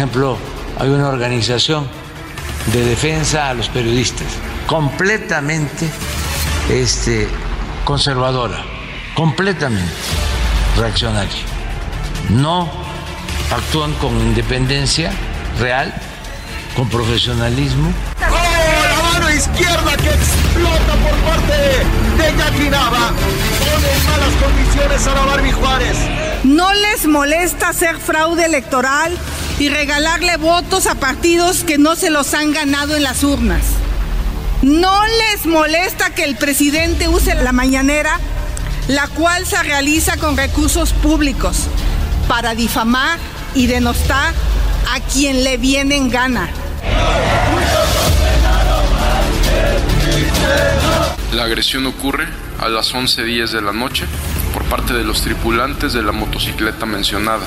Ejemplo, hay una organización de defensa a los periodistas completamente este, conservadora, completamente reaccionaria. No actúan con independencia real, con profesionalismo. ¡Oh, la mano izquierda que explota por parte de Jackie Nava! Pone en malas condiciones a la Barbie Juárez. ¿No les molesta hacer fraude electoral y regalarle votos a partidos que no se los han ganado en las urnas? ¿No les molesta que el presidente use la mañanera, la cual se realiza con recursos públicos, para difamar y denostar a quien le viene en gana? La agresión ocurre a las 11.10 de la noche por parte de los tripulantes de la motocicleta mencionada.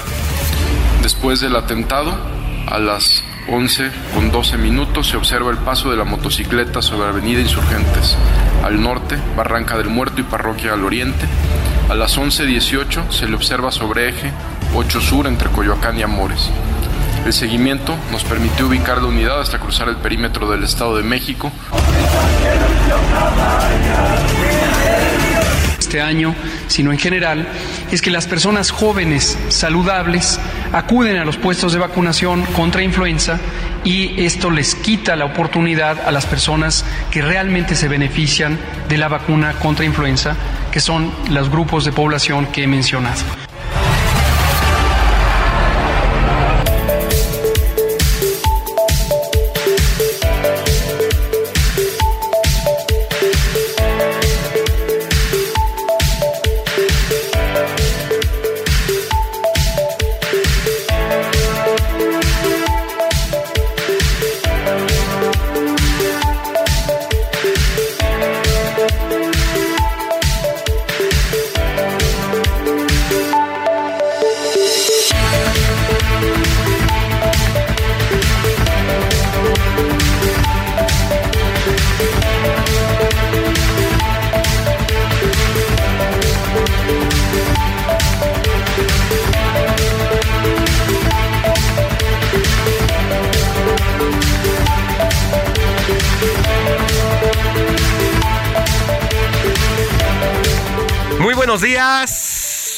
Después del atentado, a las 11 con 12 minutos se observa el paso de la motocicleta sobre Avenida Insurgentes, al norte, Barranca del Muerto y Parroquia al oriente. A las 11.18 se le observa sobre eje 8 Sur entre Coyoacán y Amores. El seguimiento nos permitió ubicar la unidad hasta cruzar el perímetro del Estado de México, este año, sino en general, es que las personas jóvenes, saludables, acuden a los puestos de vacunación contra influenza y esto les quita la oportunidad a las personas que realmente se benefician de la vacuna contra influenza, que son los grupos de población que he mencionado.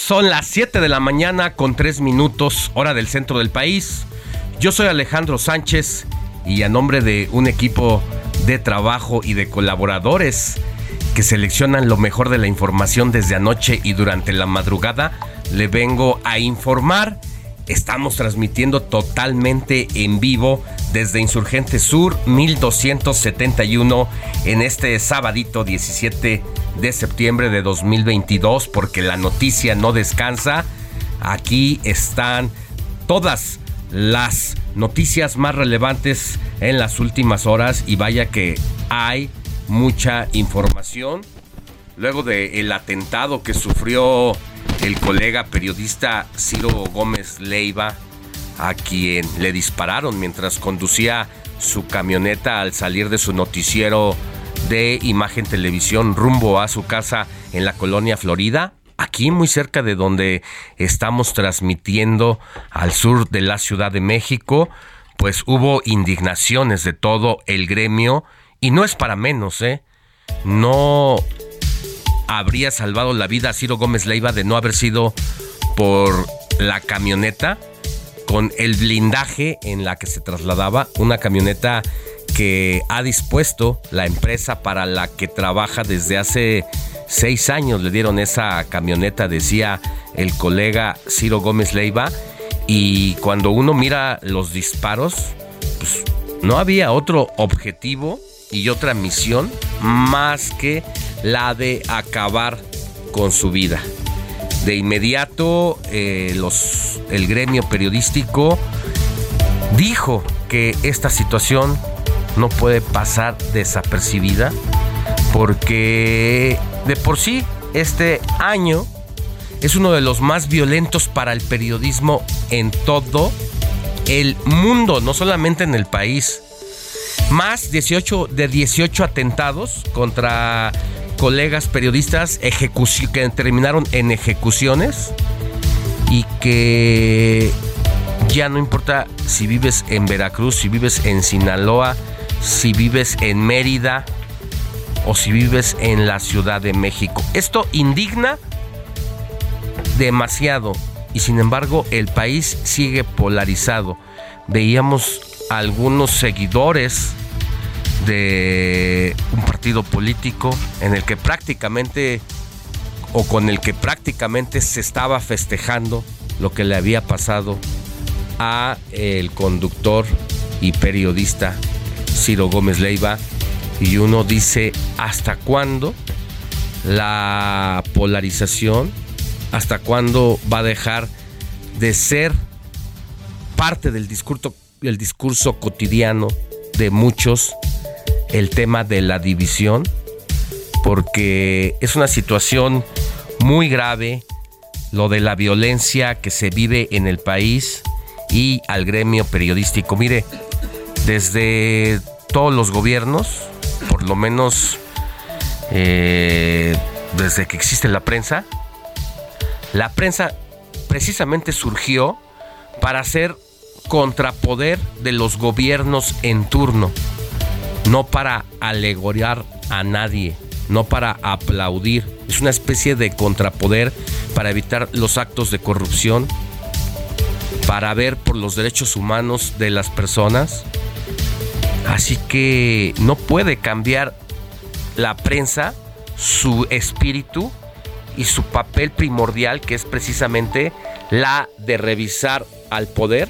Son las 7 de la mañana con 3 minutos, hora del centro del país. Yo soy Alejandro Sánchez y a nombre de un equipo de trabajo y de colaboradores que seleccionan lo mejor de la información desde anoche y durante la madrugada, le vengo a informar. Estamos transmitiendo totalmente en vivo desde Insurgente Sur 1271 en este sabadito 17 de septiembre de 2022 porque la noticia no descansa. Aquí están todas las noticias más relevantes en las últimas horas y vaya que hay mucha información. Luego del atentado que sufrió el colega periodista Ciro Gómez Leiva a quien le dispararon mientras conducía su camioneta al salir de su noticiero de Imagen Televisión rumbo a su casa en la colonia Florida, aquí muy cerca de donde estamos transmitiendo al sur de la Ciudad de México, pues hubo indignaciones de todo el gremio y no es para menos, ¿eh? No habría salvado la vida a Ciro Gómez Leiva de no haber sido por la camioneta con el blindaje en la que se trasladaba, una camioneta que ha dispuesto la empresa para la que trabaja desde hace seis años. Le dieron esa camioneta, decía el colega Ciro Gómez Leiva, y cuando uno mira los disparos, pues no había otro objetivo y otra misión más que la de acabar con su vida. De inmediato, eh, los, el gremio periodístico dijo que esta situación no puede pasar desapercibida porque de por sí este año es uno de los más violentos para el periodismo en todo el mundo, no solamente en el país. Más 18 de 18 atentados contra colegas periodistas que terminaron en ejecuciones y que ya no importa si vives en Veracruz, si vives en Sinaloa, si vives en Mérida o si vives en la Ciudad de México. Esto indigna demasiado y sin embargo el país sigue polarizado. Veíamos algunos seguidores de un partido político en el que prácticamente o con el que prácticamente se estaba festejando lo que le había pasado a el conductor y periodista Ciro Gómez Leiva. Y uno dice hasta cuándo la polarización hasta cuándo va a dejar de ser parte del discurso discurso cotidiano de muchos el tema de la división, porque es una situación muy grave lo de la violencia que se vive en el país y al gremio periodístico. Mire, desde todos los gobiernos, por lo menos eh, desde que existe la prensa, la prensa precisamente surgió para ser contrapoder de los gobiernos en turno no para alegorar a nadie, no para aplaudir. Es una especie de contrapoder para evitar los actos de corrupción, para ver por los derechos humanos de las personas. Así que no puede cambiar la prensa su espíritu y su papel primordial, que es precisamente la de revisar al poder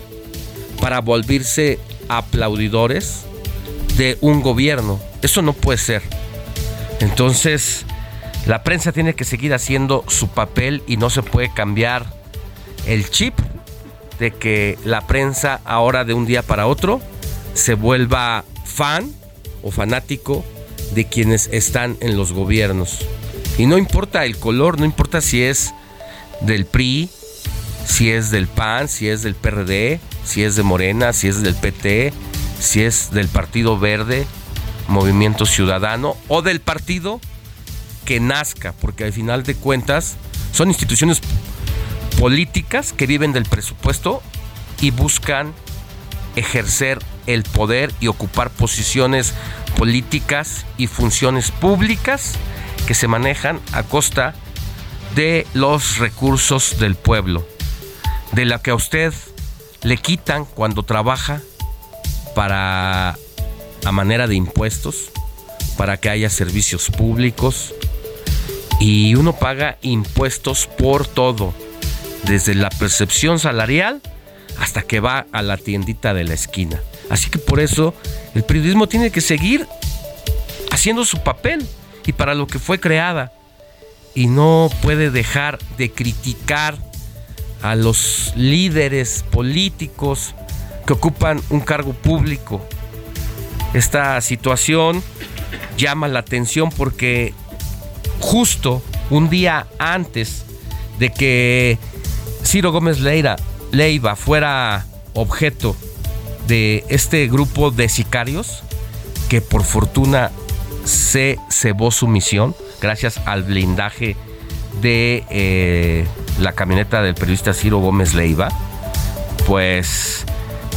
para volverse aplaudidores de un gobierno. Eso no puede ser. Entonces, la prensa tiene que seguir haciendo su papel y no se puede cambiar el chip de que la prensa ahora de un día para otro se vuelva fan o fanático de quienes están en los gobiernos. Y no importa el color, no importa si es del PRI, si es del PAN, si es del PRD, si es de Morena, si es del PT, si es del Partido Verde, Movimiento Ciudadano o del partido que nazca, porque al final de cuentas son instituciones políticas que viven del presupuesto y buscan ejercer el poder y ocupar posiciones políticas y funciones públicas que se manejan a costa de los recursos del pueblo, de la que a usted le quitan cuando trabaja para a manera de impuestos, para que haya servicios públicos y uno paga impuestos por todo, desde la percepción salarial hasta que va a la tiendita de la esquina. Así que por eso el periodismo tiene que seguir haciendo su papel y para lo que fue creada y no puede dejar de criticar a los líderes políticos que ocupan un cargo público. Esta situación llama la atención porque justo un día antes de que Ciro Gómez Leira, Leiva fuera objeto de este grupo de sicarios que por fortuna se cebó su misión gracias al blindaje de eh, la camioneta del periodista Ciro Gómez Leiva, pues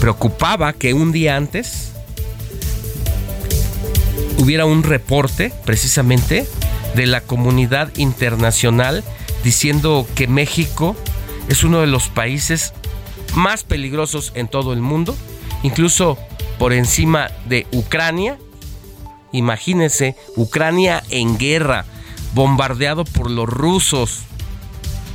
preocupaba que un día antes hubiera un reporte precisamente de la comunidad internacional diciendo que México es uno de los países más peligrosos en todo el mundo, incluso por encima de Ucrania. Imagínense, Ucrania en guerra, bombardeado por los rusos,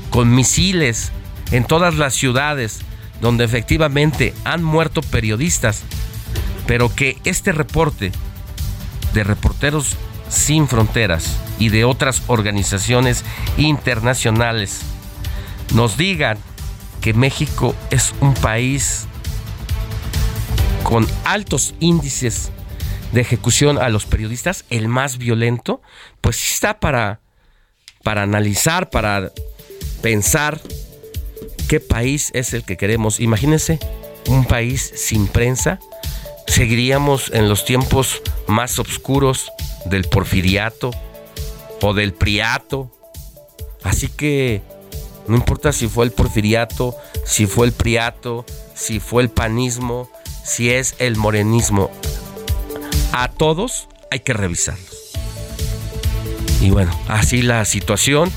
con misiles en todas las ciudades donde efectivamente han muerto periodistas, pero que este reporte de Reporteros Sin Fronteras y de otras organizaciones internacionales nos digan que México es un país con altos índices de ejecución a los periodistas, el más violento, pues sí está para, para analizar, para pensar qué país es el que queremos. Imagínense un país sin prensa. Seguiríamos en los tiempos más oscuros del porfiriato o del priato. Así que no importa si fue el porfiriato, si fue el priato, si fue el panismo, si es el morenismo. A todos hay que revisarlos. Y bueno, así la situación,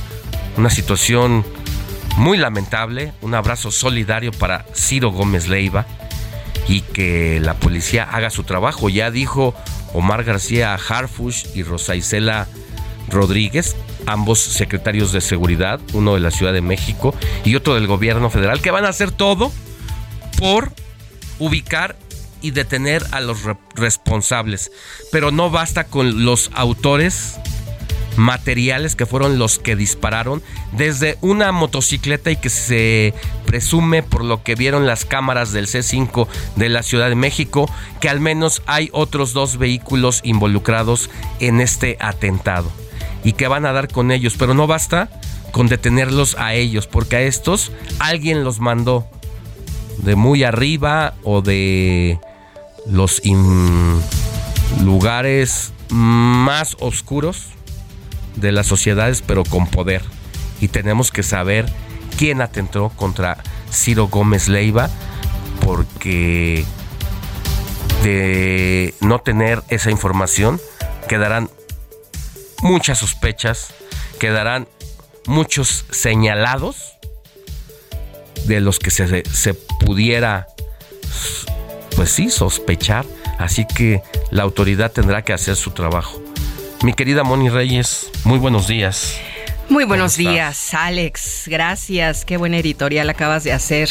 una situación muy lamentable, un abrazo solidario para Ciro Gómez Leiva y que la policía haga su trabajo. Ya dijo Omar García Harfush y Rosa Isela Rodríguez, ambos secretarios de seguridad, uno de la Ciudad de México y otro del gobierno federal, que van a hacer todo por ubicar y detener a los responsables. Pero no basta con los autores materiales que fueron los que dispararon. Desde una motocicleta y que se presume por lo que vieron las cámaras del C5 de la Ciudad de México que al menos hay otros dos vehículos involucrados en este atentado y que van a dar con ellos, pero no basta con detenerlos a ellos, porque a estos alguien los mandó de muy arriba o de los lugares más oscuros de las sociedades, pero con poder. Y tenemos que saber quién atentó contra Ciro Gómez Leiva, porque de no tener esa información quedarán muchas sospechas, quedarán muchos señalados de los que se, se pudiera, pues sí, sospechar. Así que la autoridad tendrá que hacer su trabajo. Mi querida Moni Reyes, muy buenos días. Muy buenos días, Alex. Gracias. Qué buena editorial acabas de hacer,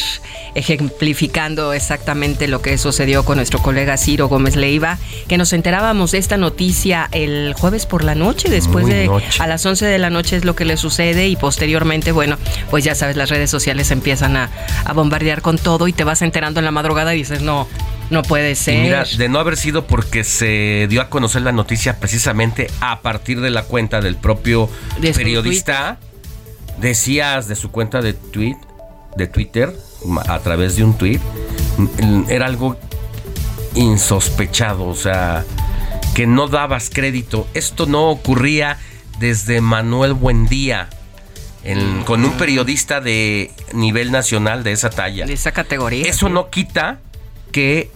ejemplificando exactamente lo que sucedió con nuestro colega Ciro Gómez Leiva, que nos enterábamos de esta noticia el jueves por la noche, después de a las 11 de la noche es lo que le sucede y posteriormente, bueno, pues ya sabes, las redes sociales empiezan a, a bombardear con todo y te vas enterando en la madrugada y dices, no, no puede ser. mira, de no haber sido porque se dio a conocer la noticia precisamente a partir de la cuenta del propio periodista, decías de su cuenta de tweet, de Twitter, a través de un tweet, era algo insospechado, o sea, que no dabas crédito. Esto no ocurría desde Manuel Buendía. con un periodista de nivel nacional de esa talla. De esa categoría. Eso no quita que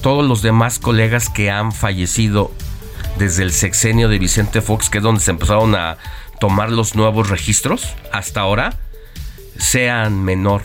todos los demás colegas que han fallecido desde el sexenio de Vicente Fox, que es donde se empezaron a tomar los nuevos registros, hasta ahora, sean menor.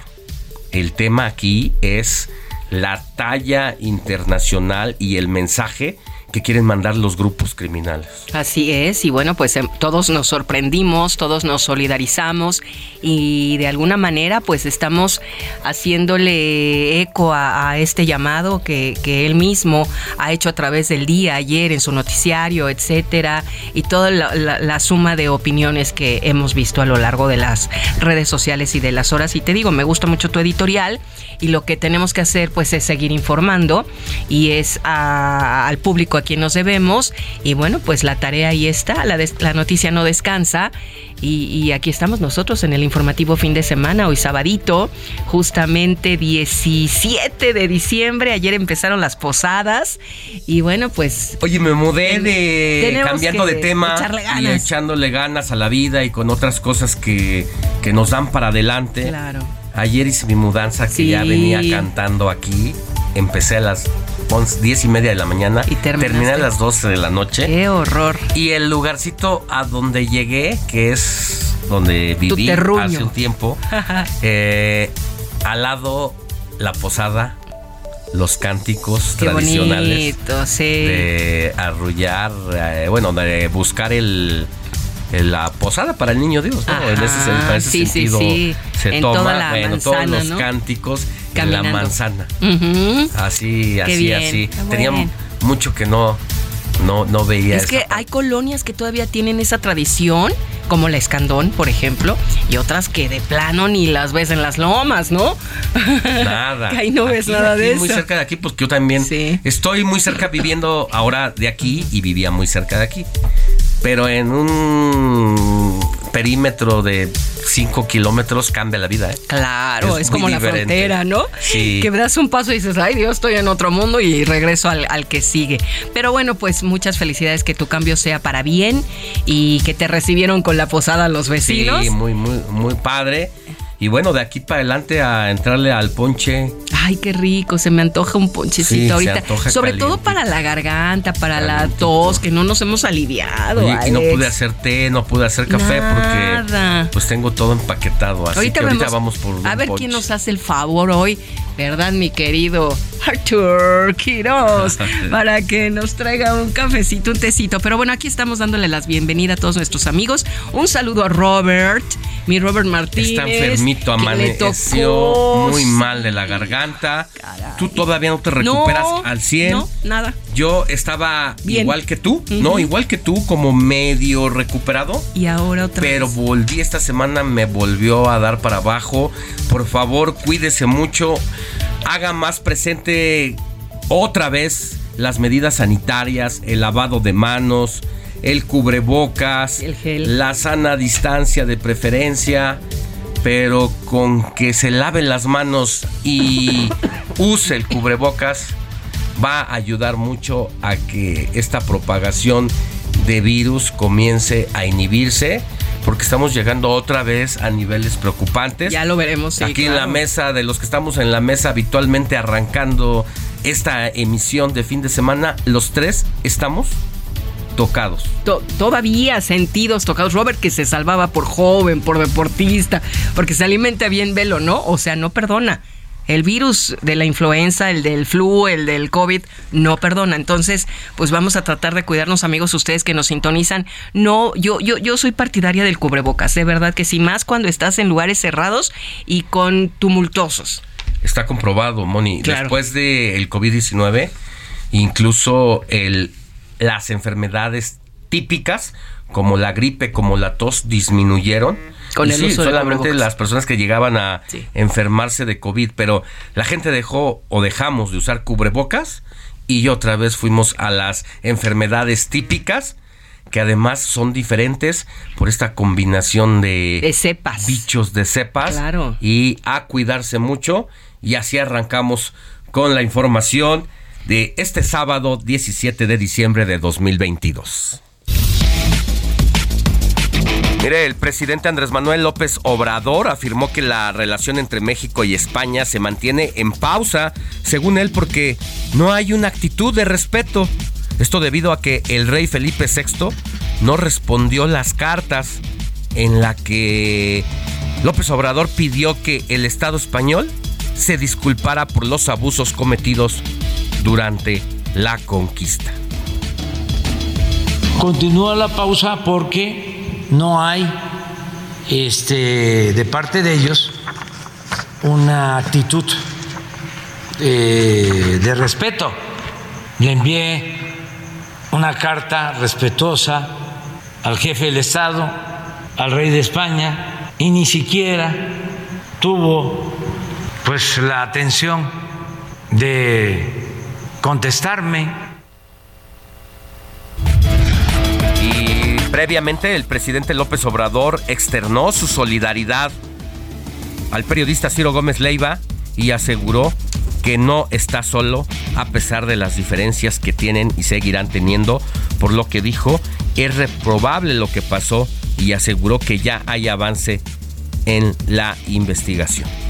El tema aquí es la talla internacional y el mensaje que quieren mandar los grupos criminales. Así es, y bueno, pues em, todos nos sorprendimos, todos nos solidarizamos y de alguna manera pues estamos haciéndole eco a, este llamado que, él mismo ha hecho a través del día, ayer en su noticiario, etcétera, y toda la, suma de opiniones que hemos visto a lo largo de las redes sociales y de las horas. Y te digo, me gusta mucho tu editorial y lo que tenemos que hacer pues es seguir informando y es al público a quien nos debemos. Y bueno, pues la tarea ahí está, la, la noticia no descansa. Y, aquí estamos nosotros en el informativo fin de semana, hoy sabadito, justamente 17 de diciembre. Ayer empezaron las posadas. Y bueno, pues. Oye, me mudé de. cambiando de tema y echándole ganas a la vida y con otras cosas que, que nos dan para adelante. Claro. Ayer hice mi mudanza que ya venía cantando aquí. Empecé a las 10 y media de la mañana. Y terminé a las 12 de la noche. ¡Qué horror! Y el lugarcito a donde llegué, que es donde viví hace un tiempo, eh, al lado la posada, los cánticos tradicionales de arrullar, eh, bueno, de buscar el la posada para el niño Dios, ¿no? en ese, sentido se toma, bueno, todos los cánticos en la manzana. Así, así, así. Tenía mucho que no, no, no veía. Es que hay colonias que todavía tienen esa tradición, como la Escandón, por ejemplo, y otras que de plano ni las ves en las lomas, ¿no? Nada. que ahí no ves nada de eso. Muy cerca de aquí, pues yo también estoy muy cerca viviendo ahora de aquí y vivía muy cerca de aquí pero en un perímetro de 5 kilómetros cambia la vida. ¿eh? Claro, es, como la frontera, ¿no? Sí. Que das un paso y dices, ay Dios, estoy en otro mundo y regreso al, al, que sigue. Pero bueno, pues muchas felicidades, que tu cambio sea para bien y que te recibieron con la posada los vecinos. Sí, muy, muy, muy padre. Y bueno, de aquí para adelante a entrarle al ponche. Ay, qué rico, se me antoja un ponchecito ahorita. Sobre todo para la garganta, para la tos, que no nos hemos aliviado. y no pude hacer té, no pude hacer café porque pues tengo todo empaquetado. Así ahorita que ahorita vamos por A ver quién nos hace el favor hoy, ¿verdad, mi querido Arthur Quiroz? para que nos traiga un cafecito, un tecito. Pero bueno, aquí estamos dándole las bienvenidas a todos nuestros amigos. Un saludo a Robert, mi Robert Martínez amaneció muy mal de la garganta. Tú todavía no te recuperas al 100. No, nada. Yo estaba igual que tú, no, igual que tú, como medio recuperado. Y ahora otra Pero volví esta semana, me volvió a dar para abajo. Por favor, cuídese mucho. Haga más presente otra vez las medidas sanitarias, el lavado de manos, el cubrebocas, la sana distancia de preferencia pero con que se lave las manos y use el cubrebocas va a ayudar mucho a que esta propagación de virus comience a inhibirse porque estamos llegando otra vez a niveles preocupantes. Ya lo veremos. Aquí en la mesa, de los que estamos en la mesa habitualmente arrancando esta emisión de fin de semana, los tres estamos tocados. todavía sentidos tocados. Robert que se salvaba por joven, por deportista, porque se alimenta bien velo, ¿no? O sea, no perdona. El virus de la influenza, el del flu, el del COVID, no perdona. Entonces, pues vamos a tratar de cuidarnos, amigos, ustedes que nos sintonizan. No, yo, yo, yo soy partidaria del cubrebocas, de verdad que sí, más cuando estás en lugares cerrados y con tumultuosos. Está comprobado, Moni. Después del COVID-19, incluso el las enfermedades típicas como la gripe, como la tos disminuyeron. Con el sí, solamente las personas que llegaban a enfermarse de COVID, pero la gente dejó o dejamos de usar cubrebocas y otra vez fuimos a las enfermedades típicas que además son diferentes por esta combinación de, de cepas. bichos de cepas claro. y a cuidarse mucho y así arrancamos con la información de este sábado 17 de diciembre de 2022. Mire, el presidente Andrés Manuel López Obrador afirmó que la relación entre México y España se mantiene en pausa, según él, porque no hay una actitud de respeto. Esto debido a que el rey Felipe VI no respondió las cartas en la que López Obrador pidió que el Estado español se disculpara por los abusos cometidos durante la conquista. Continúa la pausa porque no hay este, de parte de ellos una actitud eh, de respeto. Le envié una carta respetuosa al jefe del Estado, al rey de España, y ni siquiera tuvo pues la atención de contestarme. Y previamente el presidente López Obrador externó su solidaridad al periodista Ciro Gómez Leiva y aseguró que no está solo a pesar de las diferencias que tienen y seguirán teniendo, por lo que dijo, es reprobable lo que pasó y aseguró que ya hay avance en la investigación.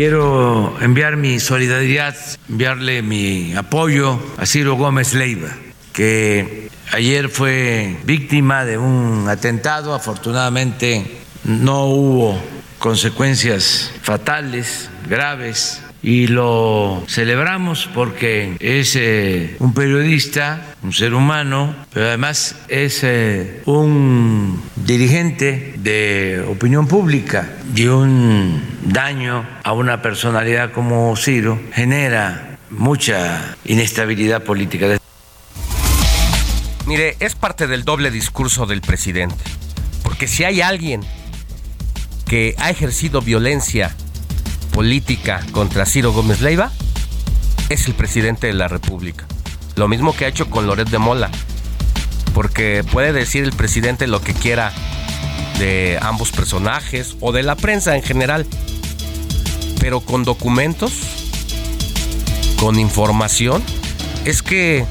Quiero enviar mi solidaridad, enviarle mi apoyo a Ciro Gómez Leiva, que ayer fue víctima de un atentado. Afortunadamente no hubo consecuencias fatales, graves, y lo celebramos porque es eh, un periodista, un ser humano, pero además es eh, un dirigente de opinión pública y un daño a una personalidad como Ciro genera mucha inestabilidad política. Mire, es parte del doble discurso del presidente, porque si hay alguien que ha ejercido violencia política contra Ciro Gómez Leiva es el presidente de la República. Lo mismo que ha hecho con Loret de Mola. Porque puede decir el presidente lo que quiera de ambos personajes o de la prensa en general. Pero con documentos, con información, es que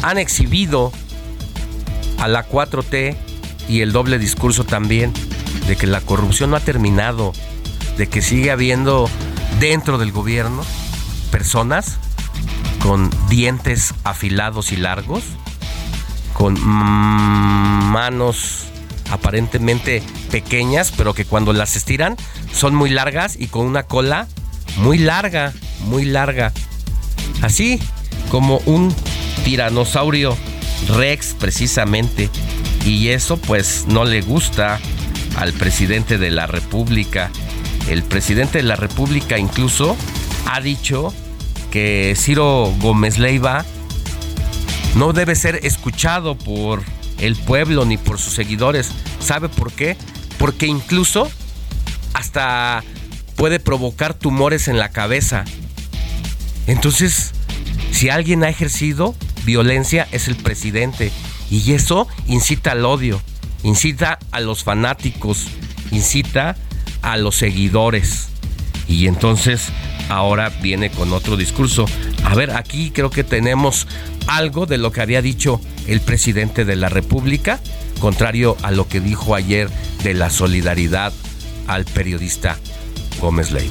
han exhibido a la 4T y el doble discurso también de que la corrupción no ha terminado, de que sigue habiendo dentro del gobierno personas con dientes afilados y largos, con manos aparentemente pequeñas, pero que cuando las estiran son muy largas y con una cola muy larga, muy larga. Así como un tiranosaurio rex precisamente. Y eso pues no le gusta al presidente de la República. El presidente de la República incluso ha dicho que Ciro Gómez Leiva no debe ser escuchado por el pueblo ni por sus seguidores. ¿Sabe por qué? Porque incluso hasta puede provocar tumores en la cabeza. Entonces, si alguien ha ejercido violencia es el presidente y eso incita al odio incita a los fanáticos, incita a los seguidores. Y entonces ahora viene con otro discurso. A ver, aquí creo que tenemos algo de lo que había dicho el presidente de la República, contrario a lo que dijo ayer de la solidaridad al periodista Gómez Ley.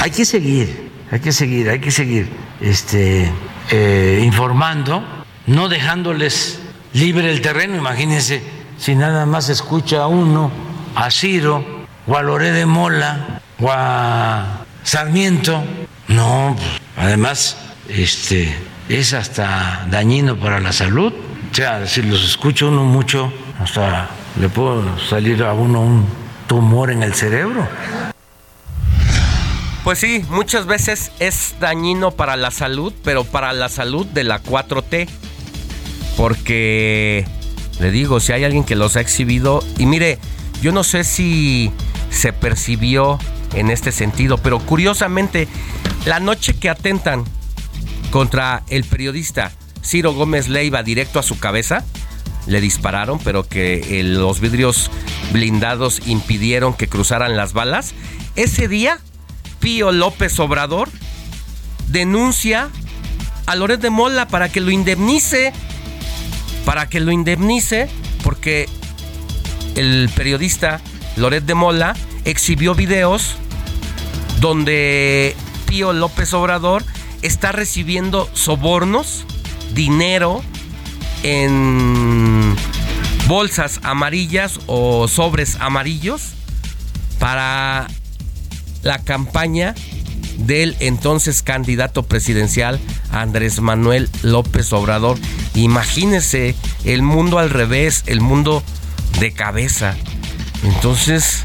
Hay que seguir, hay que seguir, hay que seguir este, eh, informando, no dejándoles libre el terreno. Imagínense si nada más escucha a uno, a Ciro, o de Mola, o a Sarmiento. No, además, este, es hasta dañino para la salud. O sea, si los escucha uno mucho, hasta le puede salir a uno un tumor en el cerebro. Pues sí, muchas veces es dañino para la salud, pero para la salud de la 4T. Porque le digo, si hay alguien que los ha exhibido, y mire, yo no sé si se percibió en este sentido, pero curiosamente, la noche que atentan contra el periodista Ciro Gómez Leiva directo a su cabeza, le dispararon, pero que los vidrios blindados impidieron que cruzaran las balas. Ese día, Pío López Obrador denuncia a Loret de Mola para que lo indemnice para que lo indemnice porque el periodista Loret de Mola exhibió videos donde Pío López Obrador está recibiendo sobornos, dinero en bolsas amarillas o sobres amarillos para la campaña del entonces candidato presidencial Andrés Manuel López Obrador. Imagínese el mundo al revés, el mundo de cabeza. Entonces,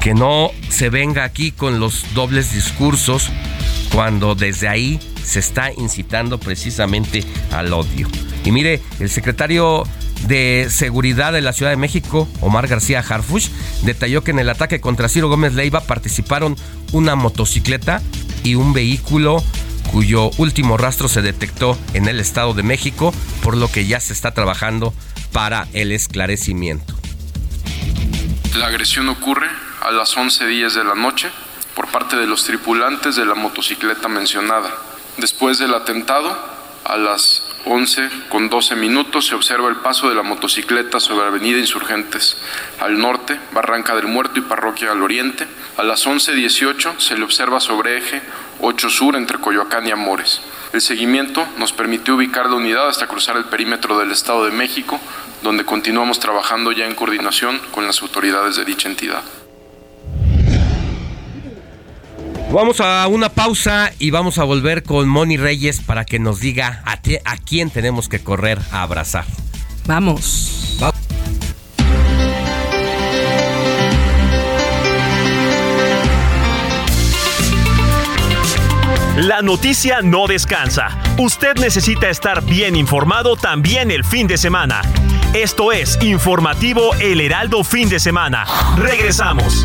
que no se venga aquí con los dobles discursos cuando desde ahí se está incitando precisamente al odio. Y mire, el secretario de Seguridad de la Ciudad de México, Omar García Harfush, detalló que en el ataque contra Ciro Gómez Leiva participaron una motocicleta y un vehículo cuyo último rastro se detectó en el Estado de México, por lo que ya se está trabajando para el esclarecimiento. La agresión ocurre a las 11.10 de la noche por parte de los tripulantes de la motocicleta mencionada. Después del atentado, a las 11 con 12 minutos se observa el paso de la motocicleta sobre Avenida Insurgentes al norte, Barranca del Muerto y Parroquia al oriente. A las 11.18 se le observa sobre eje 8 Sur entre Coyoacán y Amores. El seguimiento nos permitió ubicar la unidad hasta cruzar el perímetro del Estado de México, donde continuamos trabajando ya en coordinación con las autoridades de dicha entidad. Vamos a una pausa y vamos a volver con Moni Reyes para que nos diga a, a quién tenemos que correr a abrazar. Vamos. La noticia no descansa. Usted necesita estar bien informado también el fin de semana. Esto es Informativo El Heraldo Fin de Semana. Regresamos.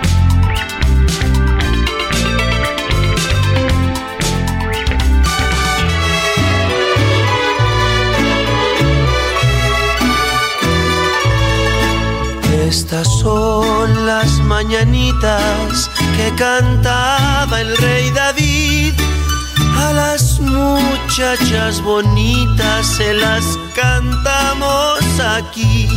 Son las mañanitas que cantaba el rey David. A las muchachas bonitas se las cantamos aquí.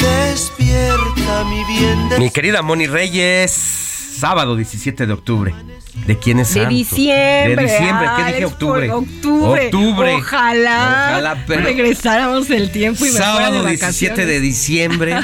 Despierta mi bien. Mi querida Moni Reyes, sábado 17 de octubre. ¿De quién es De santo? diciembre. De diciembre, ¿qué Ay, dije octubre? octubre. Octubre. Ojalá, Ojalá, pero- regresáramos el tiempo y me Sábado de 17 de diciembre,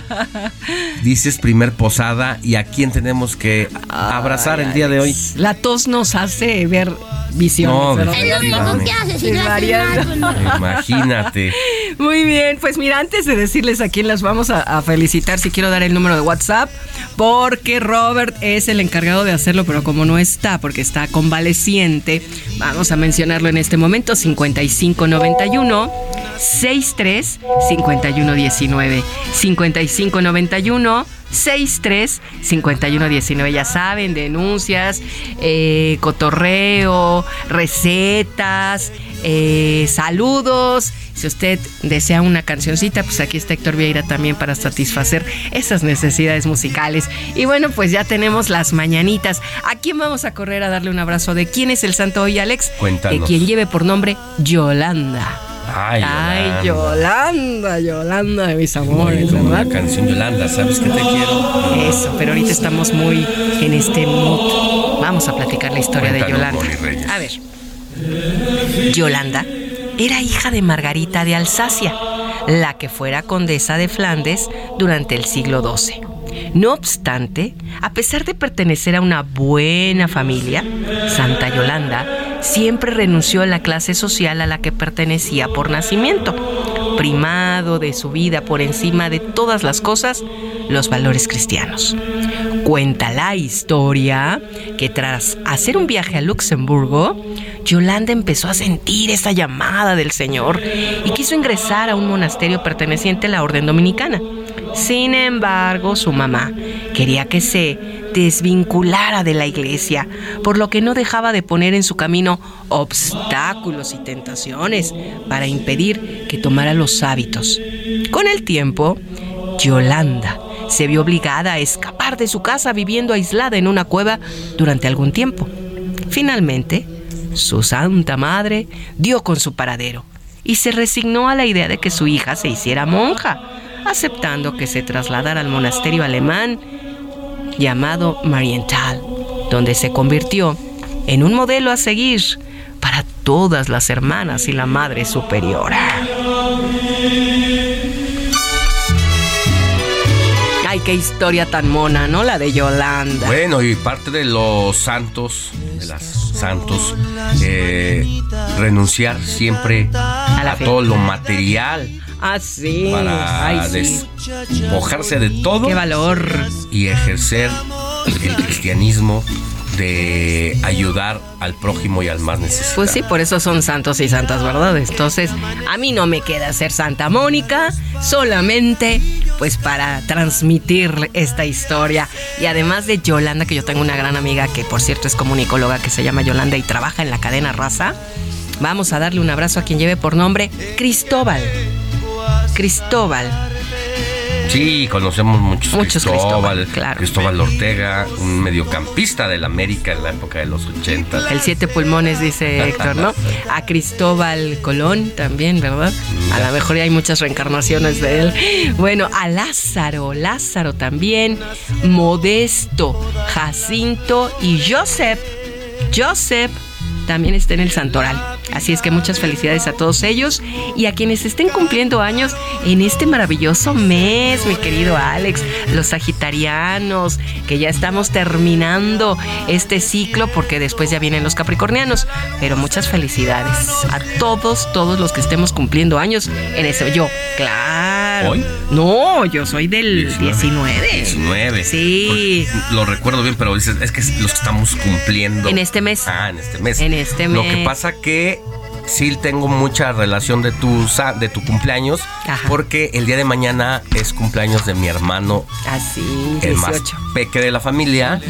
dices primer posada y a quién tenemos que abrazar el día de hoy. La tos nos hace ver visiones. No, ¿verdad? definitivamente. ¿Qué haces? Sí, variando. Imagínate. Muy bien, pues mira, antes de decirles a quién las vamos a, a felicitar, si quiero dar el número de WhatsApp, porque Robert es el encargado de hacerlo, pero como no está, porque está convaleciente, vamos a mencionarlo en este momento, 5591 63 5119 5591 63 5119 ya saben denuncias eh, cotorreo recetas eh, saludos si usted desea una cancioncita pues aquí está Héctor Vieira también para satisfacer esas necesidades musicales y bueno pues ya tenemos las mañanitas a quién vamos a correr a darle un abrazo de quién es el santo hoy Alex Cuéntanos. de quien lleve por nombre Yolanda Ay, Ay, Yolanda. Yolanda, Yolanda de mis amores, como ¿verdad? la canción Yolanda, ¿sabes que te quiero? Eso, pero ahorita estamos muy en este mood. Vamos a platicar la historia de Yolanda. A ver. Yolanda era hija de Margarita de Alsacia, la que fuera condesa de Flandes durante el siglo XII. No obstante, a pesar de pertenecer a una buena familia, Santa Yolanda siempre renunció a la clase social a la que pertenecía por nacimiento, primado de su vida por encima de todas las cosas, los valores cristianos. Cuenta la historia que tras hacer un viaje a Luxemburgo, Yolanda empezó a sentir esa llamada del Señor y quiso ingresar a un monasterio perteneciente a la Orden Dominicana. Sin embargo, su mamá quería que se desvinculara de la iglesia, por lo que no dejaba de poner en su camino obstáculos y tentaciones para impedir que tomara los hábitos. Con el tiempo, Yolanda se vio obligada a escapar de su casa viviendo aislada en una cueva durante algún tiempo. Finalmente, su santa madre dio con su paradero y se resignó a la idea de que su hija se hiciera monja, aceptando que se trasladara al monasterio alemán llamado Marienthal, donde se convirtió en un modelo a seguir para todas las hermanas y la Madre Superiora. Ay, qué historia tan mona, ¿no? La de Yolanda. Bueno, y parte de los santos, de las santos, eh, renunciar siempre a, todo lo material. Ah, sí. Para Ay, sí. despojarse de todo. Qué valor. Y ejercer el cristianismo de ayudar al prójimo y al más necesitado. Pues sí, por eso son santos y santas, ¿verdad? Entonces, a mí no me queda ser Santa Mónica, solamente pues para transmitir esta historia. Y además de Yolanda, que yo tengo una gran amiga que por cierto es comunicóloga que se llama Yolanda y trabaja en la cadena Raza, vamos a darle un abrazo a quien lleve por nombre Cristóbal. Cristóbal. Sí, conocemos muchos, Muchos Cristóbal, Cristóbal, claro. Cristóbal Ortega, un mediocampista del América en la época de los 80. El siete pulmones, dice Héctor, ¿no? A Cristóbal Colón también, ¿verdad? A lo mejor ya hay muchas reencarnaciones de él. Bueno, a Lázaro, Lázaro también, Modesto, Jacinto y Joseph. Joseph también está en el Santoral. Así es que muchas felicidades a todos ellos y a quienes estén cumpliendo años en este maravilloso mes, mi querido Alex, los sagitarianos, que ya estamos terminando este ciclo porque después ya vienen los capricornianos. Pero muchas felicidades a todos, todos los que estemos cumpliendo años en ese. Yo, claro. ¿Hoy? No, yo soy del 19. 19. Sí. Lo recuerdo bien, pero dices, es que los estamos cumpliendo. En este mes. Ah, en este mes. En este Lo mes. que pasa que sí tengo mucha relación de tu, de tu cumpleaños, Ajá. porque el día de mañana es cumpleaños de mi hermano, Así, el más 18. peque de la familia,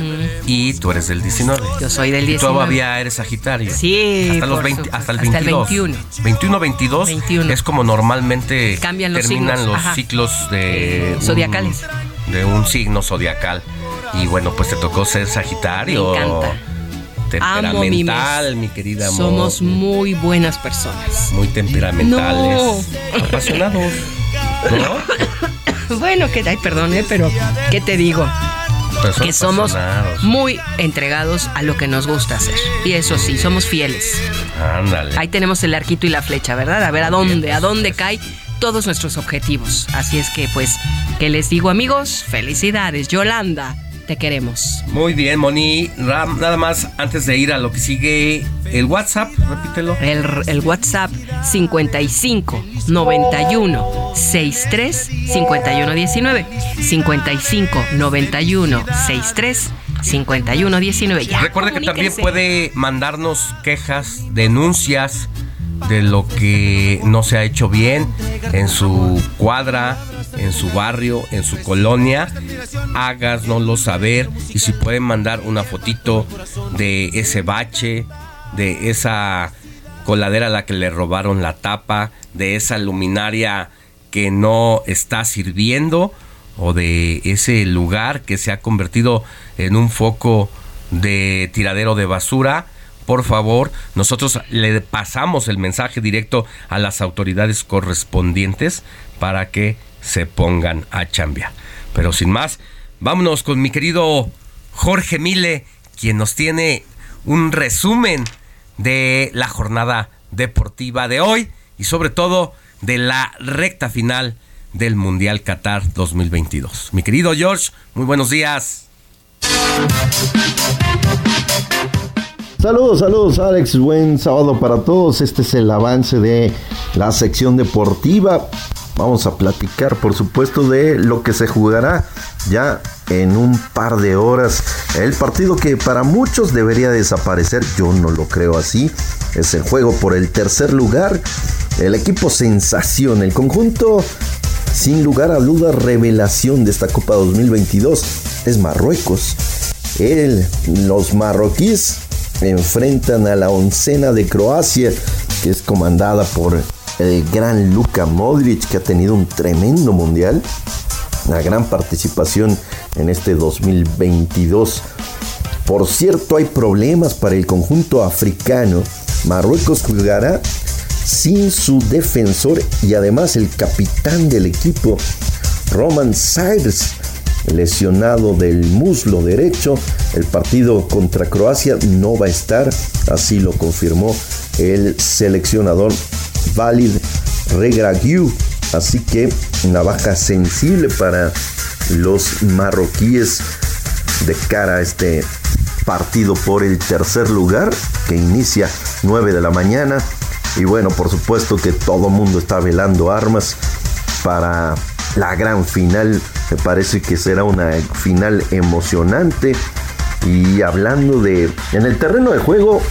y tú eres del 19. Yo soy del Y 19. Todavía eres Sagitario. Sí, Hasta, los por 20 su- hasta el hasta el 22. 21. 21, 22 es como normalmente Cambian los terminan signos, los ajá. ciclos de un- Zodiacales. de un signo zodiacal. Y bueno, pues te tocó ser Sagitario. Me encanta. Amo mi Temperamental, mes. mi, querida amor. Somos muy buenas personas. muy temperamentales. Apasionados. ¿No? Bueno, que ay, perdón, eh, pero ¿qué te digo? Que somos muy entregados a lo que nos gusta hacer. Y eso sí, somos fieles. Ándale. Ahí tenemos el arquito y la flecha, ¿verdad? A ver a dónde, a dónde cae todos nuestros objetivos. Así es que, pues, ¿qué les digo, amigos? Felicidades, Yolanda, te queremos. Muy bien, Moni. Nada más antes de ir a lo que sigue, el WhatsApp, repítelo. El, el WhatsApp 55 91 63 51 19. 55 91 63 51 19. Ya, Recuerde que también puede mandarnos quejas, denuncias de lo que no se ha hecho bien en su cuadra, en su barrio, en su colonia. Háganoslo saber y si pueden mandar una fotito de ese bache, de esa coladera a la que le robaron la tapa, de esa luminaria que no está sirviendo o de ese lugar que se ha convertido en un foco de tiradero de basura, por favor, nosotros le pasamos el mensaje directo a las autoridades correspondientes para que se pongan a chambear. Pero sin más, vámonos con mi querido Jorge Mile, quien nos tiene un resumen de la jornada deportiva de hoy y sobre todo de la recta final del Mundial Qatar 2022. Mi querido George, muy buenos días. Saludos, saludos Alex, buen sábado para todos. Este es el avance de la sección deportiva. Vamos a platicar, por supuesto, de lo que se jugará ya en un par de horas. El partido que para muchos debería desaparecer, yo no lo creo así. Es el juego por el tercer lugar. El equipo sensación, el conjunto sin lugar a duda revelación de esta Copa 2022 es Marruecos. El, los marroquíes enfrentan a la oncena de Croacia, que es comandada por el gran Luka Modric, que ha tenido un tremendo mundial, una gran participación en este 2022. Por cierto, hay problemas para el conjunto africano. Marruecos jugará sin su defensor y además el capitán del equipo, Roman Sires, lesionado del muslo derecho. El partido contra Croacia no va a estar, así lo confirmó el seleccionador Valid Regragiu. Así que una baja sensible para los marroquíes de cara a este partido por el tercer lugar que inicia 9 de la mañana. Y bueno, por supuesto que todo mundo está velando armas para la gran final. Me parece que será una final emocionante. Y hablando de... En el terreno de juego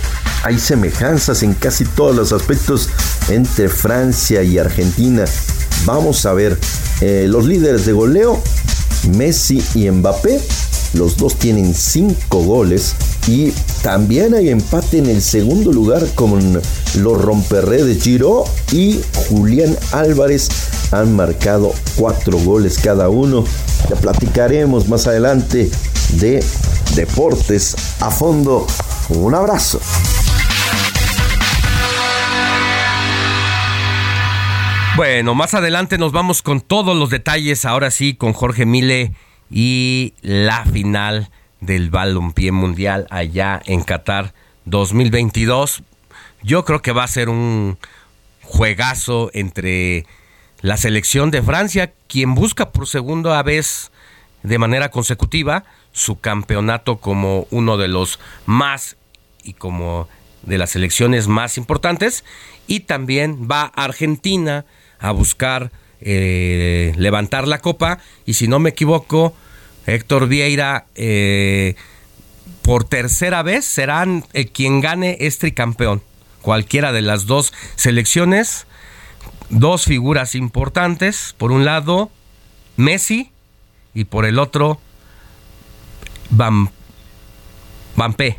hay semejanzas en casi todos los aspectos entre Francia y Argentina. Vamos a ver eh, los líderes de goleo, Messi y Mbappé. Los dos tienen cinco goles y también hay empate en el segundo lugar con los romperré de Giro y Julián Álvarez han marcado cuatro goles cada uno. Ya platicaremos más adelante de deportes a fondo. Un abrazo. Bueno, más adelante nos vamos con todos los detalles, ahora sí, con Jorge Mile y la final del balompié mundial allá en Qatar 2022. Yo creo que va a ser un juegazo entre la selección de Francia, quien busca por segunda vez de manera consecutiva su campeonato como uno de los más y como de las selecciones más importantes, y también va Argentina a buscar eh, levantar la copa y si no me equivoco, Héctor Vieira eh, por tercera vez serán eh, quien gane este campeón. Cualquiera de las dos selecciones, dos figuras importantes, por un lado Messi y por el otro Bam, Bampé.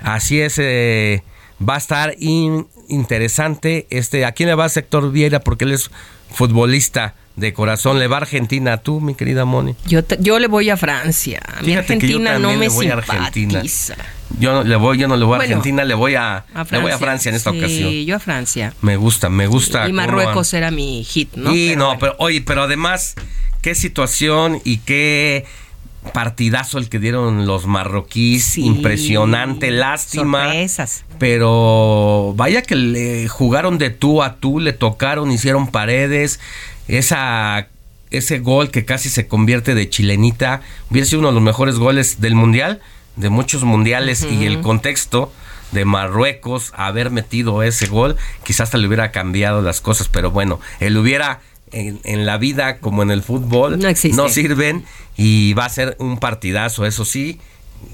Así es, va a estar interesante. Este, ¿A quién le va Héctor Vieira? Porque él es futbolista de corazón. Le va a Argentina. ¿Tú, mi querida Moni? Yo, yo le voy a Francia. A mi Argentina no me simpatiza. Yo no le voy, yo no le voy a Argentina, le voy a, le voy a Francia en esta sí, ocasión. yo a Francia. Me gusta, me gusta. Y Marruecos era mi hit, ¿no? Y no, pero oye, pero además, qué situación y qué partidazo el que dieron los marroquíes, impresionante, lástima. Sorpresas. Pero vaya que le jugaron de tú a tú, le tocaron, hicieron paredes, esa ese gol que casi se convierte de chilenita, hubiera sido uno de los mejores goles del mundial, de muchos mundiales y el contexto de Marruecos haber metido ese gol, quizás hasta le hubiera cambiado las cosas, pero bueno, él hubiera en, la vida como en el fútbol no, sirven y va a ser un partidazo, eso sí.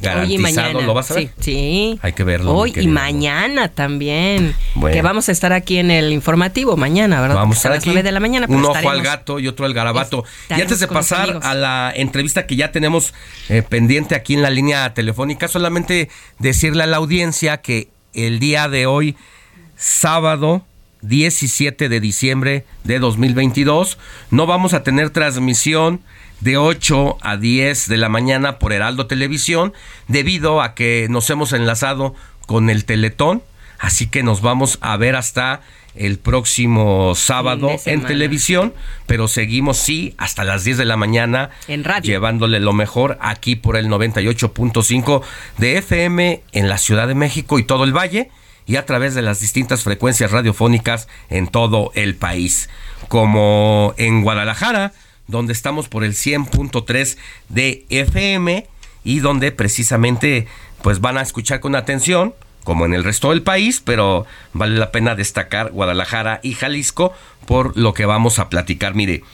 Garantizado, ¿lo vas a ver? Sí, Hay que verlo. Hoy y mañana también. Que vamos a estar aquí en el informativo mañana, ¿verdad? Vamos a estar aquí. de la mañana. Un ojo al gato y otro al garabato. Y antes de pasar a la entrevista que ya tenemos eh, pendiente aquí en la línea telefónica, solamente decirle a la audiencia que el día de hoy, sábado 17 de diciembre de 2022. No vamos a tener transmisión de 8 a 10 de la mañana por Heraldo Televisión debido a que nos hemos enlazado con el Teletón. Así que nos vamos a ver hasta el próximo sábado en televisión, pero seguimos sí hasta las 10 de la mañana en radio. llevándole lo mejor aquí por el 98.5 de FM en la Ciudad de México y todo el Valle y a través de las distintas frecuencias radiofónicas en todo el país, como en Guadalajara, donde estamos por el 100.3 de FM y donde precisamente pues van a escuchar con atención como en el resto del país, pero vale la pena destacar Guadalajara y Jalisco por lo que vamos a platicar. Mire,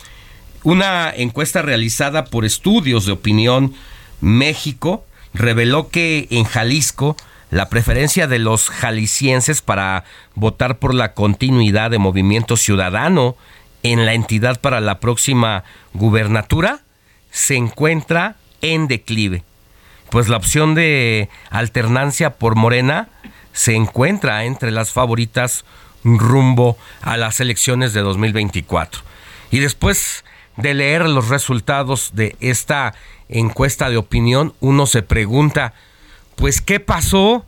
una encuesta realizada por Estudios de Opinión México reveló que en Jalisco la preferencia de los jaliscienses para votar por la continuidad de movimiento ciudadano en la entidad para la próxima gubernatura se encuentra en declive. Pues la opción de alternancia por Morena se encuentra entre las favoritas rumbo a las elecciones de 2024. Y después de leer los resultados de esta encuesta de opinión, uno se pregunta, pues, ¿qué pasó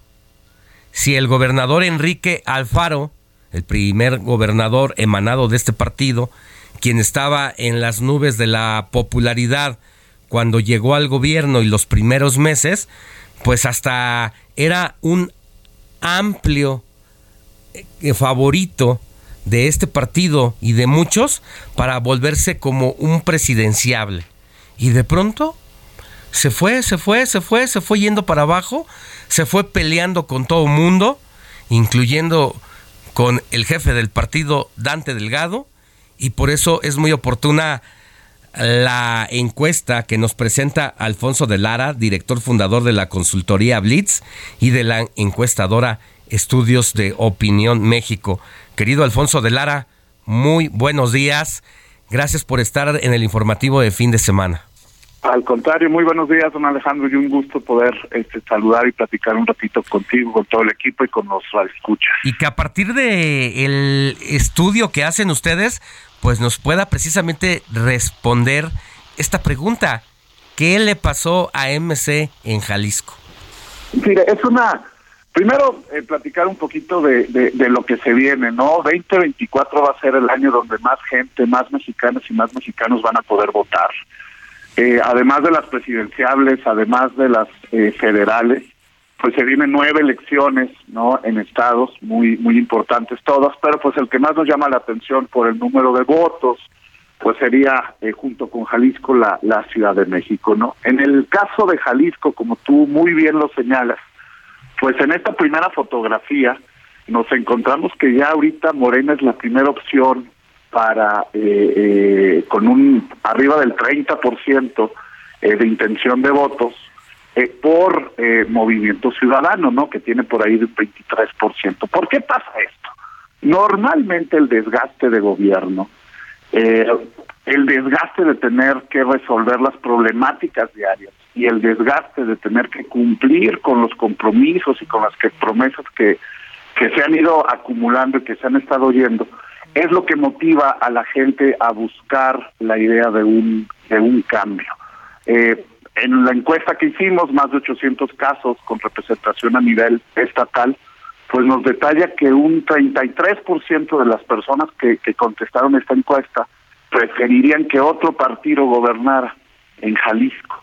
si el gobernador Enrique Alfaro, el primer gobernador emanado de este partido, quien estaba en las nubes de la popularidad cuando llegó al gobierno y los primeros meses, pues hasta era un amplio eh, favorito de este partido y de muchos para volverse como un presidenciable. y de pronto se fue, se fue, se fue, se fue yendo para abajo, se fue peleando con todo mundo, incluyendo con el jefe del partido, Dante Delgado, y por eso es muy oportuna la encuesta que nos presenta Alfonso de Lara, director fundador de la consultoría Blitz y de la encuestadora Estudios de Opinión México. Querido Alfonso de Lara, muy buenos días. Gracias por estar en el informativo de fin de semana. Al contrario, muy buenos días, don Alejandro, y un gusto poder este, saludar y platicar un ratito contigo, con todo el equipo y con los escuchas. Y que a partir de el estudio que hacen ustedes, pues nos pueda precisamente responder esta pregunta. ¿Qué le pasó a MC en Jalisco? Mire, es una... Primero, eh, platicar un poquito de, de, lo que se viene, ¿no? 2024 va a ser el año donde más gente, más mexicanas y más mexicanos van a poder votar. Eh, además de las presidenciables, además de las eh, federales, pues se vienen nueve elecciones, ¿no? En estados muy muy importantes todas, pero pues el que más nos llama la atención por el número de votos, pues sería eh, junto con Jalisco la la Ciudad de México, ¿no? En el caso de Jalisco, como tú muy bien lo señalas, pues en esta primera fotografía nos encontramos que ya ahorita Morena es la primera opción para eh, eh, con un arriba del 30% eh, de intención de votos eh, por Movimiento Ciudadano, ¿no? Que tiene por ahí un 23%. ¿Por qué pasa esto? Normalmente el desgaste de gobierno, el desgaste de tener que resolver las problemáticas diarias y el desgaste de tener que cumplir con los compromisos y con las que, promesas que, que se han ido acumulando y que se han estado oyendo, es lo que motiva a la gente a buscar la idea de un, de un cambio. Eh, en la encuesta que hicimos, más de 800 casos con representación a nivel estatal, pues nos detalla que un 33% de las personas que, que contestaron esta encuesta preferirían que otro partido gobernara en Jalisco,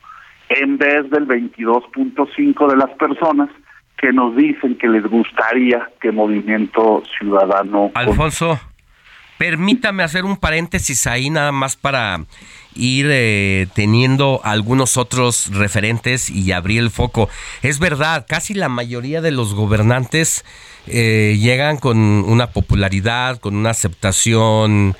en vez del 22.5 de las personas que nos dicen que les gustaría que Movimiento Ciudadano... Alfonso, permítame hacer un paréntesis ahí nada más para ir eh, teniendo algunos otros referentes y abrir el foco. Es verdad, casi la mayoría de los gobernantes eh, llegan con una popularidad, con una aceptación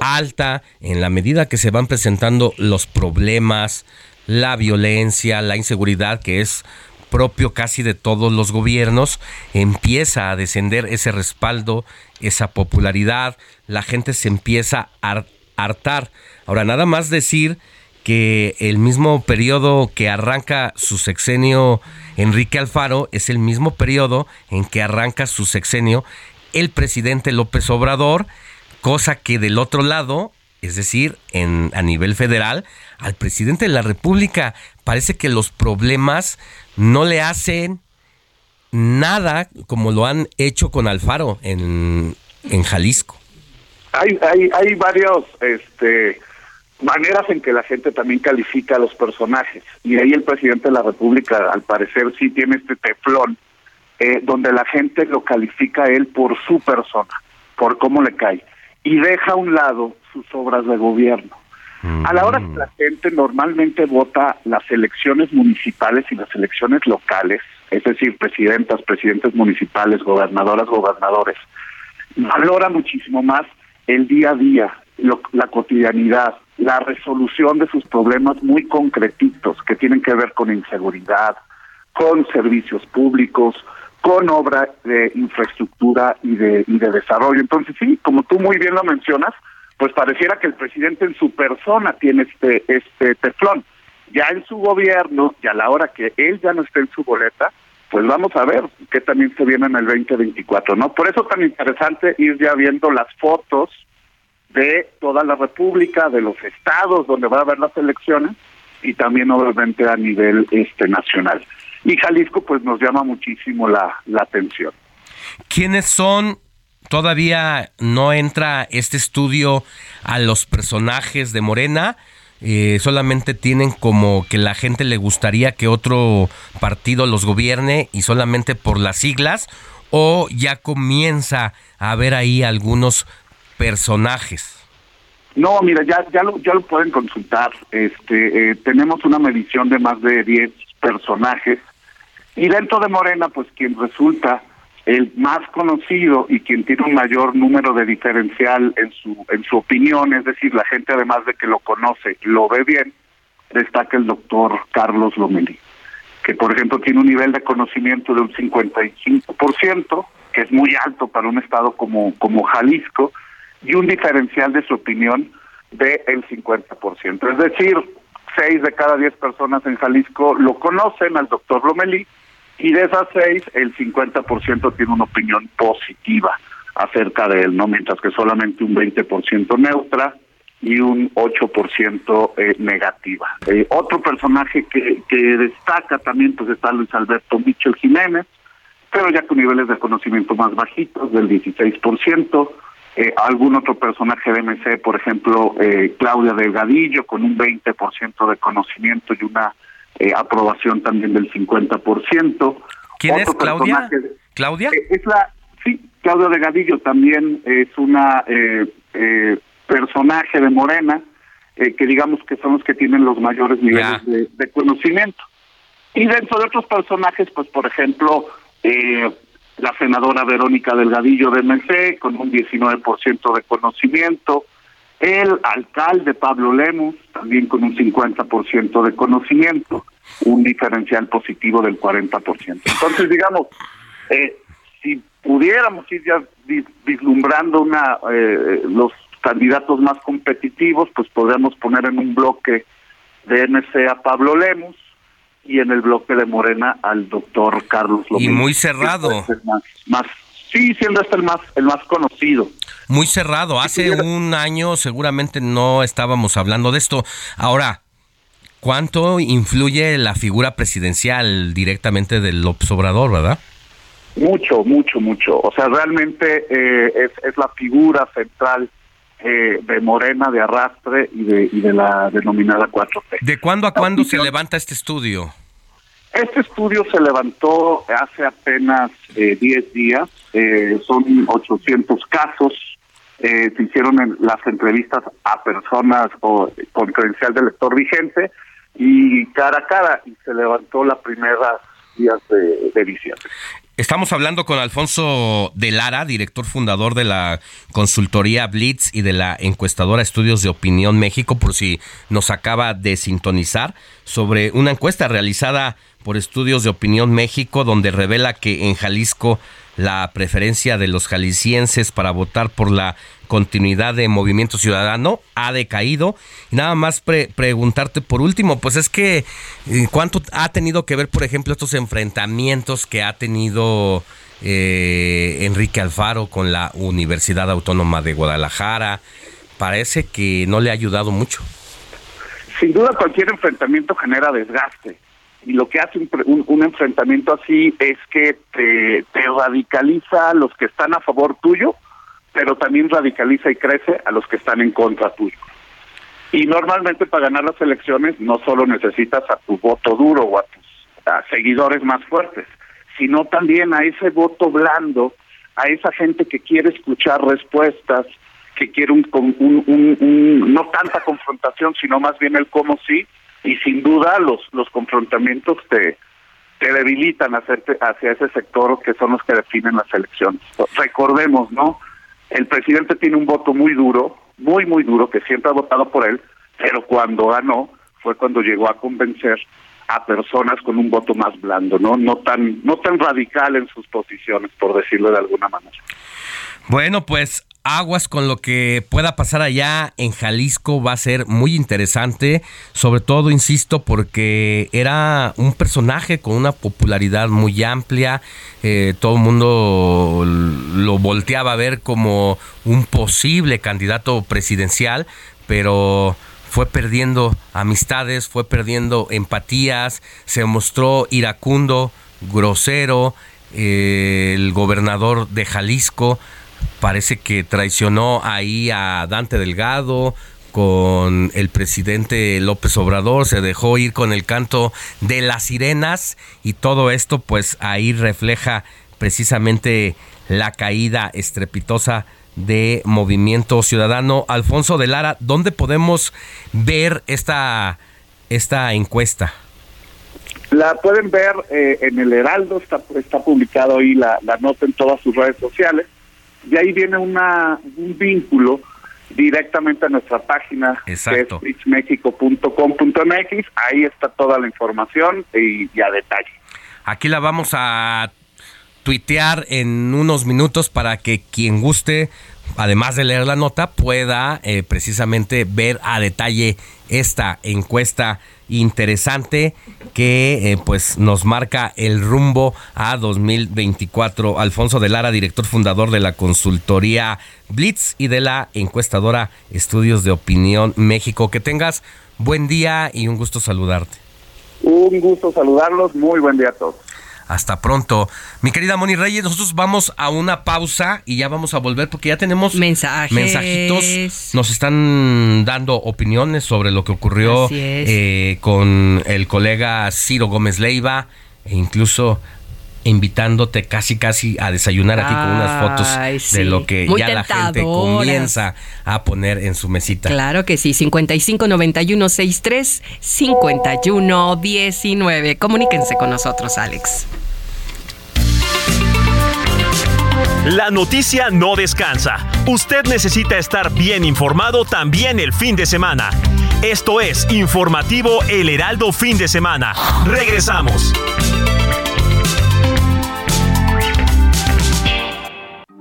alta en la medida que se van presentando los problemas, la violencia, la inseguridad, que es propio casi de todos los gobiernos, empieza a descender ese respaldo, esa popularidad, la gente se empieza a hartar. Ahora, nada más decir que el mismo periodo que arranca su sexenio Enrique Alfaro es el mismo periodo en que arranca su sexenio el presidente López Obrador, cosa que del otro lado, es decir, en, a nivel federal, al presidente de la República parece que los problemas no le hacen nada como lo han hecho con Alfaro en, en Jalisco. Hay, hay, hay varios este, maneras en que la gente también califica a los personajes. Y ahí el presidente de la República, al parecer, sí tiene este teflón, eh, donde la gente lo califica a él por su persona, por cómo le cae, y deja a un lado sus obras de gobierno. A la hora que la gente normalmente vota las elecciones municipales y las elecciones locales, es decir, presidentas, presidentes municipales, gobernadoras, gobernadores, valora muchísimo más el día a día, lo, la cotidianidad, la resolución de sus problemas muy concretitos que tienen que ver con inseguridad, con servicios públicos, con obra de infraestructura y de, y de desarrollo. Entonces, sí, como tú muy bien lo mencionas, pues pareciera que el presidente en su persona tiene este, este teflón. Ya en su gobierno, y a la hora que él ya no esté en su boleta, pues vamos a ver qué también se viene en el 2024, ¿no? Por eso tan interesante ir ya viendo las fotos de toda la República, de los estados donde va a haber las elecciones y también obviamente a nivel este nacional. Y Jalisco pues nos llama muchísimo la, la atención. ¿Quiénes son todavía no entra este estudio a los personajes de Morena. Eh, solamente tienen como que la gente le gustaría que otro partido los gobierne y solamente por las siglas o ya comienza a haber ahí algunos personajes. No, mira, ya ya lo, ya lo pueden consultar. Este, eh, tenemos una medición de más de 10 personajes y dentro de Morena, pues quien resulta el más conocido y quien tiene un mayor número de diferencial en su en su opinión, es decir, la gente además de que lo conoce, lo ve bien, destaca el doctor Carlos Lomelí, que por ejemplo tiene un nivel de conocimiento de un 55%, que es muy alto para un estado como como Jalisco, y un diferencial de su opinión de el 50%. Es decir, seis de cada diez personas en Jalisco lo conocen al doctor Lomelí y de esas seis el 50% tiene una opinión positiva acerca de él, no mientras que solamente un 20% neutra y un 8% eh, negativa. Eh, otro personaje que, que destaca también pues está Luis Alberto Michel Jiménez, pero ya con niveles de conocimiento más bajitos, del 16%, eh, algún otro personaje de MC, por ejemplo, eh, Claudia Delgadillo, con un 20% de conocimiento y una eh, aprobación también del 50%. ¿Quién es Claudia? ¿Claudia? Eh, es la, sí, Claudia Delgadillo también es una personaje de Morena, que digamos que son los que tienen los mayores niveles de, de, conocimiento. Y dentro de otros personajes, pues por ejemplo, eh, la senadora Verónica Delgadillo de MC con un 19% de conocimiento, el alcalde Pablo Lemus también con un 50% de conocimiento, un diferencial positivo del 40%. Entonces, digamos, eh, si pudiéramos ir ya vislumbrando una eh, los candidatos más competitivos, pues podríamos poner en un bloque de MC a Pablo Lemus, y en el bloque de Morena al doctor Carlos López. Y muy cerrado. Más, más, sí, siendo este el más, el más conocido. Muy cerrado. Hace un año seguramente no estábamos hablando de esto. Ahora, ¿cuánto influye la figura presidencial directamente del Obrador, verdad? Mucho, mucho, mucho. O sea, realmente eh, es, es la figura central eh, de Morena, de Arrastre y de, y de la denominada 4T. ¿De cuándo a cuándo se levanta este estudio? Este estudio se levantó hace apenas 10 eh, días, eh, son 800 casos, eh, se hicieron en las entrevistas a personas o, con credencial de lector vigente y cara a cara, y se levantó la primera días de, de diciembre. Estamos hablando con Alfonso de Lara, director fundador de la consultoría Blitz y de la encuestadora Estudios de Opinión México, por si nos acaba de sintonizar, sobre una encuesta realizada por Estudios de Opinión México, donde revela que en Jalisco la preferencia de los jaliscienses para votar por la continuidad de Movimiento Ciudadano ha decaído. Y nada más preguntarte por último, pues es que eh, cuánto ha tenido que ver, por ejemplo, estos enfrentamientos que ha tenido eh, Enrique Alfaro con la Universidad Autónoma de Guadalajara. Parece que no le ha ayudado mucho. Sin duda cualquier enfrentamiento genera desgaste y lo que hace un, un, enfrentamiento así es que te, radicaliza a los que están a favor tuyo, pero también radicaliza y crece a los que están en contra tuyo. Y normalmente para ganar las elecciones no solo necesitas a tu voto duro o a tus seguidores más fuertes, sino también a ese voto blando, a esa gente que quiere escuchar respuestas, que quiere un, un, un no tanta confrontación, sino más bien el cómo sí, y sin duda los los confrontamientos te te debilitan hacia, hacia ese sector que son los que definen las elecciones. Recordemos, ¿no? El presidente tiene un voto muy duro, muy muy duro que siempre ha votado por él, pero cuando ganó fue cuando llegó a convencer a personas con un voto más blando, ¿no? No tan no tan radical en sus posiciones, por decirlo de alguna manera. Bueno, pues aguas con lo que pueda pasar allá en Jalisco. Va a ser muy interesante, sobre todo, insisto, porque era un personaje con una popularidad muy amplia, eh, todo el mundo lo volteaba a ver como un posible candidato presidencial, pero fue perdiendo amistades, fue perdiendo empatías, se mostró iracundo, grosero, eh, el gobernador de Jalisco, parece que traicionó ahí a Dante Delgado con el presidente López Obrador, se dejó ir con el canto de las sirenas y todo esto pues ahí refleja precisamente la caída estrepitosa de Movimiento Ciudadano. Alfonso de Lara, ¿dónde podemos ver esta, esta encuesta? La pueden ver eh, en el Heraldo, está, está publicado ahí la, la nota en todas sus redes sociales. Y ahí viene una, un vínculo directamente a nuestra página, Exacto. que es. Ahí está toda la información y, y a detalle. Aquí la vamos a tuitear en unos minutos para que quien guste, además de leer la nota, pueda eh, precisamente ver a detalle esta encuesta interesante que eh, pues nos marca el rumbo a 2024. Alfonso de Lara, director fundador de la consultoría Blitz y de la encuestadora Estudios de Opinión México. Que tengas buen día y un gusto saludarte. Un gusto saludarlos, muy buen día a todos. Hasta pronto. Mi querida Moni Reyes, nosotros vamos a una pausa y ya vamos a volver porque ya tenemos Mensajes. mensajitos. Nos están dando opiniones sobre lo que ocurrió eh, con el colega Ciro Gómez Leiva e incluso invitándote casi casi a desayunar aquí con unas fotos Ay, de lo que Muy ya la gente comienza a poner en su mesita. Claro que sí, 55 91 63 51 19. Comuníquense con nosotros, Alex. La noticia no descansa. Usted necesita estar bien informado también el fin de semana. Esto es Informativo El Heraldo Fin de Semana. Regresamos.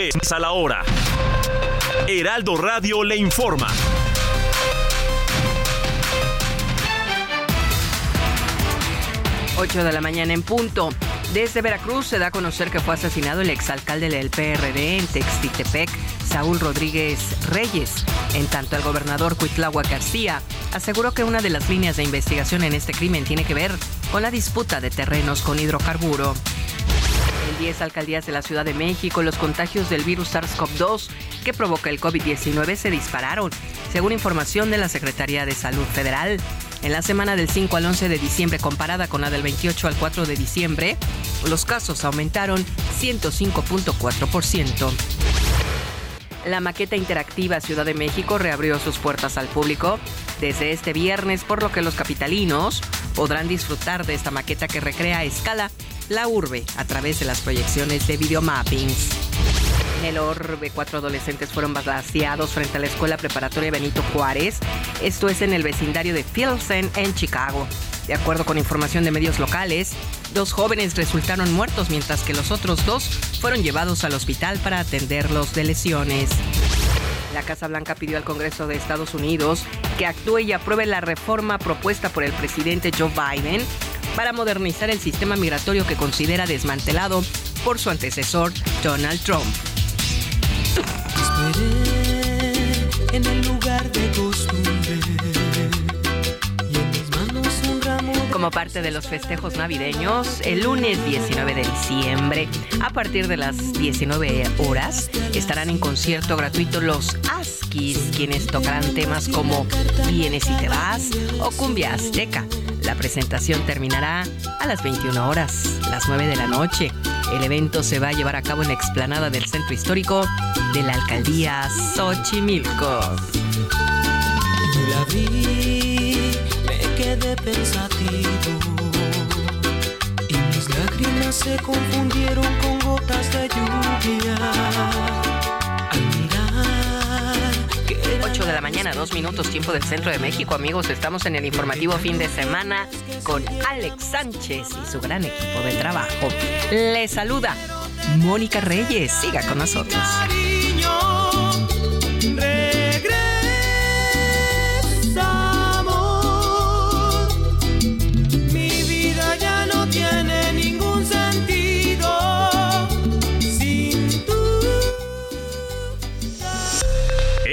Es a la hora. Heraldo Radio le informa. Ocho de la mañana en punto. Desde Veracruz se da a conocer que fue asesinado el exalcalde del PRD en Textitepec, Saúl Rodríguez Reyes. En tanto, el gobernador Cuitlagua García aseguró que una de las líneas de investigación en este crimen tiene que ver con la disputa de terrenos con hidrocarburo. En 10 alcaldías de la Ciudad de México, los contagios del virus SARS-CoV-2 que provoca el COVID-19 se dispararon, según información de la Secretaría de Salud Federal. En la semana del 5 al 11 de diciembre, comparada con la del 28 al 4 de diciembre, los casos aumentaron 105.4%. La maqueta interactiva Ciudad de México reabrió sus puertas al público desde este viernes, por lo que los capitalinos podrán disfrutar de esta maqueta que recrea a escala la urbe a través de las proyecciones de videomappings. En el orbe, cuatro adolescentes fueron balaseados frente a la escuela preparatoria Benito Juárez. Esto es en el vecindario de Pilsen, en Chicago. De acuerdo con información de medios locales, dos jóvenes resultaron muertos mientras que los otros dos fueron llevados al hospital para atenderlos de lesiones. La Casa Blanca pidió al Congreso de Estados Unidos que actúe y apruebe la reforma propuesta por el presidente Joe Biden para modernizar el sistema migratorio que considera desmantelado por su antecesor Donald Trump. Esperé en el lugar de costumbre Como parte de los festejos navideños, el lunes 19 de diciembre, a partir de las 19 horas, estarán en concierto gratuito los Askis, quienes tocarán temas como Vienes y te vas o Cumbia Azteca. La presentación terminará a las 21 horas, las 9 de la noche. El evento se va a llevar a cabo en la explanada del centro histórico de la alcaldía Xochimilco. La vi, me quedé pensativo y mis lágrimas se confundieron con gotas de lluvia. 8 de la mañana, dos minutos, tiempo del centro de México, amigos. Estamos en el informativo fin de semana con Alex Sánchez y su gran equipo de trabajo. Les saluda Mónica Reyes. Siga con nosotros.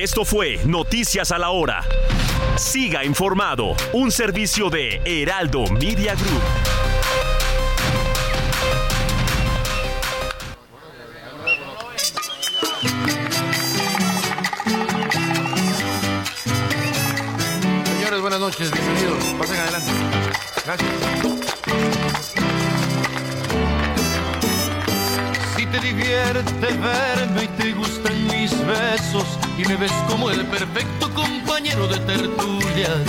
Esto fue Noticias a la Hora. Siga informado, un servicio de Heraldo Media Group. Señores, buenas noches, bienvenidos. Pasen adelante. Gracias. Si te divierte verme mis besos y me ves como el perfecto compañero de tertulias.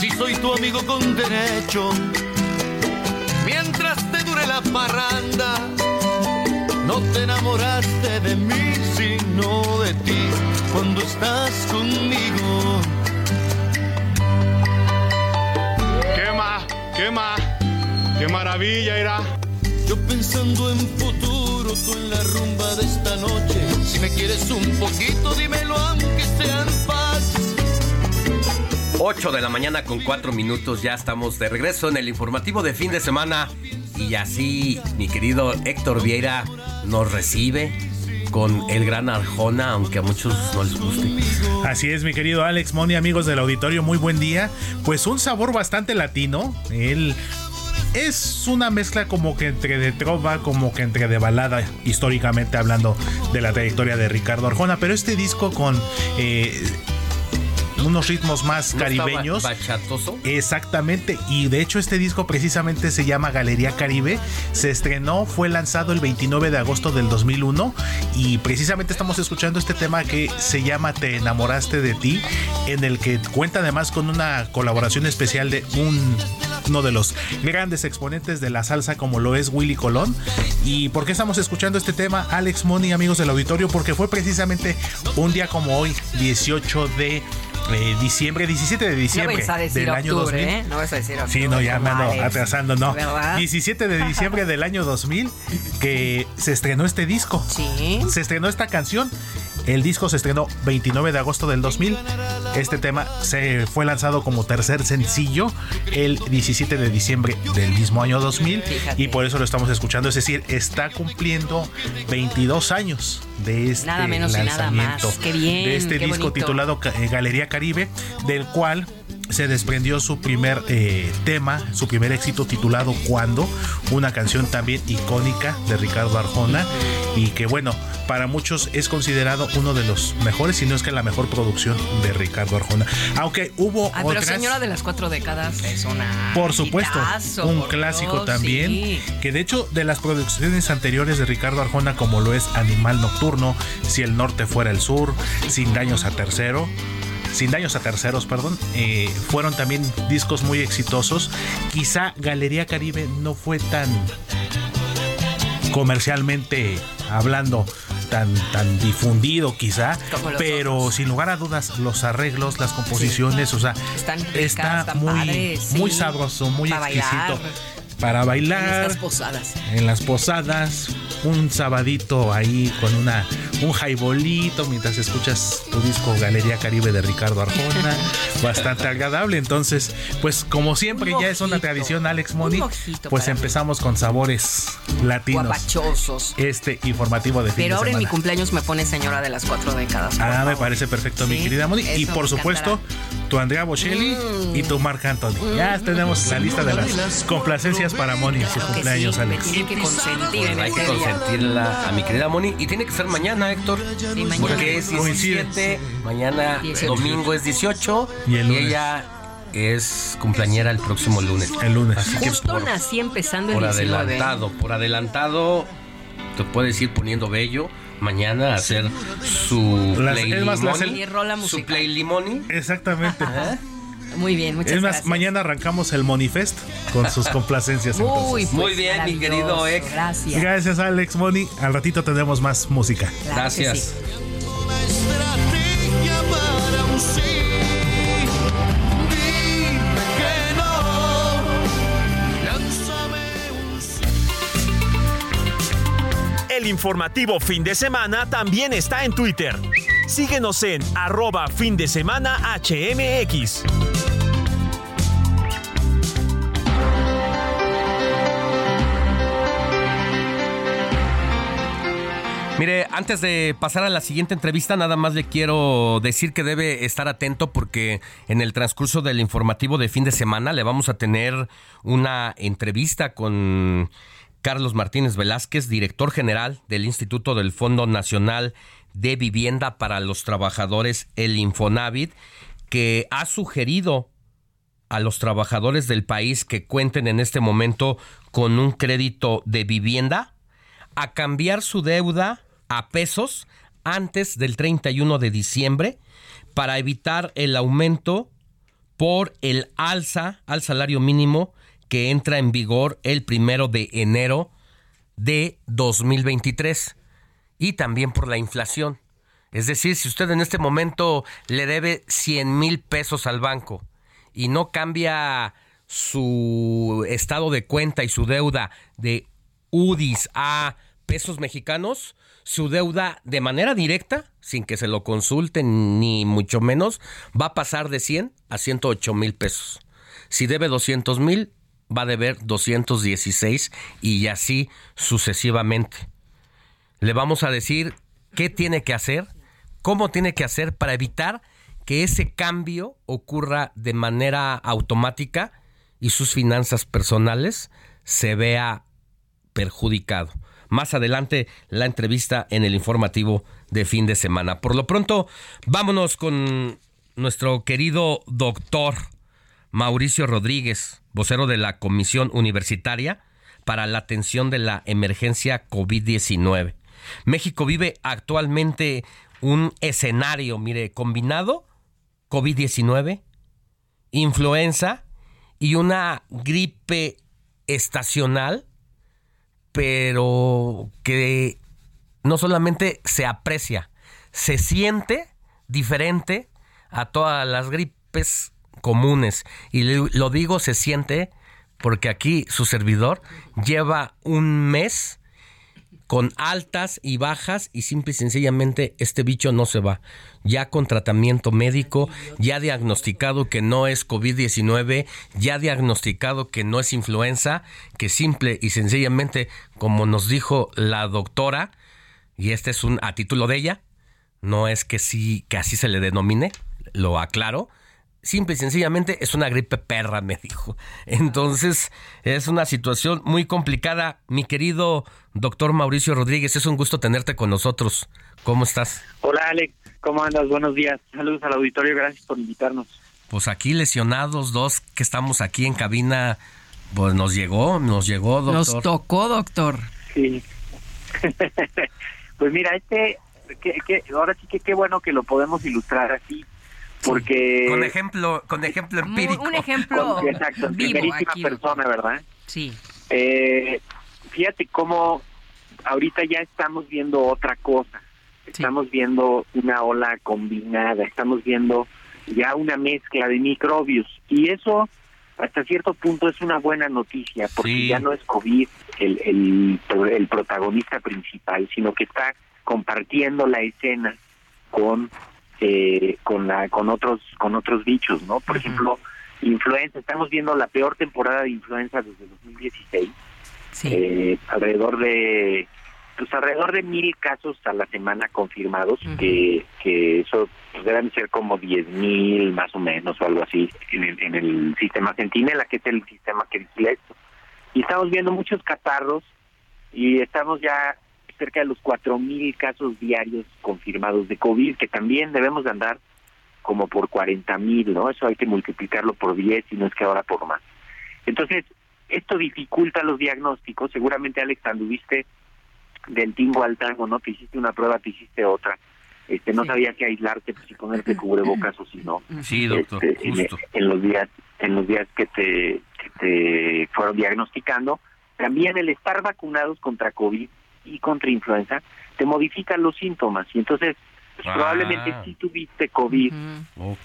Si soy tu amigo con derecho, mientras te dure la parranda, no te enamoraste de mí, sino de ti cuando estás conmigo. ¿Qué más? ¿Qué más? ¡Qué maravilla irá! Yo pensando en futuro, tú en la rumba de esta noche. Si me quieres un poquito, dímelo aunque sea en paz. 8 de la mañana con 4 minutos, ya estamos de regreso en el informativo de fin de semana. Y así, mi querido Héctor Vieira nos recibe con el gran Arjona, aunque a muchos no les guste. Así es, mi querido Alex Moni, amigos del auditorio, muy buen día. Pues un sabor bastante latino. Él es una mezcla como que entre de trova, como que entre de balada, históricamente hablando de la trayectoria de Ricardo Arjona. Pero este disco con eh, unos ritmos más ¿No caribeños. bachatoso? Exactamente, y de hecho este disco precisamente se llama Galería Caribe, se estrenó, fue lanzado el 29 de agosto del 2001 y precisamente estamos escuchando este tema que se llama Te enamoraste de ti, en el que cuenta además con una colaboración especial de un uno de los grandes exponentes de la salsa como lo es Willy Colón. ¿Y por qué estamos escuchando este tema, Alex Money, amigos del auditorio? Porque fue precisamente un día como hoy, 18 de eh, diciembre, 17 de No diciembre vas a decir del año octubre, 2000. ¿eh? No vas a decir octubre. Sí, no, ya me ando atrasando, no. ¿Verdad? 17 de diciembre del año 2000 que se estrenó este disco. Sí. Se estrenó esta canción. El disco se estrenó 29 de agosto del 2000. Este tema se fue lanzado como tercer sencillo el 17 de diciembre del mismo año 2000 y por eso lo estamos escuchando. Es decir, está cumpliendo 22 años de este Nada menos y nada lanzamiento más. Qué bien, de este qué disco bonito. titulado eh, Galería Caribe, del cual se desprendió su primer eh, tema, su primer éxito titulado Cuando, una canción también icónica de Ricardo Arjona y que bueno, para muchos es considerado uno de los mejores, si no es que la mejor producción de Ricardo Arjona. Aunque hubo Ay, pero otras... señora de las cuatro décadas es una. Por supuesto, hitazo, un por clásico Dios, también, sí. que de hecho de las producciones anteriores de Ricardo Arjona, como lo es Animal Nocturno, Si el Norte fuera el Sur, Sin Daños a Tercero, Sin Daños a Terceros, perdón, eh, fueron también discos muy exitosos. Quizá Galería Caribe no fue tan comercialmente hablando tan, tan difundido quizá, pero sin lugar a dudas los arreglos, las composiciones, o sea, Están ricas, está muy, muy sí. sabroso, muy Para exquisito. bailar. Para En bailar estas posadas. en las posadas, un sabadito ahí con una un jaibolito mientras escuchas tu disco Galería Caribe de Ricardo Arjona, bastante agradable. Entonces, pues como siempre ya es una tradición Alex mojito pues mí. empezamos con sabores latinos. Guapachosos. Este informativo de fin Pero de ahora en mi cumpleaños me pone señora de las cuatro décadas. Ah, me parece perfecto, mi querida Moni. Y por supuesto, tu Andrea Bocelli Mm. y tu Marc Anthony. Ya tenemos la lista de las complacencias para Moni en su Claro que cumpleaños, sí, me Alex. tienen que consentir en Hay que este consentirla a mi querida Moni. Y tiene que ser mañana, Héctor. Sí, mañana. Porque es 17, mañana 18. domingo es 18. Y el lunes. ella es cumpleañera el próximo lunes. El lunes. Así que Justo por, nací empezando por el 19. adelantado, por adelantado, te puedes ir poniendo bello. Mañana a hacer su Las- play limoni, su play limoni. Exactamente. Muy bien, muchas Es más, gracias. mañana arrancamos el Monifest con sus complacencias. Uy, pues, Muy bien, mi querido Ek. Gracias. Gracias, Alex Moni. Al ratito tendremos más música. Claro Gracias. El informativo fin de semana también está en Twitter. Síguenos en arroba fin de semana HMX. Mire, antes de pasar a la siguiente entrevista, nada más le quiero decir que debe estar atento porque en el transcurso del informativo de fin de semana le vamos a tener una entrevista con Carlos Martínez Velázquez, director general del Instituto del Fondo Nacional de Vivienda para los Trabajadores, el Infonavit, que ha sugerido a los trabajadores del país que cuenten en este momento con un crédito de vivienda a cambiar su deuda a pesos antes del 31 de diciembre para evitar el aumento por el alza al salario mínimo que entra en vigor el primero de enero de 2023 y también por la inflación. Es decir, si usted en este momento le debe 100 mil pesos al banco y no cambia su estado de cuenta y su deuda de UDIs a pesos mexicanos, su deuda de manera directa, sin que se lo consulten ni mucho menos, va a pasar de 100 a 108 mil pesos. Si debe 200 mil, va a deber 216 y así sucesivamente. Le vamos a decir qué tiene que hacer, cómo tiene que hacer para evitar que ese cambio ocurra de manera automática y sus finanzas personales se vea perjudicado. Más adelante la entrevista en el informativo de fin de semana. Por lo pronto, vámonos con nuestro querido doctor Mauricio Rodríguez, vocero de la Comisión Universitaria para la Atención de la Emergencia COVID-19. México vive actualmente un escenario, mire, combinado COVID-19, influenza y una gripe estacional, pero que no solamente se aprecia, se siente diferente a todas las gripes comunes. Y lo digo se siente porque aquí su servidor lleva un mes con altas y bajas y simple y sencillamente este bicho no se va. Ya con tratamiento médico, ya diagnosticado que no es COVID-19, ya diagnosticado que no es influenza, que simple y sencillamente, como nos dijo la doctora, y este es un a título de ella, no es que sí, que así se le denomine, lo aclaro, simple y sencillamente es una gripe perra, me dijo. Entonces, es una situación muy complicada. Mi querido doctor Mauricio Rodríguez, es un gusto tenerte con nosotros. ¿Cómo estás? Hola, Alex. ¿Cómo andas? Buenos días. Saludos al auditorio. Gracias por invitarnos. Pues aquí lesionados, dos que estamos aquí en cabina, pues nos llegó, nos llegó, doctor. Nos tocó, doctor. Sí. pues mira, este, que, ahora sí que qué bueno que lo podemos ilustrar así porque con ejemplo con ejemplo empírico. un ejemplo con, exacto vivo persona verdad sí. Eh, fíjate cómo ahorita ya estamos viendo otra cosa. Estamos viendo una ola combinada estamos viendo ya una mezcla de microbios. Y eso hasta cierto punto es una buena noticia porque ya no es COVID el, el, el protagonista principal sino que está compartiendo la escena con eh, con la con otros con otros bichos, ¿no? Por ejemplo, influenza. Estamos viendo la peor temporada de influenza desde 2016. Eh, alrededor de pues alrededor de mil casos a la semana confirmados, que, que eso pues, deben ser como diez mil más o menos o algo así en el, en el sistema Centinela, que es el sistema que vigila esto. Y estamos viendo muchos catarros y estamos ya cerca de los 4.000 casos diarios confirmados de COVID, que también debemos de andar como por 40.000, ¿no? Eso hay que multiplicarlo por 10 y no es que ahora por más. Entonces, esto dificulta los diagnósticos. Seguramente, Alex, anduviste del tingo al tango, ¿no? Te hiciste una prueba, te hiciste otra. Este, no sabía que aislarte, pues, si ponerte cubrebocas o si no. Sí, doctor, este, En, los días, en los días que te, que te fueron diagnosticando. También el estar vacunados contra COVID y contra influenza, te modifican los síntomas. Y entonces, pues, Ah. probablemente sí tuviste COVID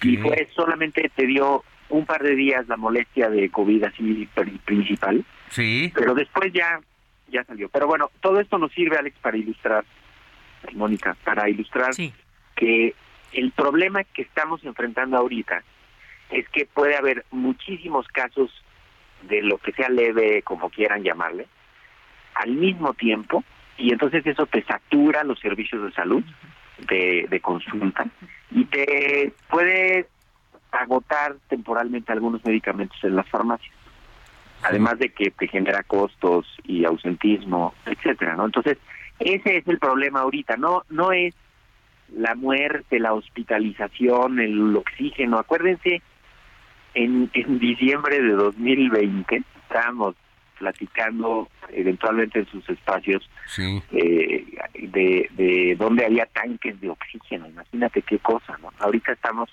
y fue solamente te dio un par de días la molestia de COVID así pri- principal, Sí. pero después ya ya salió. Pero bueno, todo esto nos sirve, Alex, para ilustrar, Mónica, para ilustrar que el problema que estamos enfrentando ahorita es que puede haber muchísimos casos de lo que sea leve, como quieran llamarle, al mismo tiempo y entonces eso te satura los servicios de salud, de, de consulta, y te puede agotar temporalmente algunos medicamentos en las farmacias. Además de que te genera costos y ausentismo, etcétera, ¿no? Entonces, ese es el problema ahorita, no no es la muerte, la hospitalización, el oxígeno. Acuérdense, en, en diciembre de 2020 estábamos platicando eventualmente en sus espacios eh, de, de dónde había tanques de oxígeno. Imagínate qué cosa, ¿no? Ahorita estamos,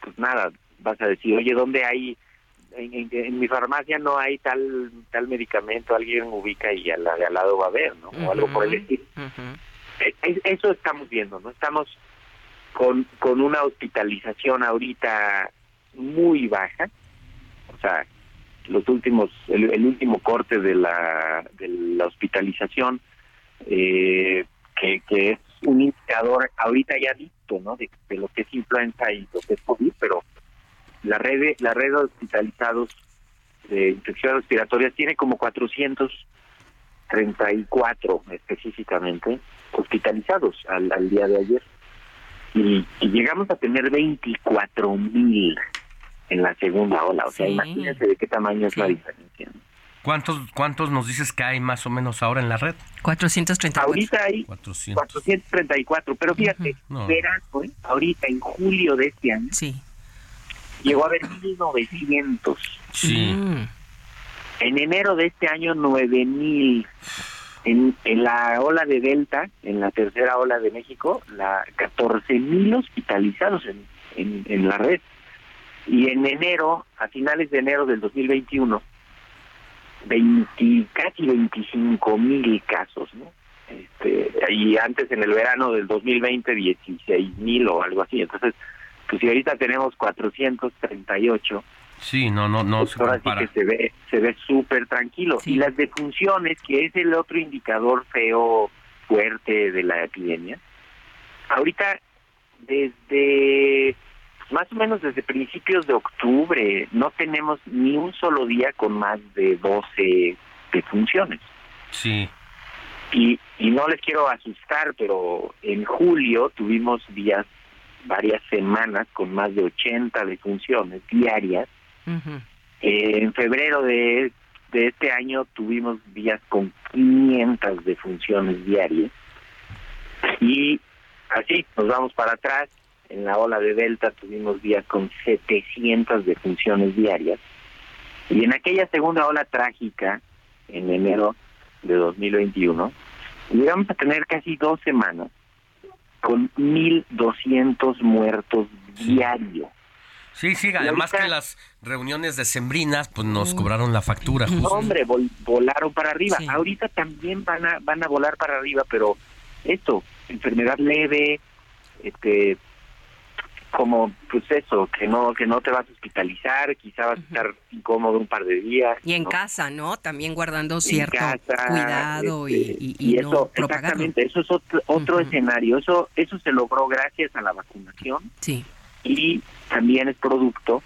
pues nada, vas a decir, oye, ¿dónde hay? En, en, mi farmacia no hay tal tal medicamento, alguien ubica y al, al lado va a haber, ¿no? O algo por el estilo. E- Eso estamos viendo, ¿no? Estamos con, con una hospitalización ahorita muy baja, o sea, los últimos, el, el último corte de la, de la hospitalización, eh, que, que es un indicador ahorita ya visto, ¿no? De, lo que es influenza y lo que es COVID, pero la red de, la red de hospitalizados de infecciones respiratorias tiene como 434 específicamente hospitalizados al, al día de ayer y, y llegamos a tener 24 mil en la segunda ola. O sea, Sí. imagínense de qué tamaño es la diferencia. ¿Cuántos, ¿Cuántos nos dices que hay más o menos ahora en la red? 434. Ahorita hay 434, pero fíjate, No. verano, ¿eh? ahorita en julio de este año, llegó a haber 1900. Sí. En enero de este año, 9000. En, en la ola de Delta, en la tercera ola de México, la 14.000 hospitalizados en, en, en la red. Y en enero, a finales de enero del 2021, 20, casi 25 mil casos, ¿no? Este, y antes en el verano del 2020, 16 mil o algo así. Entonces, pues si ahorita tenemos 438, Sí, no, no, no se pues sí compara. que se ve se ve súper tranquilo y las defunciones que es el otro indicador feo fuerte de la epidemia ahorita desde más o menos desde principios de octubre no tenemos ni un solo día con más de 12 defunciones Sí. y, y no les quiero asustar, pero en julio tuvimos días, varias semanas con más de 80 defunciones diarias. Eh, en febrero de, de este año tuvimos días con 500 defunciones diarias. Y así nos vamos para atrás. En la ola de Delta tuvimos días con 700 defunciones diarias. Y en aquella segunda ola trágica, en enero de 2021, llegamos a tener casi dos semanas con 1.200 muertos diarios. Sí, sí, además que las reuniones decembrinas pues nos cobraron la factura. No, justo. hombre, vol- volaron para arriba. Ahorita también van a van a volar para arriba, pero esto, enfermedad leve, este como pues eso, que no que no te vas a hospitalizar, quizá vas a estar incómodo un par de días. Y en ¿no? casa, ¿no? También guardando cierto casa, cuidado y, este, y- eso exactamente eso es otro, otro escenario eso eso se logró gracias a la vacunación Sí. y también es producto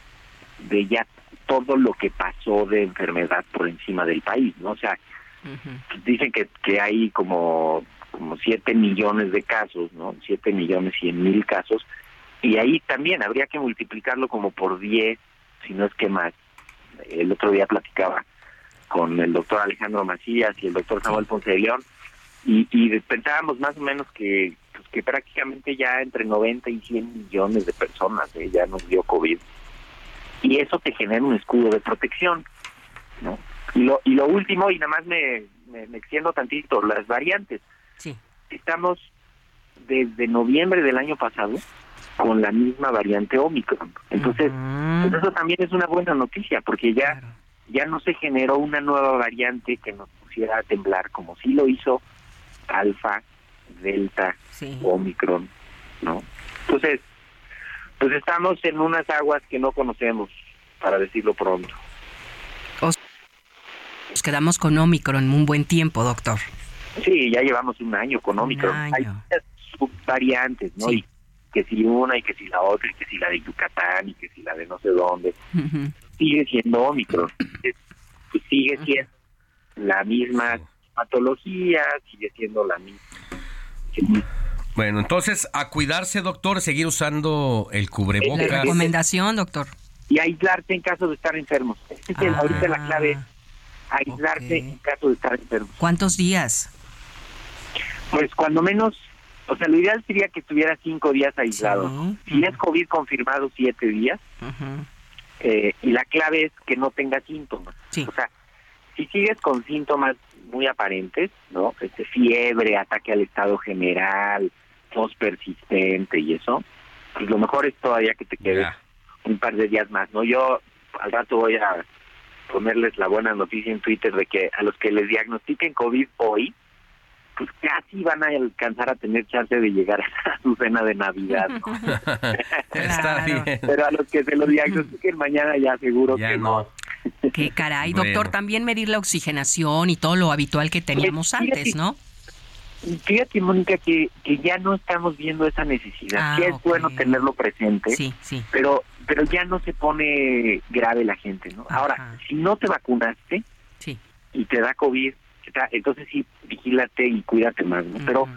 de ya todo lo que pasó de enfermedad por encima del país no o sea dicen que que hay como como siete millones de casos no siete millones cien mil casos y ahí también habría que multiplicarlo como por 10 si no es que más el otro día platicaba con el doctor Alejandro Macías y el doctor Samuel Ponce de León y, y pensábamos más o menos que pues, que prácticamente ya entre 90 y 100 millones de personas eh, ya nos dio COVID y eso te genera un escudo de protección ¿no? y lo y lo último y nada más me, me, me extiendo tantito las variantes Sí. estamos desde noviembre del año pasado con la misma variante Omicron. Entonces, pues eso también es una buena noticia porque ya ya no se generó una nueva variante que nos pusiera a temblar como sí lo hizo Alfa, Delta, Omicron, ¿no? Entonces, pues estamos en unas aguas que no conocemos, para decirlo pronto. Nos quedamos con Omicron un buen tiempo, doctor. Sí, ya llevamos un año con Omicron. Hay muchas subvariantes, ¿no? Y que si una y que si la otra y que si la de Yucatán y que si la de no sé dónde. Sigue siendo Omicron. Pues sigue siendo la misma patología, sigue siendo la misma. Bueno, entonces a cuidarse, doctor, seguir usando el cubrebocas. La recomendación, doctor. Y aislarse en caso de estar enfermos. Esta es el- Ah. ahorita la clave. Aislarse en caso de estar enfermo. ¿Cuántos días? Pues cuando menos, o sea, lo ideal sería que estuviera cinco días aislado. Si es COVID confirmado, siete días. Eh, y la clave es que no tenga síntomas. O sea, si sigues con síntomas muy aparentes, ¿no? Este, fiebre, ataque al estado general, tos persistente y eso, pues lo mejor es todavía que te quedes un par de días más, ¿no? Yo al rato voy a ponerles la buena noticia en Twitter de que a los que les diagnostiquen COVID hoy, pues casi van a alcanzar a tener chance de llegar a su cena de Navidad, ¿no? Está bien. Pero a los que se lo diagnostiquen mañana ya seguro que no. Qué caray, Bueno. doctor, también medir la oxigenación y todo lo habitual que teníamos Pues, fíjate- antes, ¿no? Fíjate, Mónica, que, que ya no estamos viendo esa necesidad. Ah, sí es bueno tenerlo presente, Sí, sí. pero pero ya no se pone grave la gente, ¿no? Ahora, si no te vacunaste Sí. y te da COVID, entonces sí, vigílate y cuídate más, ¿no? Pero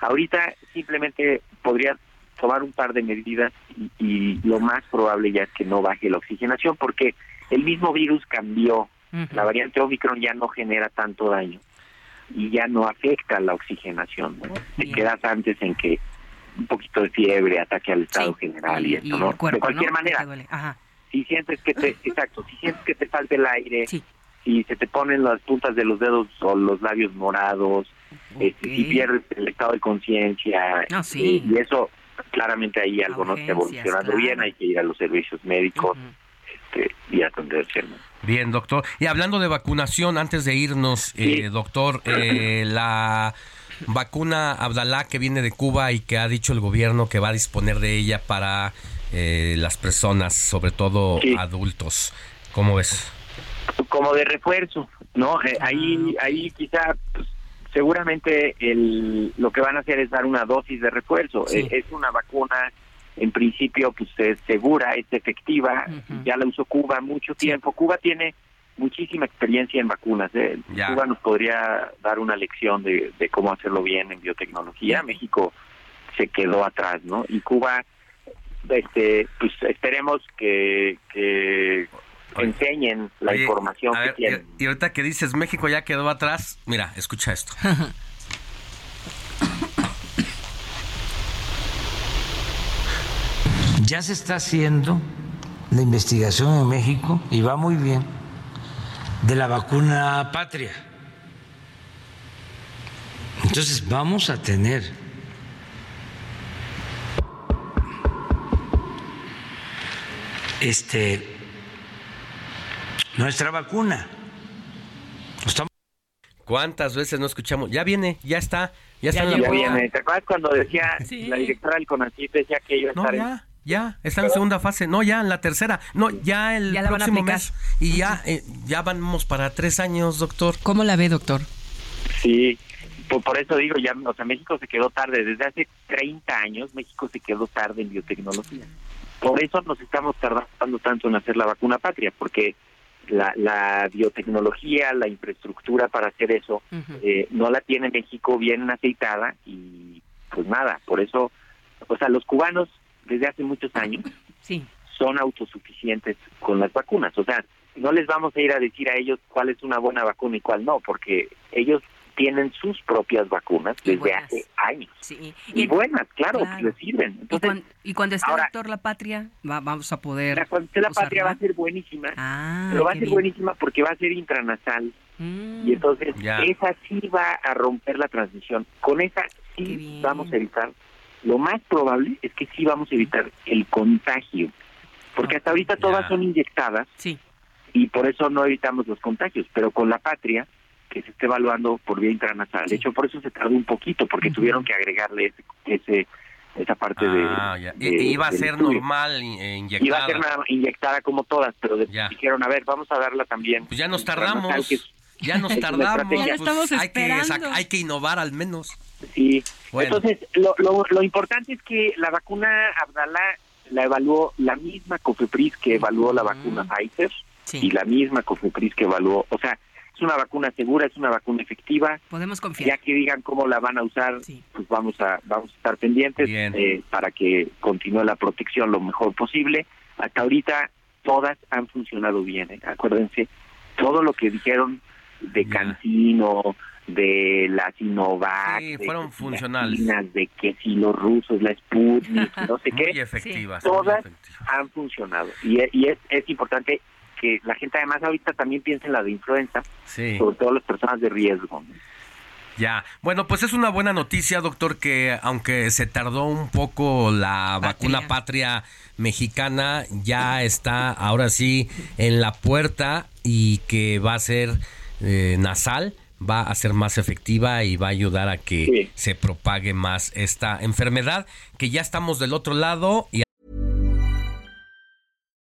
ahorita simplemente podrías tomar un par de medidas y, y lo más probable ya es que no baje la oxigenación porque el mismo virus cambió. La variante Omicron ya no genera tanto daño y ya no afecta la oxigenación. ¿no? Te quedas antes en que un poquito de fiebre, ataque al estado general y, Y esto, ¿no? el cuerpo, de cualquier ¿no? manera, si sientes que te, exacto, si sientes que te falta el aire, si se te ponen las puntas de los dedos o los labios morados, este, si pierdes el estado de conciencia, No, sí. eh, y eso claramente ahí algo no está evolucionando bien, claro. hay que ir a los servicios médicos este, y atenderse. ¿no? Bien, doctor. Y hablando de vacunación, antes de irnos, eh, doctor, eh, la vacuna Abdalá que viene de Cuba y que ha dicho el gobierno que va a disponer de ella para eh, las personas, sobre todo adultos. ¿Cómo ves? Como de refuerzo, ¿no? Eh, ahí, ahí quizá, pues, seguramente el, lo que van a hacer es dar una dosis de refuerzo. Sí. Eh, es una vacuna, en principio, pues es segura, es efectiva. Ya la usó Cuba mucho tiempo. Cuba tiene muchísima experiencia en vacunas. ¿eh? Ya. Cuba nos podría dar una lección de, de cómo hacerlo bien en biotecnología. México se quedó atrás, ¿no? Y Cuba, este, pues esperemos que, que enseñen la Oye, información que tienen. y, y ahorita que dices México ya quedó atrás, mira, escucha esto. Ya se está haciendo la investigación en México y va muy bien de la vacuna patria. Entonces vamos a tener este nuestra vacuna. ¿Cuántas veces no escuchamos? Ya viene, ya está, ya está en la Ya viene. ¿Te acuerdas cuando decía la directora del CONACYT decía que iba a No, estar en- ya, ya, está en la segunda fase. No, ya en la tercera. No, ya el Ya próximo mes. Y ya, eh, ya vamos para tres años, doctor. ¿Cómo la ve, doctor? Sí, por, por eso digo, ya, o sea, México se quedó tarde. Desde hace 30 años México se quedó tarde en biotecnología. Por eso nos estamos tardando tanto en hacer la vacuna patria, porque la, la biotecnología, la infraestructura para hacer eso, eh, no la tiene México bien aceitada y pues nada, por eso, o sea, los cubanos desde hace muchos años Sí. son autosuficientes con las vacunas. O sea, no les vamos a ir a decir a ellos cuál es una buena vacuna y cuál no, porque ellos tienen sus propias vacunas Y desde buenas. hace años. Sí. Y, buenas, claro, Claro. les sirven. Y, Entonces, cuan- y cuando esté ahora- doctor la patria, va- vamos a poder. la, cuando esté la usarla. patria va a ser buenísima, Ah, pero va a ser bien. buenísima porque va a ser intranasal. Mm. Y entonces Ya. esa sí va a romper la transmisión. Con esa sí vamos a evitar. Lo más probable es que sí vamos a evitar el contagio. Porque hasta ahorita todas son inyectadas. Sí. Y por eso no evitamos los contagios. Pero con la patria, que se está evaluando por vía intranasal. De hecho, por eso se tardó un poquito, porque tuvieron que agregarle ese, ese esa parte de, Ah, ya. de- Iba a ser estudio. normal eh, inyectada. Iba a ser una inyectada como todas, pero de- dijeron, a ver, vamos a darla también. Pues ya nos tardamos. que es- Ya nos tardamos. estrategia. pues hay, que, sac- hay que innovar al menos. Sí. Bueno. Entonces, lo, lo, lo importante es que la vacuna Abdala la evaluó la misma COFEPRIS que evaluó la vacuna Pfizer y la misma COFEPRIS que evaluó, o sea, Es una vacuna segura, es una vacuna efectiva. Podemos confiar. Ya que digan cómo la van a usar, pues vamos a vamos a estar pendientes eh, para que continúe la protección lo mejor posible. Hasta ahorita todas han funcionado bien. ¿eh? Acuérdense, todo lo que dijeron de Cancino, de la Sinovac, Sí, fueron de, funcionales. de que si los rusos, la Sputnik, no sé Muy qué, efectivas, todas han funcionado. Y, y es, es importante que la gente además ahorita también piense en la de influenza, Sí. sobre todo las personas de riesgo. Ya, bueno, pues es una buena noticia, doctor, que aunque se tardó un poco la vacuna patria mexicana, ya está ahora sí en la puerta y que va a ser eh, nasal, va a ser más efectiva y va a ayudar a que se propague más esta enfermedad, que ya estamos del otro lado y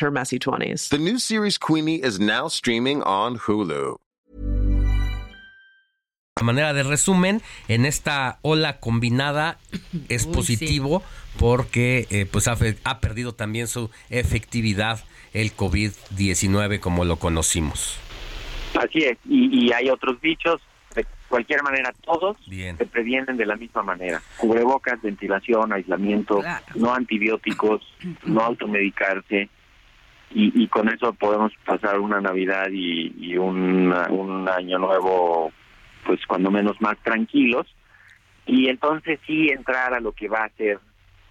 her messy 20s. The new series Queenie is now streaming on Hulu. a manera de resumen, en esta ola combinada es Uy, positivo porque eh, pues ha, ha perdido también su efectividad el COVID-19 como lo conocimos. Así es, y, y hay otros dichos, de cualquier manera todos Bien. se previenen de la misma manera. Cubrebocas, ventilación, aislamiento, Claro. no antibióticos, no automedicarse, y, y con eso podemos pasar una Navidad y, y un, un año nuevo, pues cuando menos más tranquilos, y entonces sí entrar a lo que va a ser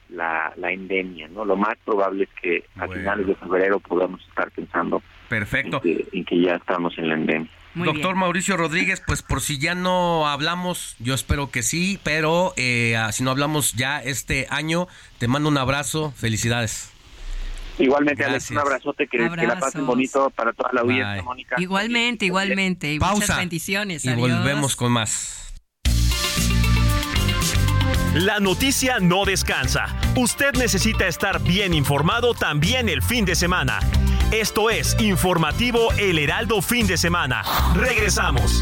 la, la endemia, ¿no? Lo más probable es que a finales de febrero podamos estar pensando Perfecto. en que, en que ya estamos en la endemia. Doctor Mauricio Rodríguez, pues por si ya no hablamos, yo espero que sí, pero eh, ah, si no hablamos ya este año, te mando un abrazo, felicidades. Igualmente, Alex, un abrazote, que, que la pasen bonito para toda la audiencia, Bye. Mónica. Igualmente, igualmente. Y muchas Pausa. bendiciones. Y Adiós. volvemos con más. La noticia no descansa. Usted necesita estar bien informado también el fin de semana. Esto es Informativo El Heraldo Fin de Semana. Regresamos.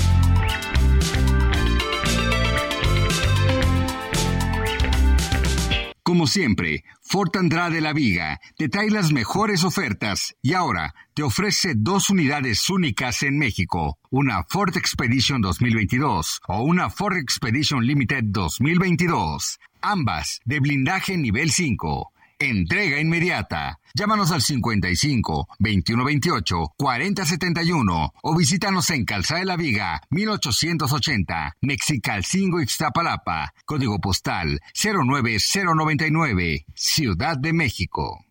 Como siempre, Fort Andrade La Viga te trae las mejores ofertas y ahora te ofrece dos unidades únicas en México, una Ford Expedition 2022 o una Ford Expedition Limited 2022, ambas de blindaje nivel 5. Entrega inmediata. Llámanos al 55 2128 4071 o visítanos en Calzada de la Viga 1880, Mexicalcingo Ixtapalapa, código postal 09099, Ciudad de México.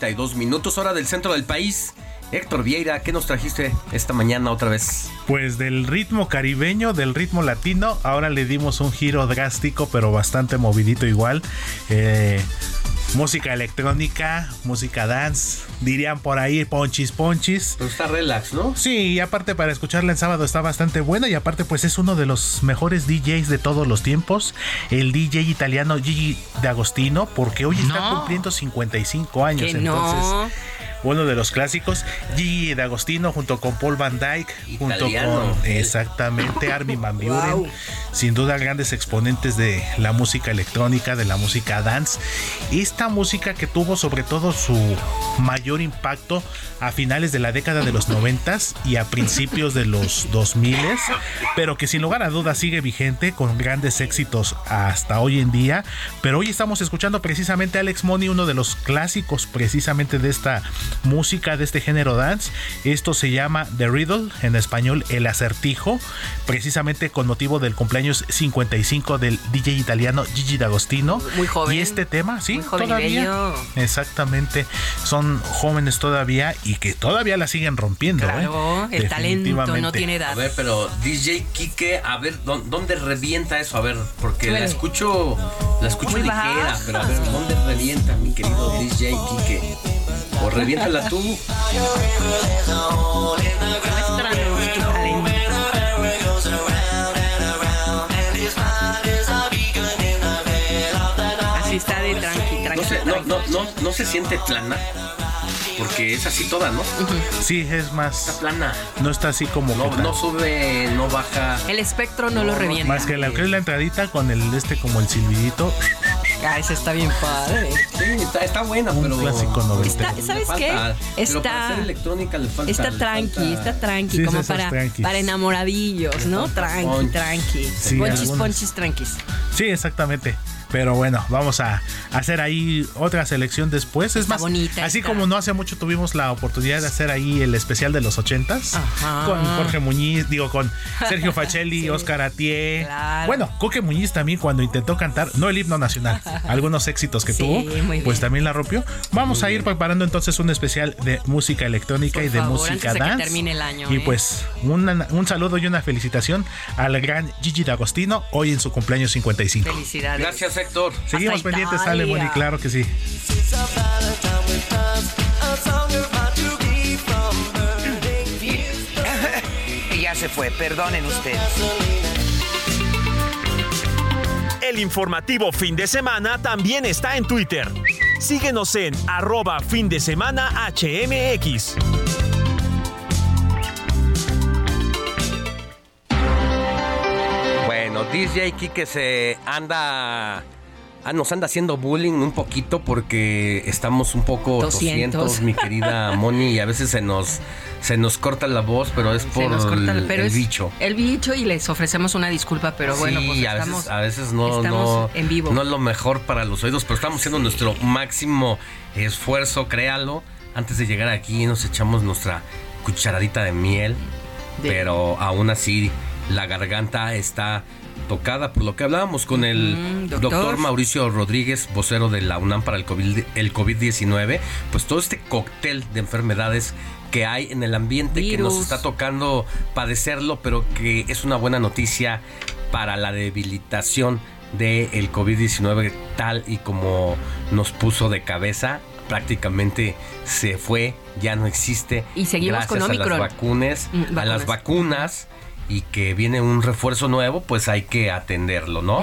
32 minutos, hora del centro del país. Héctor Vieira, ¿qué nos trajiste esta mañana otra vez? Pues del ritmo caribeño, del ritmo latino, ahora le dimos un giro drástico, pero bastante movidito igual. Eh, música electrónica, música dance, dirían por ahí ponchis ponchis. Pero está relax, ¿no? Sí, y aparte para escucharla en sábado está bastante buena y aparte pues es uno de los mejores DJs de todos los tiempos, el DJ italiano Gigi D'Agostino, porque hoy está No. cumpliendo 55 años, Que entonces no. uno de los clásicos, Gigi D'Agostino junto con Paul Van Dyke, junto con exactamente Armin Van Buren, sin duda grandes exponentes de la música electrónica, de la música dance. Esta música que tuvo sobre todo su mayor impacto a finales de la década de los 90 y a principios de los 2000, pero que sin lugar a dudas sigue vigente con grandes éxitos hasta hoy en día. Pero hoy estamos escuchando precisamente a Alex Money, uno de los clásicos precisamente de esta música, de este género dance. Esto se llama The Riddle, en español El Acertijo, precisamente con motivo del cumpleaños 55 del DJ italiano Gigi D'Agostino. Muy joven. Y este tema, sí, Muy joven y todavía. bello. Exactamente. Son jóvenes todavía y que todavía la siguen rompiendo. Claro, ¿eh? el talento no tiene A edad. ver, pero DJ Kike, a ver, ¿dó- ¿dónde revienta eso? A ver, porque la escucho, la escucho Muy ligera, baja. pero a ver, ¿dónde revienta mi querido DJ Kike? O reviéntala tú. Está de tranqui, No tranqui. se, no, tranqui. no, no, no se siente plana, porque es así toda, ¿no? Sí, es más. Está plana. No está así como. No, sube, no baja. El espectro no, lo revienta. Más que la que es la entradita con el este como el silbidito. Ah, ese está bien padre. Sí, está, está buena, Un pero. clásico. Está- ¿sabes le qué? falta- Está- para ser electrónica le falta. Está le tranqui, falta- está tranqui, Sí, como para, tranquis. para enamoradillos, ¿no? Tranqui, tranqui. Sí, ponchis, algunas. ponchis, tranquis. Sí, exactamente. Pero bueno, vamos a hacer ahí otra selección después. Es Está más, bonita así como no hace mucho tuvimos la oportunidad de hacer ahí el especial de los ochentas Ajá. con Jorge Muñiz, digo, con Sergio Facelli, Sí. Oscar Atié. Claro. Bueno, Coque Muñiz también cuando intentó cantar, no el himno nacional, algunos éxitos que Sí, tuvo, pues también la rompió. Vamos a ir preparando entonces un especial de música electrónica Por y de favor, música antes de que dance. termine el año, y ¿eh? pues una- un saludo y una felicitación al gran Gigi D'Agostino hoy en su cumpleaños 55. Felicidades. Gracias, Héctor. Seguimos Hasta pendientes, Italia. Ale Moni, claro que sí. Y ya se fue, perdonen ustedes. El informativo fin de semana también está en Twitter. Síguenos en arroba fin de semana HMX. DJ Kike se anda. ah, nos anda haciendo bullying un poquito porque estamos un poco 200. tosientos, mi querida Moni, y a veces se nos, se nos corta la voz, pero es por corta, el, pero el es bicho. El bicho y les ofrecemos una disculpa, pero bueno, sí, pues a estamos, veces, a veces no, estamos no, en vivo. no es lo mejor para los oídos, pero estamos haciendo nuestro máximo esfuerzo, créalo. Antes de llegar aquí nos echamos nuestra cucharadita de miel, De- pero aún así la garganta está tocada por lo que hablábamos con el Mm, doctor. doctor. Mauricio Rodríguez, vocero de la UNAM para el COVID, el COVID-19, pues todo este cóctel de enfermedades que hay en el ambiente que nos está tocando padecerlo, pero que es una buena noticia para la debilitación del COVID-19 tal y como nos puso de cabeza. Prácticamente se fue, ya no existe. Y seguimos gracias con a las Omicron. vacunas, Mm, a las vacunas. Y que viene un refuerzo nuevo, pues hay que atenderlo, ¿no?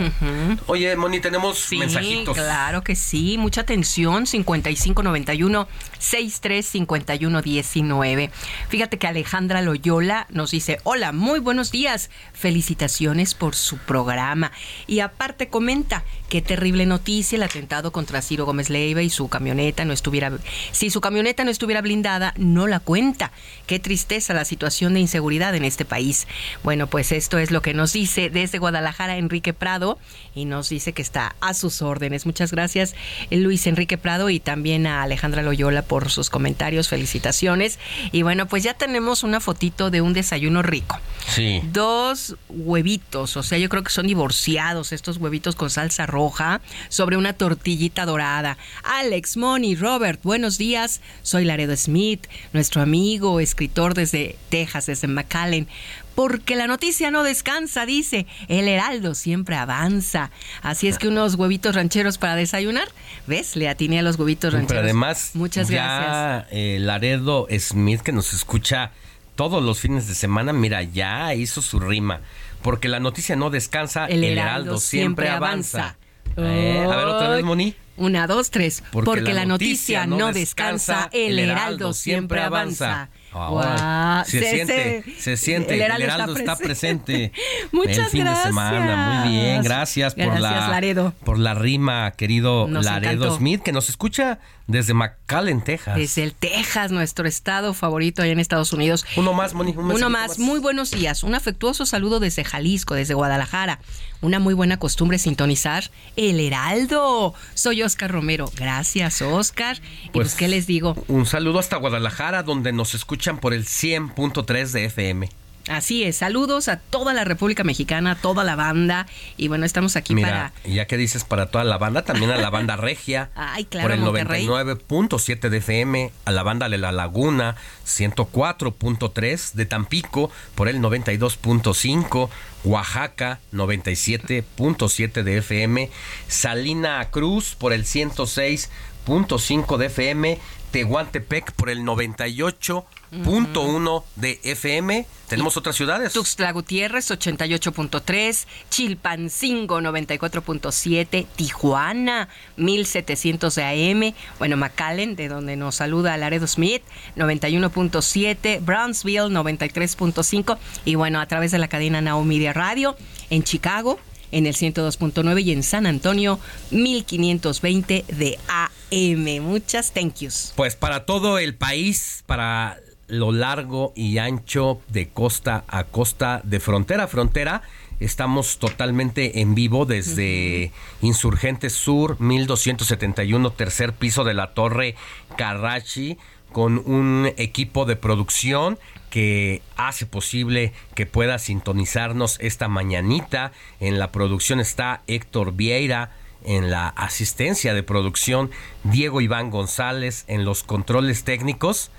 Oye, Moni, tenemos Sí, mensajitos. claro que sí. Mucha atención. 5591 635119. Fíjate que Alejandra Loyola nos dice: Hola, muy buenos días. Felicitaciones por su programa. Y aparte comenta: Qué terrible noticia el atentado contra Ciro Gómez Leiva y su camioneta no estuviera. Si su camioneta no estuviera blindada, no la cuenta. Qué tristeza la situación de inseguridad en este país. Bueno, pues esto es lo que nos dice desde Guadalajara Enrique Prado y nos dice que está a sus órdenes. Muchas gracias Luis Enrique Prado y también a Alejandra Loyola por sus comentarios. Felicitaciones. Y bueno, pues ya tenemos una fotito de un desayuno rico. Sí. Dos huevitos, o sea, yo creo que son divorciados estos huevitos con salsa roja roja sobre una tortillita dorada. Alex, Moni, Robert, buenos días. Soy Laredo Smith, nuestro amigo, escritor desde Texas, desde McAllen porque la noticia no descansa, dice. El Heraldo siempre avanza. Así es que unos huevitos rancheros para desayunar. ¿Ves? Le atiné a los huevitos rancheros. Pero además, muchas ya, gracias. eh, Laredo Smith, que nos escucha todos los fines de semana, mira, ya hizo su rima. Porque la noticia no descansa, el, Heraldo, siempre avanza. Eh, a ver, otra vez, Moni. Una, dos, tres. Porque, la, noticia, no descansa, el Heraldo siempre avanza. Guau, se, se- siente, se- se siente, el el Heraldo está está presente. Muchas el fin gracias. de semana, muy bien, gracias, por la Laredo. por la rima, querido Nos Laredo encantó. Smith, que nos escucha desde McAllen, Texas. Desde el Texas, nuestro estado favorito allá en Estados Unidos. Uno más, Moni, un Uno más. Muy buenos días. Un afectuoso saludo desde Jalisco, desde Guadalajara. Una muy buena costumbre sintonizar El Heraldo. Soy Oscar Romero. Gracias, Oscar. y pues, ¿qué les digo? Un saludo hasta Guadalajara, donde nos escuchan por el 100.3 de FM. Así es. Saludos a toda la República Mexicana, a toda la banda. Y bueno, estamos aquí Mira, para. ya que dices para toda la banda, también a la banda regia. Ay, claro, por el Monterrey. 99.7 de FM, a la banda de La Laguna, 104.3 de Tampico, por el 92.5, Oaxaca, 97.7 de FM, Salina Cruz, por el 106.5 de FM, Tehuantepec, por el 98.1 de FM. ¿Tenemos otras ciudades? Tuxtla Gutiérrez 88.3, Chilpancingo 94.7, Tijuana 1700 de AM, bueno, McAllen, de donde nos saluda Laredo Smith 91.7, Brownsville 93.5 y bueno, a través de la cadena Now Media Radio en Chicago en el 102.9 y en San Antonio 1520 de AM. Muchas thank yous. Pues para todo el país, para lo largo y ancho de costa a costa, de frontera a frontera, estamos totalmente en vivo desde Insurgentes Sur, 1271, tercer piso de la Torre Carrachi, con un equipo de producción que hace posible que pueda sintonizarnos esta mañanita. En la producción está Héctor Vieira, en la asistencia de producción Diego Iván González, en los controles técnicos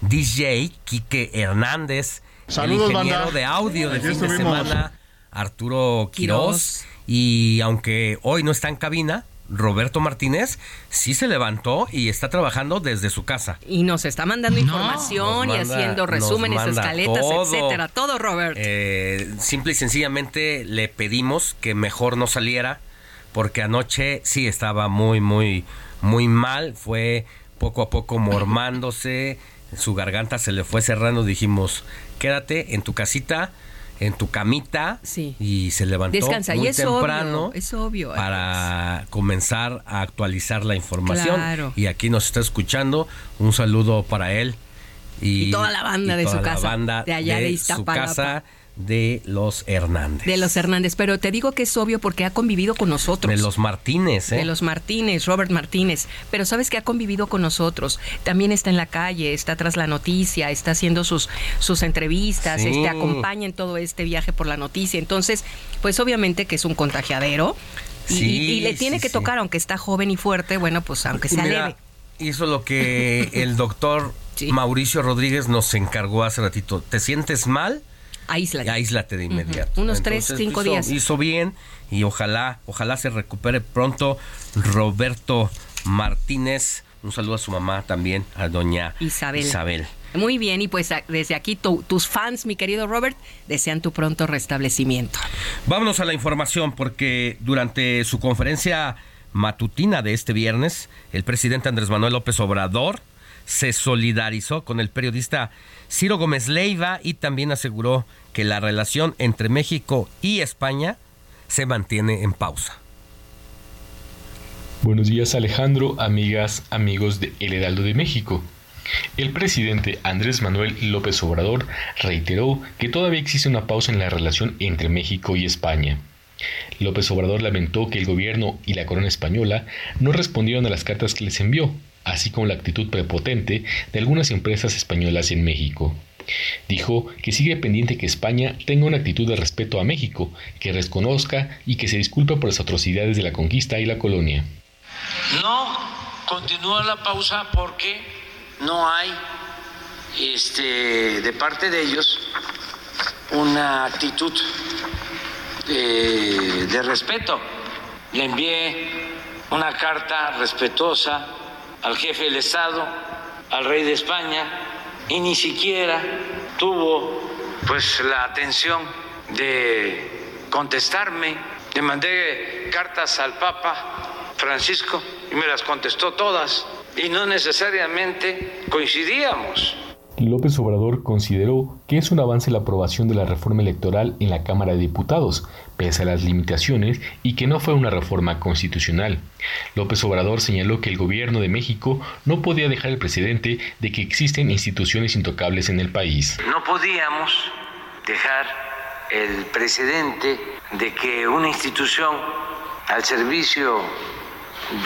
DJ Quique Hernández, Saludos, el ingeniero banda. de audio de Aquí fin de semana Arturo Quirós. Quirós. Y aunque hoy no está en cabina, Roberto Martínez sí se levantó y está trabajando desde su casa. Y nos está mandando información y haciendo resúmenes, escaletas, todo. etcétera. Todo, Robert. Eh, simple y sencillamente le pedimos que mejor no saliera porque anoche sí estaba muy, muy, muy mal. Fue poco a poco mormándose, su garganta se le fue cerrando. Dijimos, quédate en tu casita, en tu camita. Y se levantó Descansa, muy y es temprano obvio, es obvio. para comenzar a actualizar la información. Claro. Y aquí nos está escuchando. Un saludo para él. Y, Y toda la banda y de su la casa, banda de allá de su Iztapalapa. casa de los Hernández. De los Hernández, pero te digo que es obvio porque ha convivido con nosotros. De los Martínez, ¿eh? De los Martínez, Robert Martínez. Pero sabes que ha convivido con nosotros. También está en la calle, está tras la noticia, está haciendo sus, sus entrevistas, Sí. este, acompaña en todo este viaje por la noticia. Entonces, pues obviamente que es un contagiadero. Y, Sí, y- y le tiene sí, que sí. tocar, aunque está joven y fuerte, bueno, pues aunque sea Mira, leve. Hizo lo que el doctor Mauricio Rodríguez nos encargó hace ratito. ¿Te sientes mal? Aíslate. Aíslate de inmediato. Unos tres, cinco hizo- días. Hizo bien y ojalá, ojalá se recupere pronto Roberto Martínez. Un saludo a su mamá también, a doña Isabel. Isabel. Muy bien, y pues desde aquí tu- tus fans, mi querido Robert, desean tu pronto restablecimiento. Vámonos a la información porque durante su conferencia matutina de este viernes, el presidente Andrés Manuel López Obrador se solidarizó con el periodista Ciro Gómez Leiva y también aseguró que la relación entre México y España se mantiene en pausa. Buenos días Alejandro, amigas, amigos de El Heraldo de México. El presidente Andrés Manuel López Obrador reiteró que todavía existe una pausa en la relación entre México y España. López Obrador lamentó que el gobierno y la corona española no respondieron a las cartas que les envió, así como la actitud prepotente de algunas empresas españolas en México. Dijo que sigue pendiente que España tenga una actitud de respeto a México, que reconozca y que se disculpe por las atrocidades de la conquista y la colonia. No continúa la pausa porque no hay este, de parte de ellos una actitud de, de respeto. Le envié una carta respetuosa al jefe del Estado, al rey de España, y ni siquiera tuvo pues la atención de contestarme. Le mandé cartas al Papa Francisco y me las contestó todas y no necesariamente coincidíamos. López Obrador consideró que es un avance la aprobación de la reforma electoral en la Cámara de Diputados, pese a las limitaciones, y que no fue una reforma constitucional. López Obrador señaló que el gobierno de México no podía dejar el precedente de que existen instituciones intocables en el país. No podíamos dejar el precedente de que una institución al servicio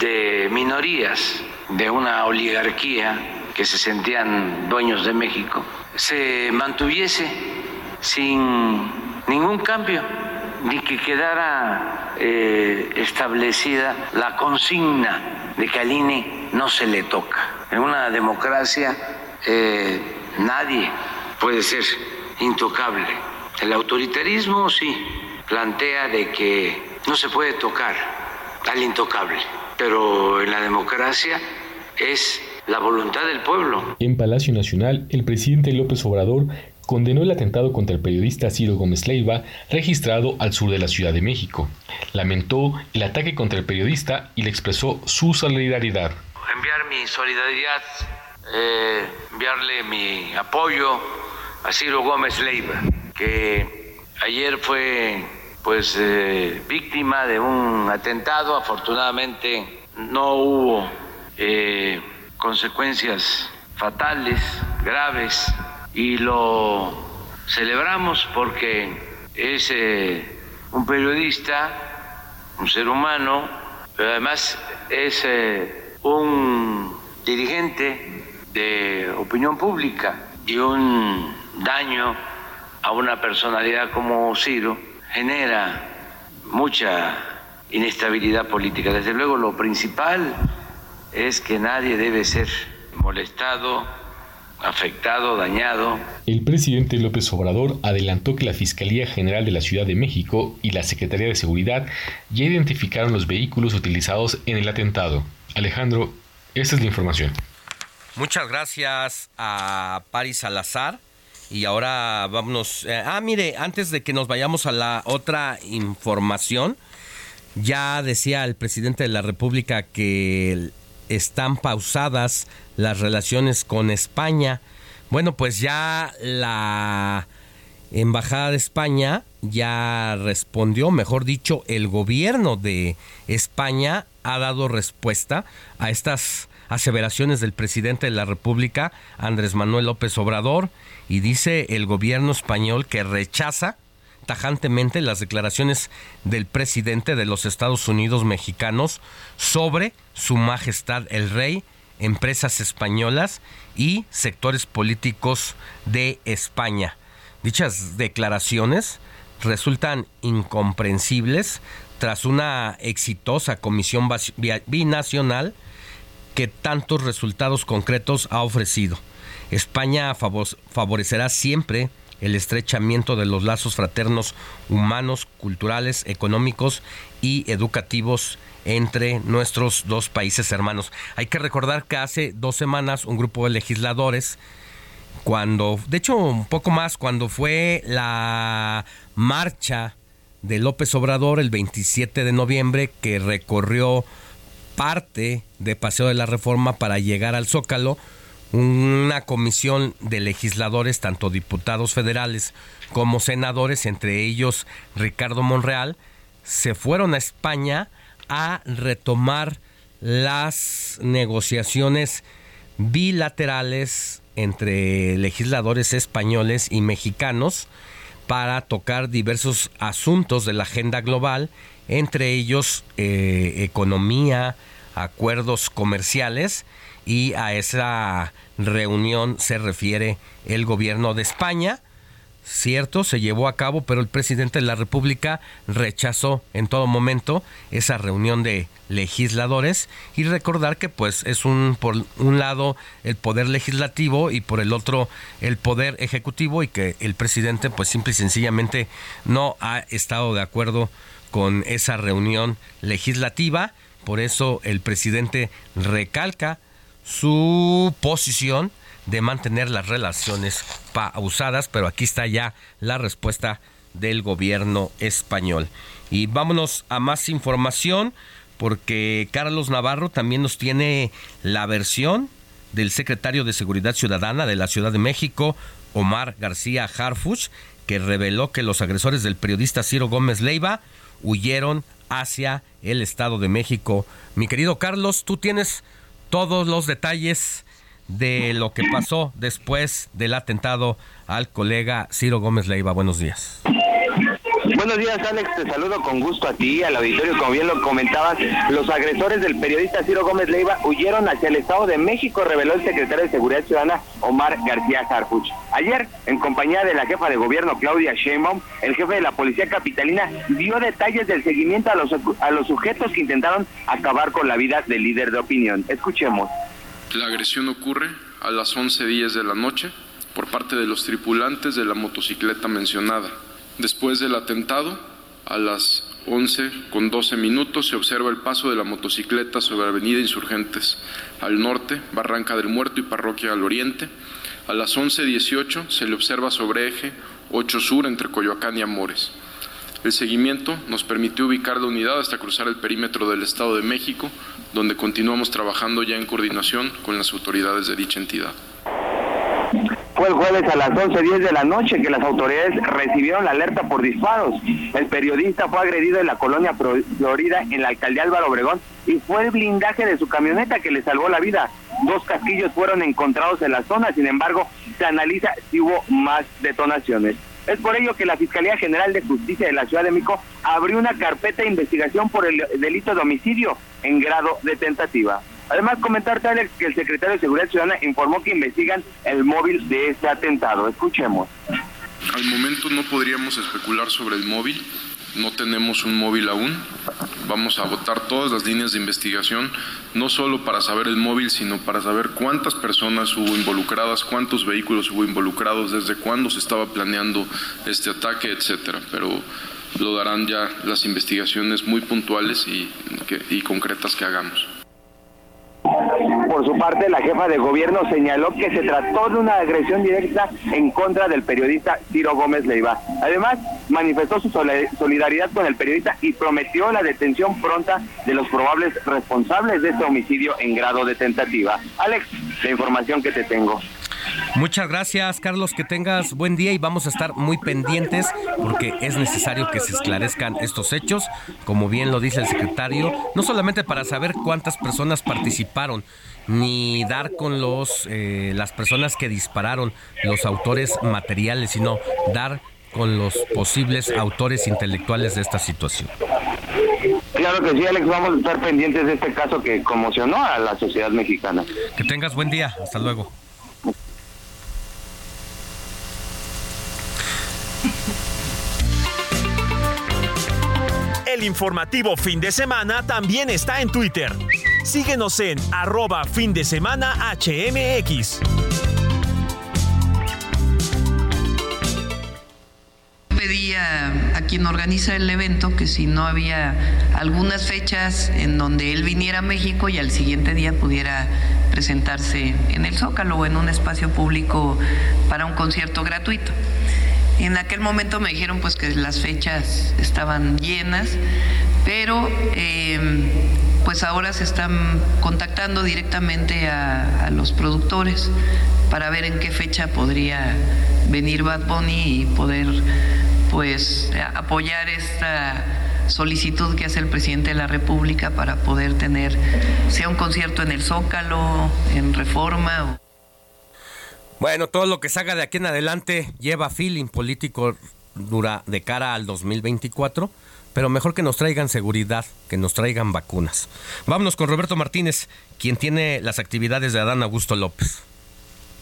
de minorías, de una oligarquía, que se sentían dueños de México, se mantuviese sin ningún cambio, ni que quedara eh, establecida la consigna de que al INE no se le toca. En una democracia eh, nadie puede ser intocable. El autoritarismo sí plantea de que no se puede tocar al intocable, pero en la democracia es la voluntad del pueblo. En Palacio Nacional, el presidente López Obrador condenó el atentado contra el periodista Ciro Gómez Leiva registrado al sur de la Ciudad de México. Lamentó el ataque contra el periodista y le expresó su solidaridad. Enviar mi solidaridad, eh, enviarle mi apoyo a Ciro Gómez Leiva, que ayer fue pues eh, víctima de un atentado. Afortunadamente no hubo eh, consecuencias fatales, graves, y lo celebramos porque es eh, un periodista, un ser humano, pero además es eh, un dirigente de opinión pública y un daño a una personalidad como Ciro genera mucha inestabilidad política. Desde luego lo principal es que nadie debe ser molestado, afectado, dañado. El presidente López Obrador adelantó que la Fiscalía General de la Ciudad de México y la Secretaría de Seguridad ya identificaron los vehículos utilizados en el atentado. Alejandro, esta es la información. Muchas gracias a Paris Salazar. Y ahora vámonos. Eh, ah, mire, antes de que nos vayamos a la otra información, ya decía el presidente de la República que están pausadas las relaciones con España. Bueno, pues ya la Embajada de España ya respondió, mejor dicho, el gobierno de España ha dado respuesta a estas aseveraciones del presidente de la República, Andrés Manuel López Obrador, y dice el gobierno español que rechaza tajantemente las declaraciones del presidente de los Estados Unidos mexicanos sobre su majestad el rey, empresas españolas y sectores políticos de España. Dichas declaraciones resultan incomprensibles tras una exitosa comisión binacional que tantos resultados concretos ha ofrecido. España favorecerá siempre el estrechamiento de los lazos fraternos humanos, culturales, económicos y educativos entre nuestros dos países hermanos. Hay que recordar que hace dos semanas un grupo de legisladores, cuando, de hecho un poco más, cuando fue la marcha de López Obrador el 27 de noviembre que recorrió parte de Paseo de la Reforma para llegar al Zócalo, una comisión de legisladores, tanto diputados federales como senadores, entre ellos Ricardo Monreal, se fueron a España a retomar las negociaciones bilaterales entre legisladores españoles y mexicanos para tocar diversos asuntos de la agenda global, entre ellos eh, economía, acuerdos comerciales y a esa reunión se refiere el gobierno de España. Cierto, se llevó a cabo, pero el presidente de la República rechazó en todo momento esa reunión de legisladores y recordar que pues es un por un lado el poder legislativo y por el otro el poder ejecutivo y que el presidente pues simple y sencillamente no ha estado de acuerdo con esa reunión legislativa, por eso el presidente recalca su posición de mantener las relaciones pausadas, pero aquí está ya la respuesta del gobierno español. Y vámonos a más información, porque Carlos Navarro también nos tiene la versión del secretario de Seguridad Ciudadana de la Ciudad de México, Omar García Harfuch, que reveló que los agresores del periodista Ciro Gómez Leiva huyeron hacia el Estado de México. Mi querido Carlos, tú tienes todos los detalles de lo que pasó después del atentado al colega Ciro Gómez Leiva. Buenos días. Buenos días, Alex. Te saludo con gusto a ti, al auditorio. Como bien lo comentabas, los agresores del periodista Ciro Gómez Leiva huyeron hacia el Estado de México, reveló el secretario de Seguridad Ciudadana, Omar García Harfuch. Ayer, en compañía de la jefa de gobierno, Claudia Sheinbaum, el jefe de la policía capitalina dio detalles del seguimiento a los, a los sujetos que intentaron acabar con la vida del líder de opinión. Escuchemos. La agresión ocurre a las 11.10 de la noche por parte de los tripulantes de la motocicleta mencionada. Después del atentado, a las 11 con 12 minutos se observa el paso de la motocicleta sobre Avenida Insurgentes al norte, Barranca del Muerto y Parroquia al oriente. A las 11.18 se le observa sobre eje 8 Sur entre Coyoacán y Amores. El seguimiento nos permitió ubicar la unidad hasta cruzar el perímetro del Estado de México, donde continuamos trabajando ya en coordinación con las autoridades de dicha entidad. Fue el jueves a las 11.10 de la noche que las autoridades recibieron la alerta por disparos. El periodista fue agredido en la colonia Florida, en la alcaldía Álvaro Obregón, y fue el blindaje de su camioneta que le salvó la vida. Dos casquillos fueron encontrados en la zona, sin embargo, se analiza si hubo más detonaciones. Es por ello que la Fiscalía General de Justicia de la Ciudad de México abrió una carpeta de investigación por el delito de homicidio en grado de tentativa. Además, comentarte, Alex, que el secretario de Seguridad Ciudadana informó que investigan el móvil de este atentado. Escuchemos. Al momento no podríamos especular sobre el móvil, no tenemos un móvil aún. Vamos a votar todas las líneas de investigación, no solo para saber el móvil, sino para saber cuántas personas hubo involucradas, cuántos vehículos hubo involucrados, desde cuándo se estaba planeando este ataque, etcétera. Pero lo darán ya las investigaciones muy puntuales y, y concretas que hagamos. Por su parte, la jefa de gobierno señaló que se trató de una agresión directa en contra del periodista Ciro Gómez Leiva. Además, manifestó su solidaridad con el periodista y prometió la detención pronta de los probables responsables de este homicidio en grado de tentativa. Alex, la información que te tengo. Muchas gracias, Carlos. Que tengas buen día y vamos a estar muy pendientes porque es necesario que se esclarezcan estos hechos, como bien lo dice el secretario, no solamente para saber cuántas personas participaron, ni dar con los eh, las personas que dispararon, los autores materiales, sino dar con los posibles autores intelectuales de esta situación. Claro que sí, Alex, vamos a estar pendientes de este caso que conmocionó a la sociedad mexicana. Que tengas buen día, hasta luego. El informativo fin de semana también está en Twitter. Síguenos en arroba fin de semana HMX. pedí a, quien organiza el evento que si no había algunas fechas en donde él viniera a México y al siguiente día pudiera presentarse en el Zócalo o en un espacio público para un concierto gratuito. En aquel momento me dijeron pues que las fechas estaban llenas, pero eh, pues ahora se están contactando directamente a, los productores para ver en qué fecha podría venir Bad Bunny y poder pues apoyar esta solicitud que hace el presidente de la República para poder tener sea un concierto en el Zócalo, en Reforma. Bueno, todo lo que salga de aquí en adelante lleva feeling político dura de cara al 2024, pero mejor que nos traigan seguridad, que nos traigan vacunas. Vámonos con Roberto Martínez, quien tiene las actividades de Adán Augusto López.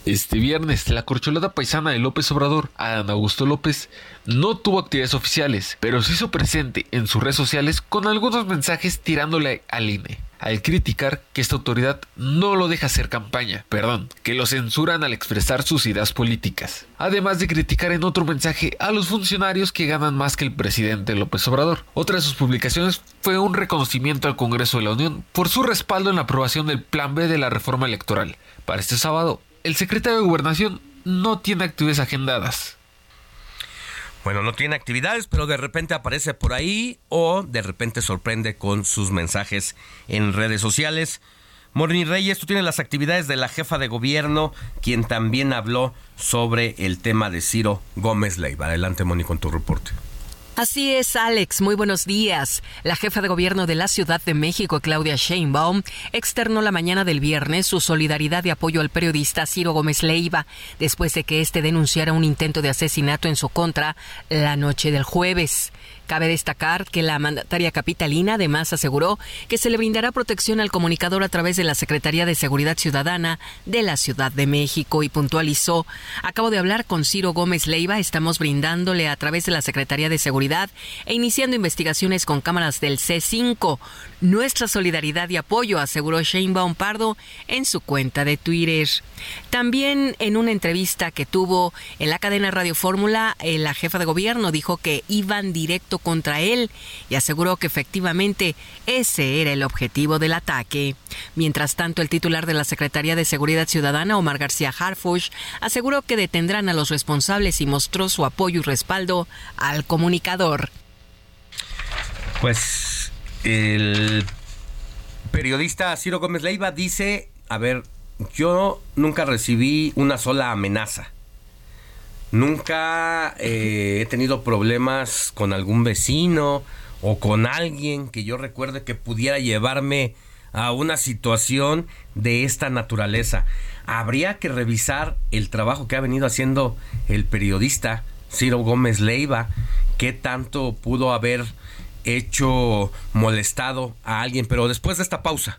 Este viernes, la corcholata paisana de López Obrador, Adán Augusto López, no tuvo actividades oficiales, pero se hizo presente en sus redes sociales con algunos mensajes tirándole al INE, al criticar que esta autoridad no lo deja hacer campaña, perdón, que lo censuran al expresar sus ideas políticas, además de criticar en otro mensaje a los funcionarios que ganan más que el presidente López Obrador. Otra de sus publicaciones fue un reconocimiento al Congreso de la Unión por su respaldo en la aprobación del Plan B de la reforma electoral. Para este sábado, el secretario de Gobernación no tiene actividades agendadas. Bueno, no tiene actividades, pero de repente aparece por ahí o de repente sorprende con sus mensajes en redes sociales. Morni Reyes, tú tienes las actividades de la jefa de gobierno, quien también habló sobre el tema de Ciro Gómez Leiva. Adelante, Moni, con tu reporte. Así es, Alex. Muy buenos días. La jefa de gobierno de la Ciudad de México, Claudia Sheinbaum, externó la mañana del viernes su solidaridad y apoyo al periodista Ciro Gómez Leiva, después de que éste denunciara un intento de asesinato en su contra la noche del jueves. Cabe destacar que la mandataria capitalina además aseguró que se le brindará protección al comunicador a través de la Secretaría de Seguridad Ciudadana de la Ciudad de México y puntualizó, acabo de hablar con Ciro Gómez Leiva, estamos brindándole a través de la Secretaría de Seguridad e iniciando investigaciones con cámaras del C5 nuestra solidaridad y apoyo, aseguró Shane Pardo en su cuenta de Twitter. También en una entrevista que tuvo en la cadena Radio Fórmula, eh, la jefa de gobierno dijo que iban directo contra él y aseguró que efectivamente ese era el objetivo del ataque. Mientras tanto, el titular de la Secretaría de Seguridad Ciudadana, Omar García Harfush, aseguró que detendrán a los responsables y mostró su apoyo y respaldo al comunicador. Pues el periodista Ciro Gómez Leiva dice, a ver, yo nunca recibí una sola amenaza. Nunca eh, he tenido problemas con algún vecino o con alguien que yo recuerde que pudiera llevarme a una situación de esta naturaleza. Habría que revisar el trabajo que ha venido haciendo el periodista Ciro Gómez Leiva, qué tanto pudo haber hecho molestado a alguien, pero después de esta pausa.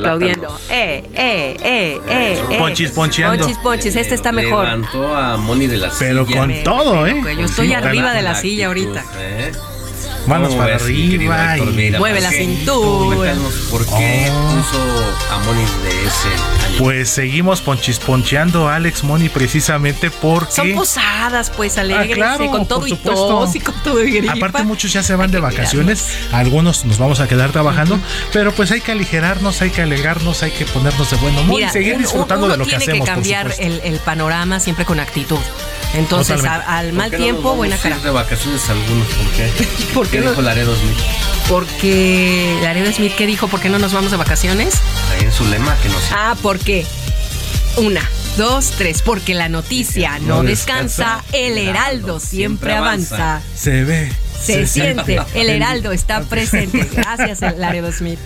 Aplaudiendo. Eh, eh, eh, eh, eh. Ponchis, poncheando. Ponchis, ponchis. Este está mejor. Levantó a Moni de la Pero con todo, ¿eh? Yo estoy arriba de la silla ahorita. Manos ¿Cómo para ves, arriba. Héctor y-? Mueve la cintura. ¿Por qué Oh. puso a Moni de ese año? Pues seguimos ponchisponcheando a Alex Moni precisamente porque... Son posadas, pues, alegres, Ah, claro, con todo por y supuesto. tos y con todo y gripa. Aparte muchos ya se van de que vacaciones, algunos nos vamos a quedar trabajando, pero pues hay que aligerarnos, hay que alegrarnos, hay que ponernos de buen humor Mira, y seguir disfrutando uno de lo que tiene hacemos. que por cambiar el panorama siempre con actitud. Entonces, a- al mal ¿Por qué no tiempo, nos buena cara. de vacaciones algunos? ¿Por qué? ¿Por qué ¿Qué no? dijo Laredo Smith? Porque Laredo Smith, ¿qué dijo? ¿Por qué no nos vamos de vacaciones? Ahí en su lema que nos Ah, porque una, dos, tres, porque la noticia no, No descansa, descansa, el heraldo siempre avanza. Se ve. Se, siente, el heraldo está presente. Gracias, Laredo Smith.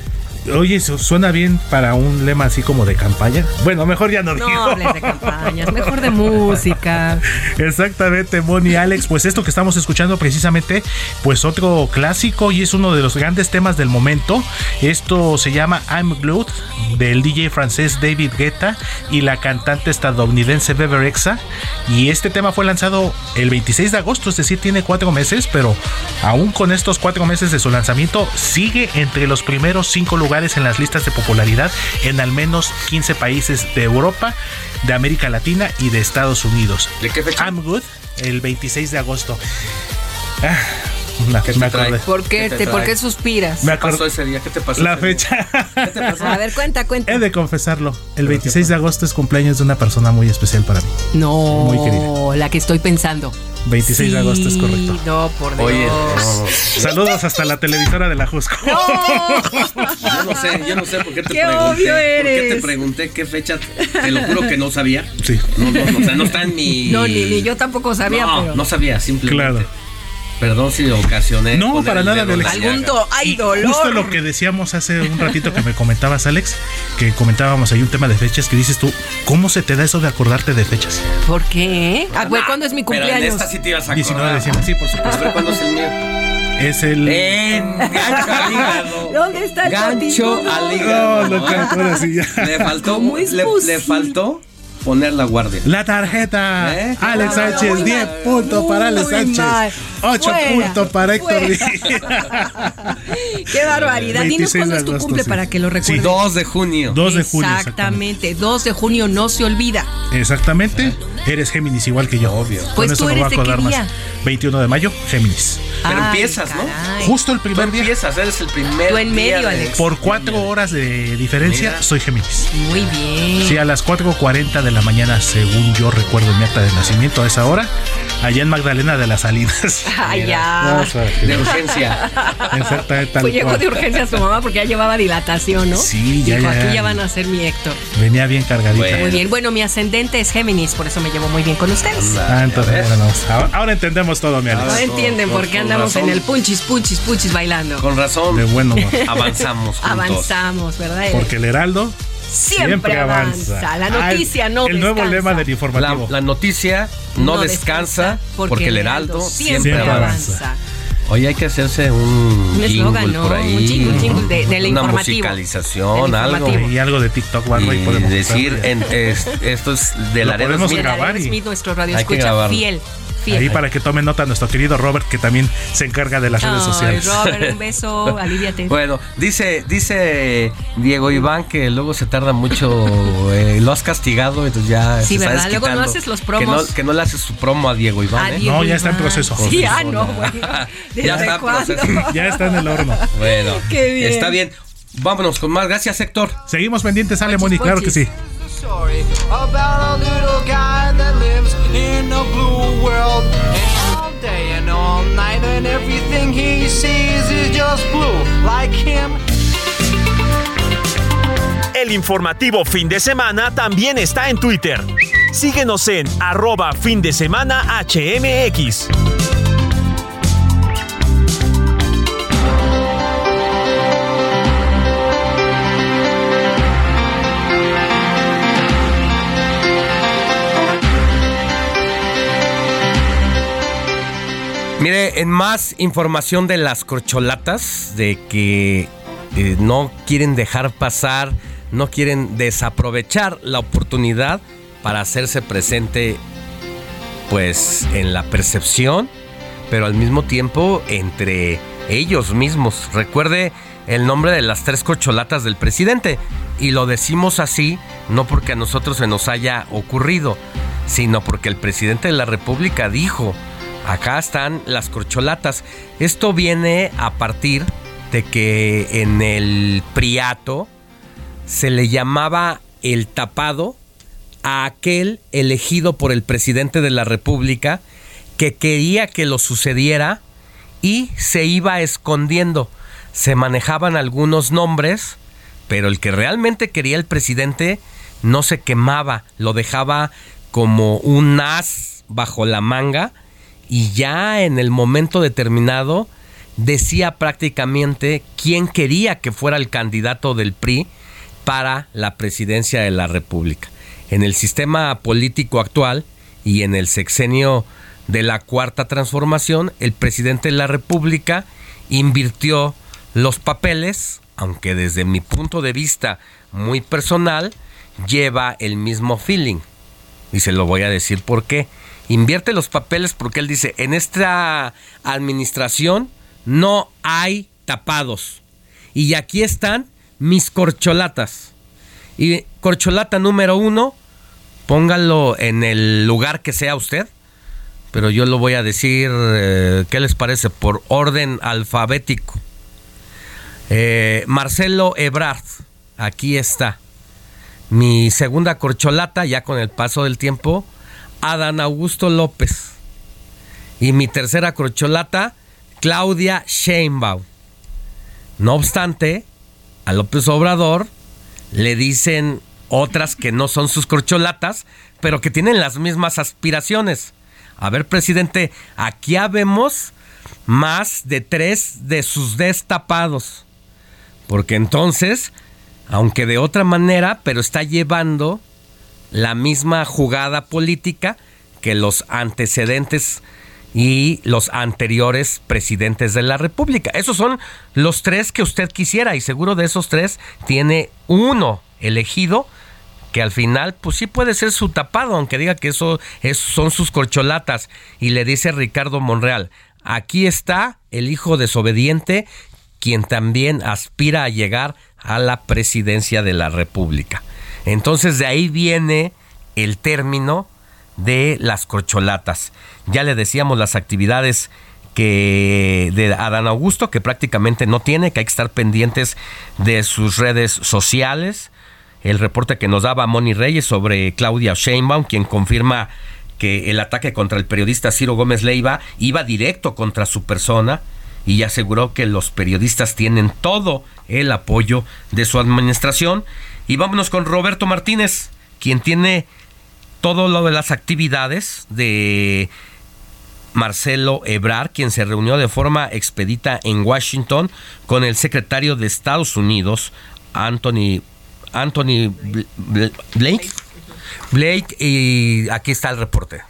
Oye, eso suena bien para un lema así como de campaña. Bueno, mejor ya no, No digo. hables de campañas, mejor de música. Exactamente, Moni Alex. Pues esto que estamos escuchando precisamente, pues otro clásico y es uno de los grandes temas del momento. Esto se llama I'm Glued del DJ francés David Guetta y la cantante estadounidense Bebe Rexha. Y este tema fue lanzado el 26 de agosto, es decir, tiene cuatro meses, pero aún con estos cuatro meses de su lanzamiento, sigue entre los primeros cinco lugares en las listas de popularidad en al menos 15 países de Europa, de América Latina y de Estados Unidos. ¿De qué fecha? I'm Good, el 26 de agosto. Ah, me, ¿Qué te me acordé. ¿Por qué, ¿Qué te te, ¿por qué suspiras? Me ¿Qué pasó acordé. ese día? ¿Qué te pasó? La ese día? fecha. A ver, cuenta, cuenta. He de confesarlo. El 26 de agosto es cumpleaños de una persona muy especial para mí. No, Muy querida. la que estoy pensando. 26 de agosto es Sí, correcto. No, por Dios. Oye, no, Saludos hasta la televisora de la Jusco. yo no sé, yo no sé por qué te Qué pregunté. obvio ¿Por qué te eres. pregunté qué fecha? Te lo juro que no sabía. Sí. No, no, no, o sea, no está en mi. No, ni, ni yo tampoco sabía, no, pero. no sabía, simplemente. Claro. Perdón si ocasioné. No, para nada, Alex. Algún do- hay dolor. Justo lo que decíamos hace un ratito que me comentabas, Alex, que comentábamos ahí un tema de fechas que dices tú, ¿cómo se te da eso de acordarte de fechas? ¿Por qué? Ah, güey, ¿cuándo es mi Pero en cumpleaños? esta sí te ibas a 19 de diciembre, sí, por supuesto. ¿cuándo es el mío? Es el... En gancho al hígado. ¿Dónde está el Gancho al No, hígado. no sí ya. Le faltó, ¿Cómo es le, le faltó poner la guardia. La tarjeta. ¿Eh? Alex No, no, Sánchez, muy 10 mal. puntos para Alex Sánchez. mal. 8 Fuera, puntos para Héctor. Qué barbaridad. Dinos 26 cuándo es tu agosto, cumple sí. para que lo Sí, recuerden. 2 de junio. 2 de julio. Exactamente. Exactamente, 2 de junio no se olvida. Exactamente. Eres Géminis igual que yo. Obvio. Con Pues eso tú me voy eres a de qué acordar más. día? 21 de mayo, Géminis. Pero Ay, empiezas, ¿no? caray. Justo el Tú primer día. empiezas, eres el primer. Tú en día medio, de- Alex. Por 4 horas de diferencia, Mira. soy Géminis. Muy bien. Sí, a las 4.40 de la mañana, según yo recuerdo en mi acta de nacimiento, a esa hora, allá en Magdalena de las Salinas. Ay, ya. De urgencia. Exactamente, Pues llegó cual. de urgencia a su mamá porque ya llevaba dilatación, ¿no? Sí, ya, Dijo, ya. aquí ya van a ser mi Héctor. Venía bien cargadita. Bueno. Muy bien. Bueno, mi ascendente es Géminis, por eso me llevo muy bien con ustedes. Ah, entonces, bueno, ahora, ahora entendemos todo, mi Alex. Ahora entienden por qué andamos razón. en el punchis, punchis, punchis bailando. Con razón. De buen humor. Avanzamos juntos. Avanzamos, ¿verdad? Porque el Heraldo siempre, avanza. La noticia Ah, no El nuevo descansa. lema del La, informativo. la noticia no, descansa, porque, el heraldo siempre, siempre avanza. Oye, hay que hacerse un, Un eslogan, ¿no? por ahí. Un jingle, jingle de- del Una informativo. musicalización, Del algo. y algo de TikTok o algo Y podemos decir, en, es- esto es de la podemos Smith. grabar. Aaron y- Smith, nuestro radio Hay que escucha fiel. Fiel. Ahí para que tome nota nuestro querido Robert, que también se encarga de las redes sociales. Robert, un beso, aliviate. Bueno, dice, dice Diego Iván que luego se tarda mucho, eh, lo has castigado, entonces ya Sí, se está ¿verdad? Luego no desquitando. haces los Que promos. no, que no le haces su promo a Diego Iván, ¿eh? Diego No, ya está en proceso. Sí, ah, no, güey. Ya ¿Desde está en cuándo? proceso. ya está en el horno. Bueno, Qué bien. está bien. Vámonos con más. Gracias, Héctor. Seguimos pendientes, Ale Moni, claro que sí. El informativo fin de semana también está en Twitter. Síguenos en arroba fin de semana HMX. Mire, en más información de las corcholatas, de que eh, no quieren dejar pasar, no quieren desaprovechar la oportunidad para hacerse presente, pues, en la percepción, pero al mismo tiempo entre ellos mismos. Recuerde el nombre de las tres corcholatas del presidente. Y lo decimos así no porque a nosotros se nos haya ocurrido, sino porque el presidente de la República dijo, acá están las corcholatas. Esto viene a partir de que en el Priato se le llamaba el tapado a aquel elegido por el presidente de la República que quería que lo sucediera y se iba escondiendo. Se manejaban algunos nombres, pero el que realmente quería el presidente no se quemaba, lo dejaba como un as bajo la manga y ya en el momento determinado decía prácticamente quién quería que fuera el candidato del PRI para la presidencia de la República. En el sistema político actual y en el sexenio de la cuarta transformación, el presidente de la República invirtió los papeles, aunque desde mi punto de vista muy personal, lleva el mismo feeling. Y se lo voy a decir por qué. Invierte los papeles porque él dice, en esta administración no hay tapados. Y aquí están mis corcholatas. Y corcholata número uno, póngalo en el lugar que sea usted. Pero yo lo voy a decir, eh, ¿qué les parece? Por orden alfabético. Eh, Marcelo Ebrard, aquí está. Mi segunda corcholata, ya con el paso del tiempo, Adán Augusto López. Y mi tercera corcholata, Claudia Sheinbaum. No obstante, a López Obrador le dicen otras que no son sus corcholatas, pero que tienen las mismas aspiraciones. A ver, presidente, aquí habemos más de tres de sus destapados. Porque entonces, aunque de otra manera, pero está llevando la misma jugada política que los antecedentes y los anteriores presidentes de la República. Esos son los tres que usted quisiera y seguro de esos tres tiene uno elegido que al final pues sí puede ser su tapado, aunque diga que eso son sus corcholatas. Y le dice Ricardo Monreal, aquí está el hijo desobediente, quien también aspira a llegar a la presidencia de la República. Entonces de ahí viene el término de las corcholatas. Ya le decíamos las actividades que de Adán Augusto, que prácticamente no tiene, que hay que estar pendientes de sus redes sociales. El reporte que nos daba Moni Reyes sobre Claudia Sheinbaum, quien confirma que el ataque contra el periodista Ciro Gómez Leiva iba directo contra su persona y aseguró que los periodistas tienen todo el apoyo de su administración. Y vámonos con Roberto Martínez, quien tiene todo lo de las actividades de Marcelo Ebrard, quien se reunió de forma expedita en Washington con el secretario de Estados Unidos, Anthony, Anthony Blake. Blake, y aquí está el reporte.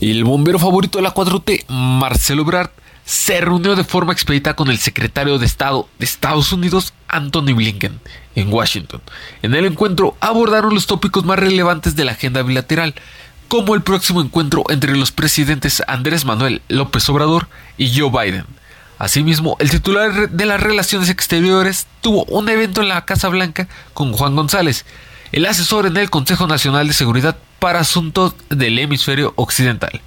El bombero favorito de la 4T, Marcelo Ebrard, se reunió de forma expedita con el secretario de Estado de Estados Unidos, Anthony Blinken, en Washington. En el encuentro abordaron los tópicos más relevantes de la agenda bilateral, como el próximo encuentro entre los presidentes Andrés Manuel López Obrador y Joe Biden. Asimismo, el titular de las Relaciones Exteriores tuvo un evento en la Casa Blanca con Juan González, el asesor en el Consejo Nacional de Seguridad para Asuntos del Hemisferio Occidental.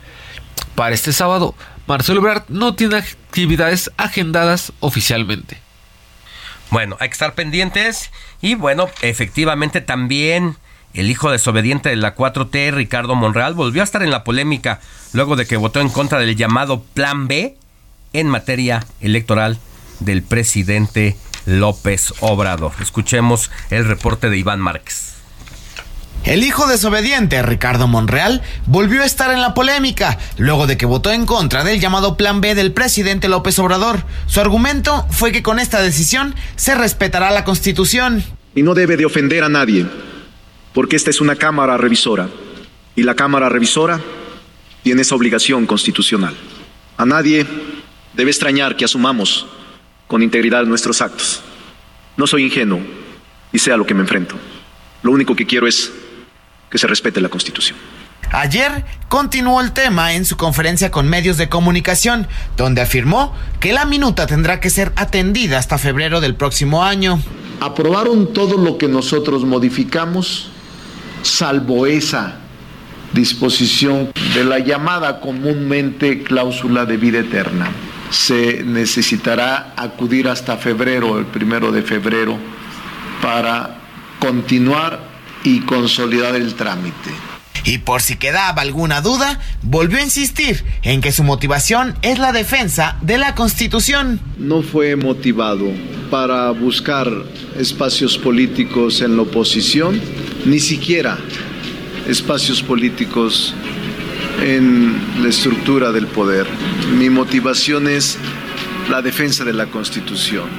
Para este sábado, Marcelo Ebrard no tiene actividades agendadas oficialmente. Bueno, hay que estar pendientes y bueno, efectivamente también el hijo desobediente de la 4T, Ricardo Monreal, volvió a estar en la polémica luego de que votó en contra del llamado Plan B en materia electoral del presidente López Obrador. Escuchemos el reporte de Iván Márquez. El hijo desobediente, Ricardo Monreal, volvió a estar en la polémica luego de que votó en contra del llamado Plan B del presidente López Obrador. Su argumento fue que con esta decisión se respetará la Constitución. Y no debe de ofender a nadie, porque esta es una Cámara revisora y la Cámara revisora tiene esa obligación constitucional. A nadie debe extrañar que asumamos con integridad nuestros actos. No soy ingenuo y sé a lo que me enfrento. Lo único que quiero es que se respete la Constitución. Ayer continuó el tema en su conferencia con medios de comunicación, donde afirmó que la minuta tendrá que ser atendida hasta febrero del próximo año. Aprobaron todo lo que nosotros modificamos, salvo esa disposición de la llamada comúnmente cláusula de vida eterna. Se necesitará acudir hasta febrero, el primero de febrero, para continuar y consolidar el trámite. Y por si quedaba alguna duda, volvió a insistir en que su motivación es la defensa de la Constitución. No fue motivado para buscar espacios políticos en la oposición, ni siquiera espacios políticos en la estructura del poder. Mi motivación es la defensa de la Constitución,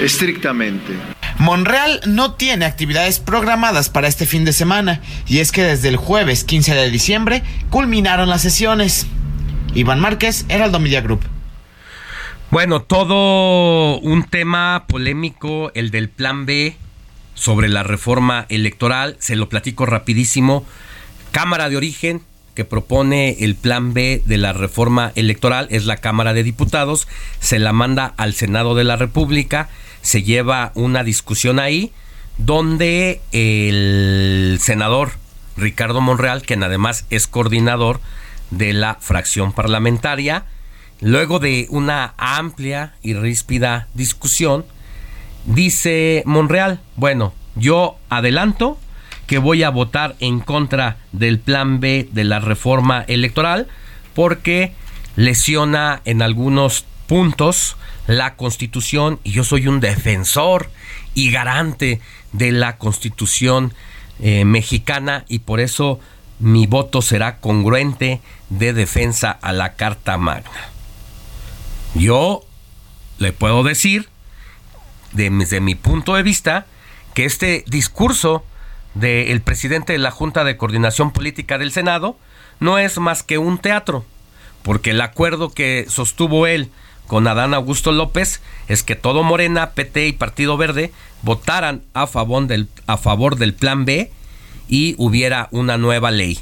estrictamente. Monreal no tiene actividades programadas para este fin de semana y es que desde el jueves 15 de diciembre culminaron las sesiones. Iván Márquez, Heraldo Media Group. Bueno, todo un tema polémico, el del plan B sobre la reforma electoral, se lo platico rapidísimo. Cámara de origen que propone el plan B de la reforma electoral es la Cámara de Diputados, se la manda al Senado de la República, se lleva una discusión ahí donde el senador Ricardo Monreal, quien además es coordinador de la fracción parlamentaria, luego de una amplia y ríspida discusión, dice Monreal, bueno, yo adelanto que voy a votar en contra del plan B de la reforma electoral porque lesiona en algunos puntos la constitución y yo soy un defensor y garante de la constitución eh, mexicana y por eso mi voto será congruente de defensa a la Carta Magna. Yo le puedo decir, desde mi punto de vista, que este discurso del presidente de la Junta de Coordinación Política del Senado no es más que un teatro, porque el acuerdo que sostuvo él con Adán Augusto López es que todo Morena, PT y Partido Verde votaran a favor del, a favor del plan B y hubiera una nueva ley.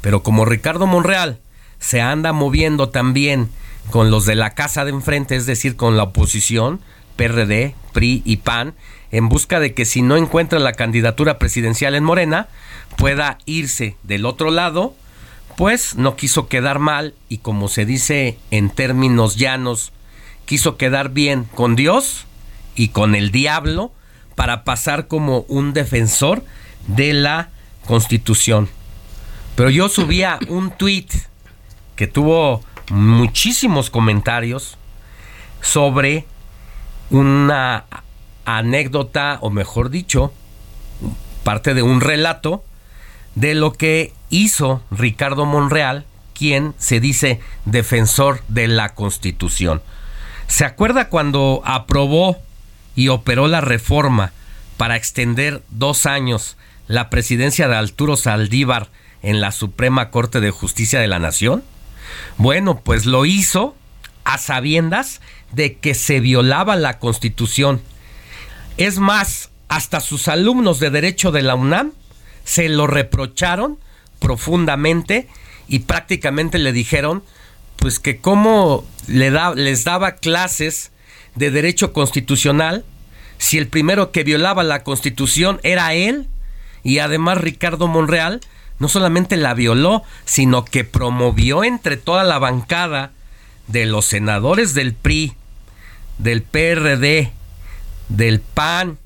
Pero como Ricardo Monreal se anda moviendo también con los de la casa de enfrente, es decir, con la oposición, PRD, PRI y PAN, en busca de que si no encuentra la candidatura presidencial en Morena, pueda irse del otro lado, pues no quiso quedar mal y como se dice en términos llanos, quiso quedar bien con Dios y con el diablo para pasar como un defensor de la Constitución. Pero yo subía un tweet que tuvo muchísimos comentarios sobre una anécdota, o mejor dicho, parte de un relato de lo que hizo Ricardo Monreal, quien se dice defensor de la Constitución. ¿Se acuerda cuando aprobó y operó la reforma para extender dos años la presidencia de Arturo Saldívar en la Suprema Corte de Justicia de la Nación? Bueno, pues lo hizo a sabiendas de que se violaba la Constitución es más, hasta sus alumnos de Derecho de la UNAM se lo reprocharon profundamente y prácticamente le dijeron pues que cómo les daba clases de derecho constitucional si el primero que violaba la constitución era él y además Ricardo Monreal no solamente la violó, sino que promovió entre toda la bancada de los senadores del PRI, del PRD, del PAN,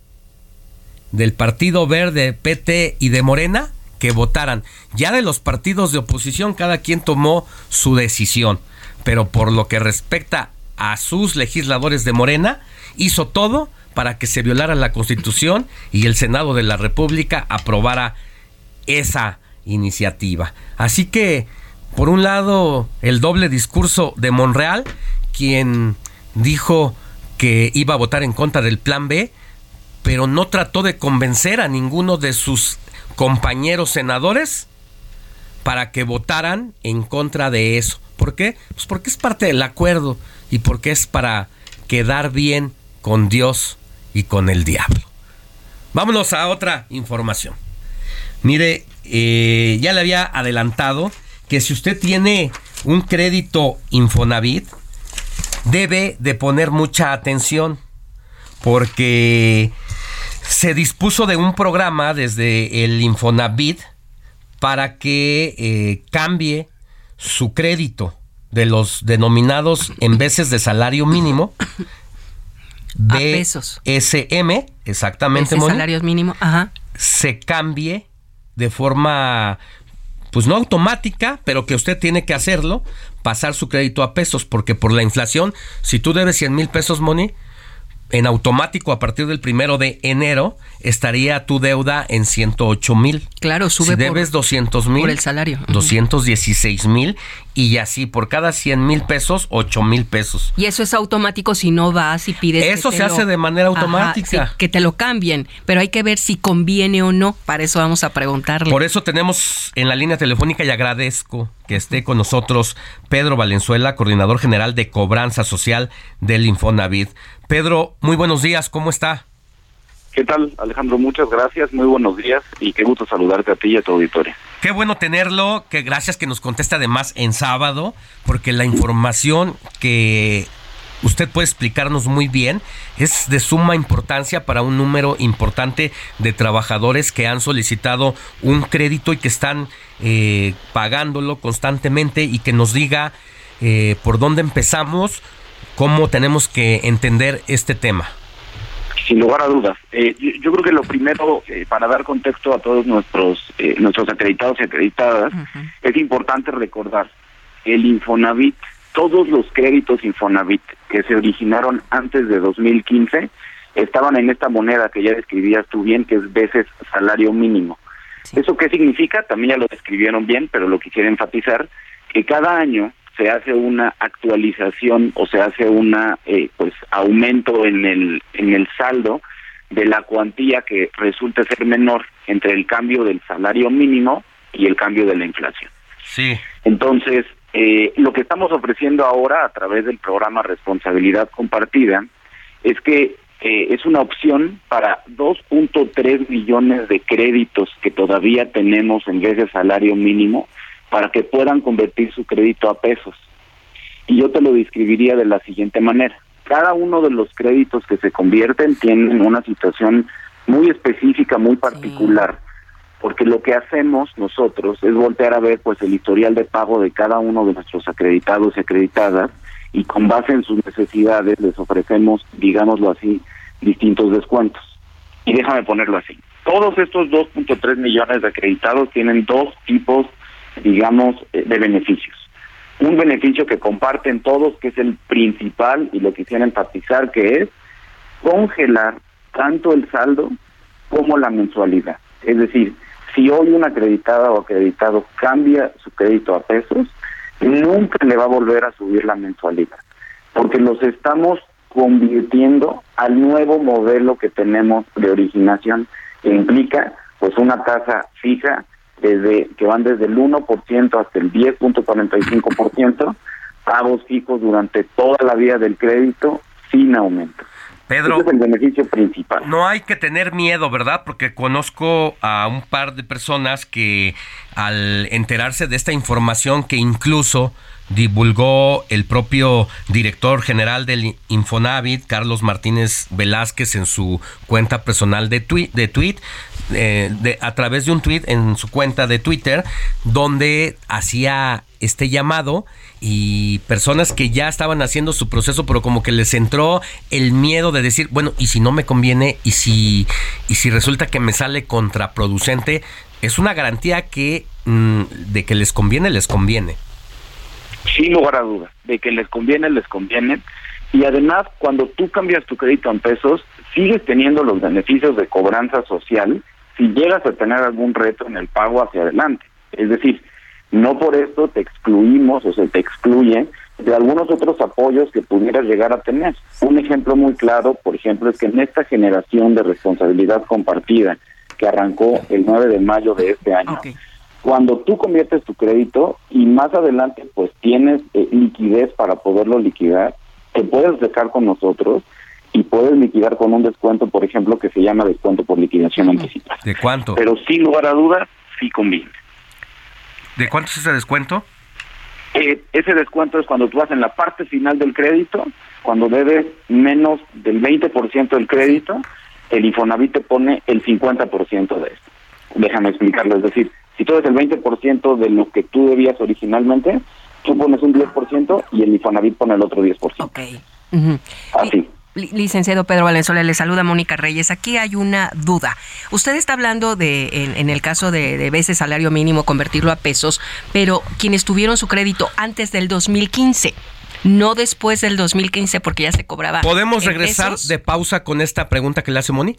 del Partido Verde, PT y de Morena que votaran. Ya de los partidos de oposición cada quien tomó su decisión, pero por lo que respecta a sus legisladores de Morena, hizo todo para que se violara la Constitución y el Senado de la República aprobara esa iniciativa. Así que, por un lado, el doble discurso de Monreal, quien dijo que iba a votar en contra del plan B, pero no trató de convencer a ninguno de sus compañeros senadores para que votaran en contra de eso. ¿Por qué? Pues porque es parte del acuerdo y porque es para quedar bien con Dios y con el diablo. Vámonos a otra información. Mire, eh, ya le había adelantado que si usted tiene un crédito Infonavit, debe de poner mucha atención porque se dispuso de un programa desde el Infonavit para que eh, cambie su crédito de los denominados en veces de salario mínimo de SM, exactamente, Ese salario mínimo, ajá. se cambie de forma pues no automática, pero que usted tiene que hacerlo, pasar su crédito a pesos, porque por la inflación, si tú debes 100 mil pesos, Moni, en automático a partir del primero de enero estaría tu deuda en 108 mil. Claro, sube. Si debes 200 mil. Por el salario. 216 mil y así por cada 100 mil pesos, 8 mil pesos. Y eso es automático si no vas y pides. Eso se hace de manera automática. que te lo cambien, pero hay que ver si conviene o no. Para eso vamos a preguntarle. Por eso tenemos en la línea telefónica y agradezco que esté con nosotros Pedro Valenzuela, coordinador general de cobranza social del Infonavit. Pedro, muy buenos días, ¿cómo está? ¿Qué tal, Alejandro? Muchas gracias, muy buenos días y qué gusto saludarte a ti y a tu auditorio. Qué bueno tenerlo, que gracias que nos contesta además en sábado, porque la información que usted puede explicarnos muy bien es de suma importancia para un número importante de trabajadores que han solicitado un crédito y que están eh, pagándolo constantemente y que nos diga eh, por dónde empezamos, cómo tenemos que entender este tema. Sin lugar a dudas. Eh, yo, creo que lo primero, eh, para dar contexto a todos nuestros eh, nuestros acreditados y acreditadas, es importante recordar el Infonavit, todos los créditos Infonavit que se originaron antes de 2015 estaban en esta moneda que ya describías tú bien, que es veces salario mínimo. ¿Eso qué significa? También ya lo describieron bien, pero lo quisiera enfatizar, que cada año se hace una actualización o se hace una eh, pues aumento en el en el saldo de la cuantía que resulte ser menor entre el cambio del salario mínimo y el cambio de la inflación. Sí. Entonces, eh, lo que estamos ofreciendo ahora a través del programa Responsabilidad Compartida es que eh, es una opción para 2.3 millones de créditos que todavía tenemos en vez de salario mínimo para que puedan convertir su crédito a pesos. Y yo te lo describiría de la siguiente manera. Cada uno de los créditos que se convierten tienen una situación muy específica, muy particular, porque lo que hacemos nosotros es voltear a ver pues el historial de pago de cada uno de nuestros acreditados y acreditadas y con base en sus necesidades les ofrecemos, digámoslo así, distintos descuentos. Y déjame ponerlo así. Todos estos 2.3 millones de acreditados tienen dos tipos digamos, eh, de beneficios. Un beneficio que comparten todos, que es el principal, y lo quisiera enfatizar, que es congelar tanto el saldo como la mensualidad. Es decir, si hoy una acreditada o acreditado cambia su crédito a pesos, nunca le va a volver a subir la mensualidad, porque los estamos convirtiendo al nuevo modelo que tenemos de originación, que implica pues una tasa fija desde que van desde el 1% hasta el 10.45%, pagos fijos durante toda la vida del crédito sin aumento. Pedro, Ese es el beneficio principal. No hay que tener miedo, ¿verdad? Porque conozco a un par de personas que al enterarse de esta información que incluso divulgó el propio director general del Infonavit, Carlos Martínez Velázquez, en su cuenta personal de tweet, de eh, de, a través de un tweet en su cuenta de Twitter, donde hacía este llamado y personas que ya estaban haciendo su proceso, pero como que les entró el miedo de decir, bueno, y si no me conviene, y si, y si resulta que me sale contraproducente, es una garantía que mm, de que les conviene, les conviene. Sin lugar a dudas, de que les conviene, les conviene. Y además, cuando tú cambias tu crédito en pesos, sigues teniendo los beneficios de cobranza social si llegas a tener algún reto en el pago hacia adelante. Es decir, no por esto te excluimos o se te excluye de algunos otros apoyos que pudieras llegar a tener. Un ejemplo muy claro, por ejemplo, es que en esta generación de responsabilidad compartida que arrancó el 9 de mayo de este año, cuando tú conviertes tu crédito y más adelante pues tienes eh, liquidez para poderlo liquidar, te puedes dejar con nosotros y puedes liquidar con un descuento, por ejemplo, que se llama descuento por liquidación anticipada. ¿De cuánto? Pero sin lugar a dudas, sí conviene. ¿De cuánto es ese descuento? Eh, ese descuento es cuando tú vas en la parte final del crédito, cuando debes menos del 20% del crédito, el Infonavit te pone el 50% de esto. Déjame explicarlo, es decir, si tú eres el 20% de lo que tú debías originalmente, tú pones un 10% y el Infonavit pone el otro 10%. Ok. Así. Licenciado Pedro Valenzuela, le saluda Mónica Reyes. Aquí hay una duda. Usted está hablando de, en, el caso de, de veces salario mínimo, convertirlo a pesos, pero quienes tuvieron su crédito antes del 2015, no después del 2015 porque ya se cobraba. ¿Podemos en regresar pesos? de pausa con esta pregunta que le hace Moni?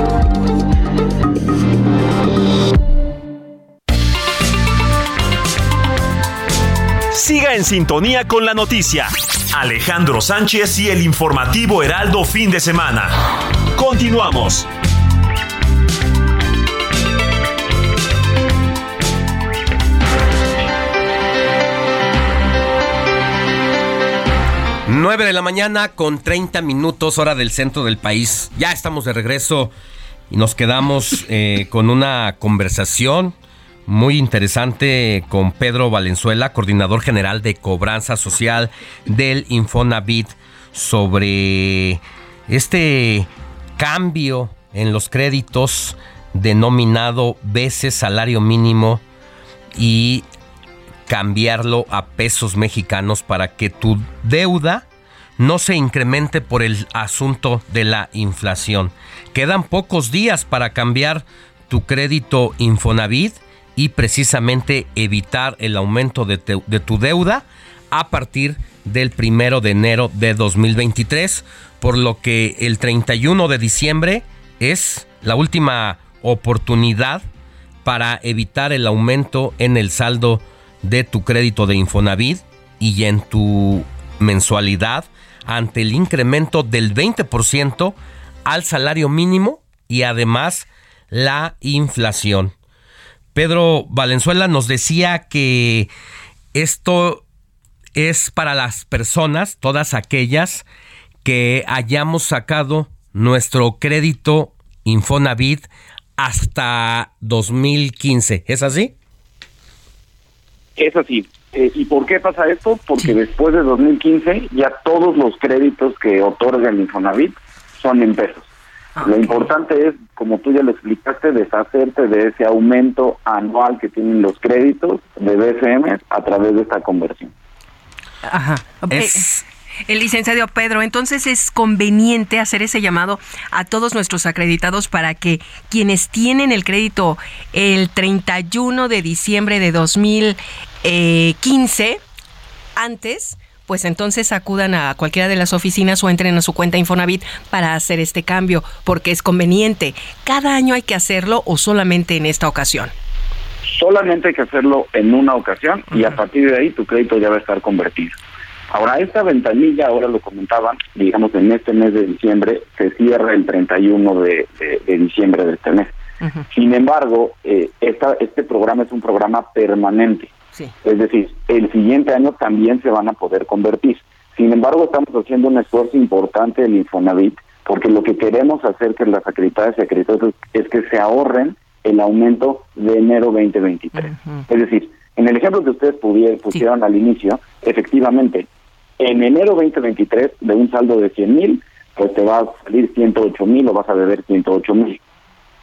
Siga en sintonía con la noticia. Alejandro Sánchez y el informativo Heraldo fin de semana. Continuamos. Nueve de la mañana con 30 minutos hora del centro del país. Ya estamos de regreso y nos quedamos eh, con una conversación muy interesante con Pedro Valenzuela, coordinador general de cobranza social del Infonavit, sobre este cambio en los créditos denominado veces salario mínimo y cambiarlo a pesos mexicanos para que tu deuda no se incremente por el asunto de la inflación. Quedan pocos días para cambiar tu crédito Infonavit y precisamente evitar el aumento de, tu deuda a partir del primero de enero de 2023, por lo que el 31 de diciembre es la última oportunidad para evitar el aumento en el saldo de tu crédito de Infonavit y en tu mensualidad ante el incremento del 20% al salario mínimo y además la inflación. Pedro Valenzuela nos decía que esto es para las personas, todas aquellas que hayamos sacado nuestro crédito Infonavit hasta 2015. ¿Es así? Es así. Eh, ¿Y por qué pasa esto? Porque después de 2015 ya todos los créditos que otorga el Infonavit son en pesos. Lo importante es, como tú ya lo explicaste, deshacerte de ese aumento anual que tienen los créditos de BCM a través de esta conversión. Ajá. Eh, El licenciado Pedro, entonces es conveniente hacer ese llamado a todos nuestros acreditados para que quienes tienen el crédito el 31 de diciembre de 2015, antes, pues entonces acudan a cualquiera de las oficinas o entren a su cuenta Infonavit para hacer este cambio, porque es conveniente. ¿Cada año hay que hacerlo o solamente en esta ocasión? Solamente hay que hacerlo en una ocasión y a partir de ahí tu crédito ya va a estar convertido. Ahora, esta ventanilla, ahora lo comentaban, digamos en este mes de diciembre, se cierra el 31 de, de- de diciembre de este mes. Sin embargo, eh, esta, este programa es un programa permanente. Es decir, el siguiente año también se van a poder convertir. Sin embargo, estamos haciendo un esfuerzo importante en Infonavit porque lo que queremos hacer que las acreditadas y acreditados es que se ahorren el aumento de enero 2023. Es decir, en el ejemplo que ustedes pudieron, pusieron al inicio, efectivamente, en enero 2023 de un saldo de 100 mil, pues te va a salir 108 mil o vas a deber 108 mil.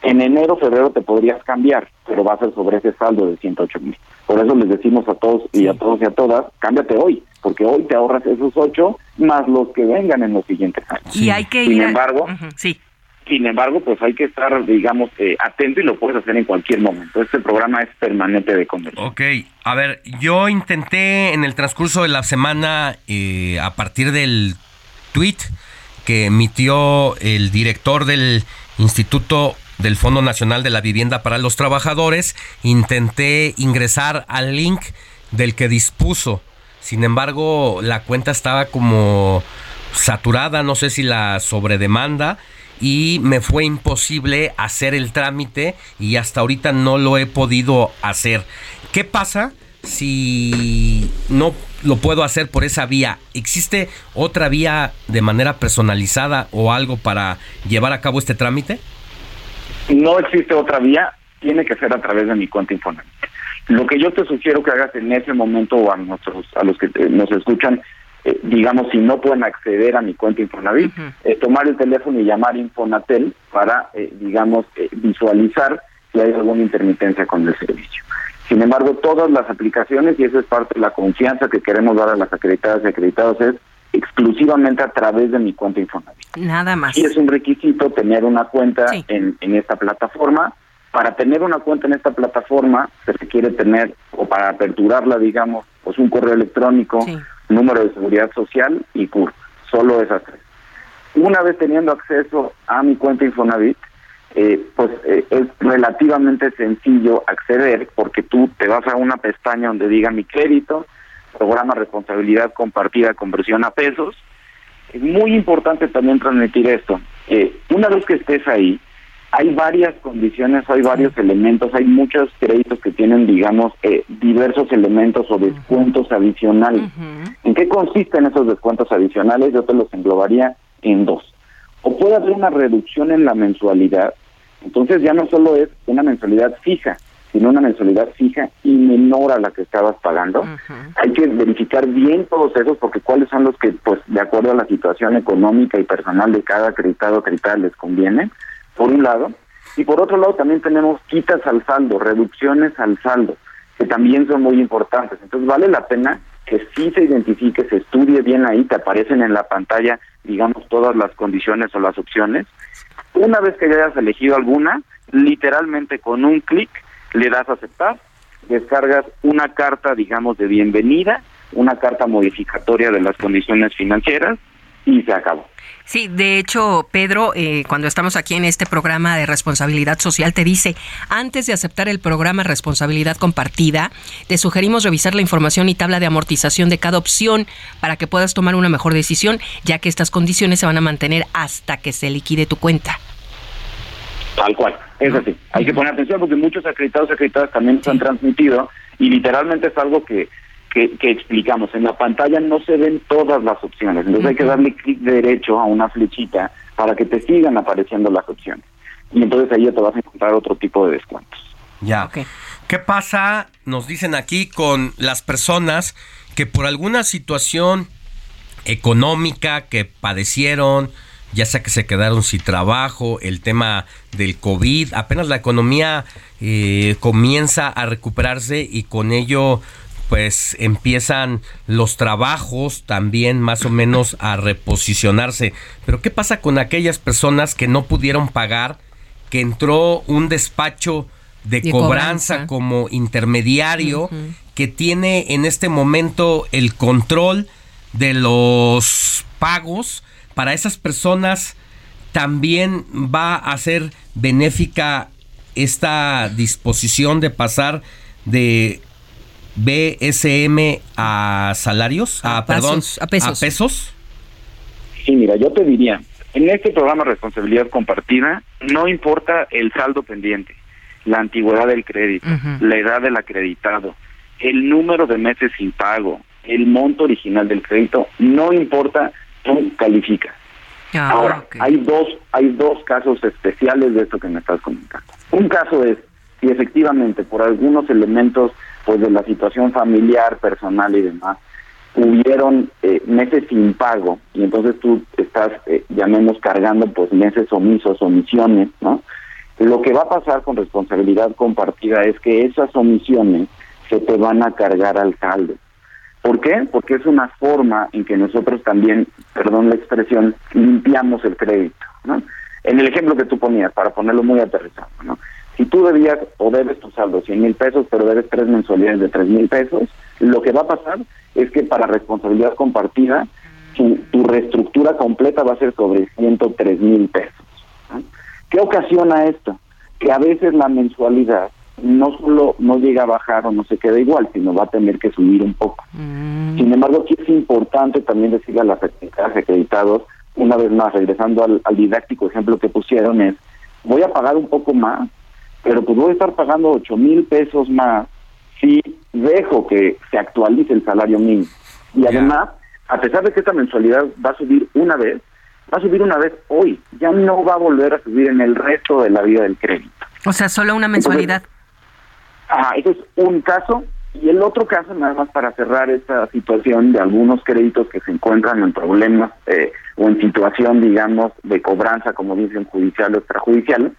En enero, febrero te podrías cambiar, pero va a ser sobre ese saldo de 108 mil. Por eso les decimos a todos y a todos y a todas, cámbiate hoy, porque hoy te ahorras esos 8 más los que vengan en los siguientes años. Y hay que Sin ir. a- embargo, sí. sin embargo, pues hay que estar, digamos, eh, atento y lo puedes hacer en cualquier momento. Este programa es permanente de conversión. Ok, a ver, yo intenté en el transcurso de la semana, eh, a partir del tweet que emitió el director del Instituto del Fondo Nacional de la Vivienda para los Trabajadores, intenté ingresar al link del que dispuso sin embargo la cuenta estaba como saturada, no sé si la sobredemanda y me fue imposible hacer el trámite y hasta ahorita no lo he podido hacer. ¿Qué pasa si no lo puedo hacer por esa vía? ¿Existe otra vía de manera personalizada o algo para llevar a cabo este trámite? No existe otra vía, tiene que ser a través de mi cuenta Infonavit. Lo que yo te sugiero que hagas en ese momento o a nuestros a los que nos escuchan eh, digamos, si no pueden acceder a mi cuenta Infonavit, eh, tomar el teléfono y llamar Infonatel para, eh, digamos, visualizar si hay alguna intermitencia con el servicio. Sin embargo, todas las aplicaciones, y eso es parte de la confianza que queremos dar a las acreditadas y acreditados, es exclusivamente a través de mi cuenta Infonavit. Nada más. Y es un requisito tener una cuenta en, en esta plataforma. Para tener una cuenta en esta plataforma se requiere tener, o para aperturarla, digamos, pues un correo electrónico, número de seguridad social y CUR. Solo esas tres. Una vez teniendo acceso a mi cuenta Infonavit, eh, pues eh, es relativamente sencillo acceder porque tú te vas a una pestaña donde diga mi crédito, programa responsabilidad compartida conversión a pesos. Es muy importante también transmitir esto. Eh, una vez que estés ahí, hay varias condiciones, hay varios elementos, hay muchos créditos que tienen, digamos, eh, diversos elementos o descuentos adicionales. ¿En qué consisten esos descuentos adicionales? Yo te los englobaría en dos. O puede haber una reducción en la mensualidad, entonces ya no solo es una mensualidad fija, sino una mensualidad fija y menor a la que estabas pagando. Hay que verificar bien todos esos porque cuáles son los que, pues, de acuerdo a la situación económica y personal de cada acreditado o acreditada les conviene por un lado, y por otro lado también tenemos quitas al saldo, reducciones al saldo, que también son muy importantes. Entonces vale la pena que sí se identifique, se estudie bien ahí, te aparecen en la pantalla, digamos, todas las condiciones o las opciones. Una vez que ya hayas elegido alguna, literalmente con un clic le das a aceptar, descargas una carta, digamos, de bienvenida, una carta modificatoria de las condiciones financieras y se acabó. Sí, de hecho, Pedro, eh, cuando estamos aquí en este programa de responsabilidad social, te dice, antes de aceptar el programa Responsabilidad Compartida, te sugerimos revisar la información y tabla de amortización de cada opción para que puedas tomar una mejor decisión, ya que estas condiciones se van a mantener hasta que se liquide tu cuenta. Tal cual, es así. Hay que poner atención porque muchos acreditados y acreditadas también se han transmitido y literalmente es algo que que, explicamos. En la pantalla no se ven todas las opciones, entonces hay que darle clic derecho a una flechita para que te sigan apareciendo las opciones. Y entonces ahí ya te vas a encontrar otro tipo de descuentos. Ya. ¿Qué pasa, nos dicen aquí, con las personas que por alguna situación económica que padecieron, ya sea que se quedaron sin trabajo, el tema del COVID, apenas la economía eh, comienza a recuperarse y con ello pues empiezan los trabajos también más o menos a reposicionarse. Pero ¿qué pasa con aquellas personas que no pudieron pagar, que entró un despacho de, cobranza, como intermediario, que tiene en este momento el control de los pagos? Para esas personas también va a ser benéfica esta disposición de pasar de BSM a salarios, a, perdón, a pesos. a pesos. Sí, mira, yo te diría, en este programa Responsabilidad Compartida no importa el saldo pendiente, la antigüedad del crédito, la edad del acreditado, el número de meses sin pago, el monto original del crédito, no importa, tú califica. Ah, Ahora, hay dos hay dos casos especiales de esto que me estás comentando. Un caso es si efectivamente por algunos elementos pues de la situación familiar, personal y demás, hubieron eh, meses sin pago y entonces tú estás, eh, llamemos, cargando pues meses omisos, omisiones, ¿no? Lo que va a pasar con responsabilidad compartida es que esas omisiones se te van a cargar al saldo. ¿Por qué? Porque es una forma en que nosotros también, perdón la expresión, limpiamos el crédito, ¿no? En el ejemplo que tú ponías, para ponerlo muy aterrizado, ¿no? Si tú debías o debes tu saldo 100 mil pesos, pero debes tres mensualidades de 3 mil pesos, lo que va a pasar es que para responsabilidad compartida, tu, reestructura completa va a ser sobre 103 mil pesos. ¿Qué ocasiona esto? Que a veces la mensualidad no solo no llega a bajar o no se queda igual, sino va a tener que subir un poco. Sin embargo, aquí es importante también decirle a las acreditados, una vez más, regresando al, al didáctico ejemplo que pusieron, es, voy a pagar un poco más, pero pues voy a estar pagando 8 mil pesos más si dejo que se actualice el salario mínimo. Y además, a pesar de que esta mensualidad va a subir una vez, va a subir una vez hoy, ya no va a volver a subir en el resto de la vida del crédito. O sea, solo una mensualidad. Ajá, eso es un caso. Y el otro caso, nada más para cerrar esta situación de algunos créditos que se encuentran en problemas eh, o en situación, digamos, de cobranza, como dicen, judicial o extrajudicial,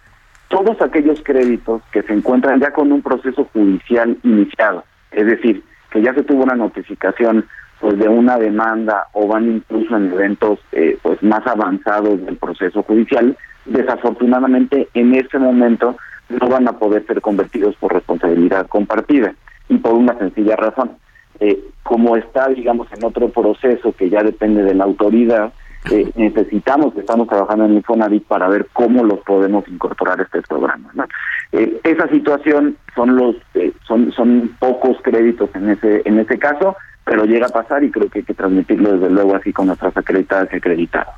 todos aquellos créditos que se encuentran ya con un proceso judicial iniciado, es decir, que ya se tuvo una notificación pues de una demanda o van incluso en eventos eh, pues más avanzados del proceso judicial, desafortunadamente en este momento no van a poder ser convertidos por responsabilidad compartida y por una sencilla razón. Eh, como está, digamos, en otro proceso que ya depende de la autoridad, eh, necesitamos, estamos trabajando en Infonavit para ver cómo los podemos incorporar a este programa. ¿no? Eh, esa situación son los eh, son son pocos créditos en ese en ese caso, pero llega a pasar y creo que hay que transmitirlo desde luego así con nuestras acreditadas y acreditados.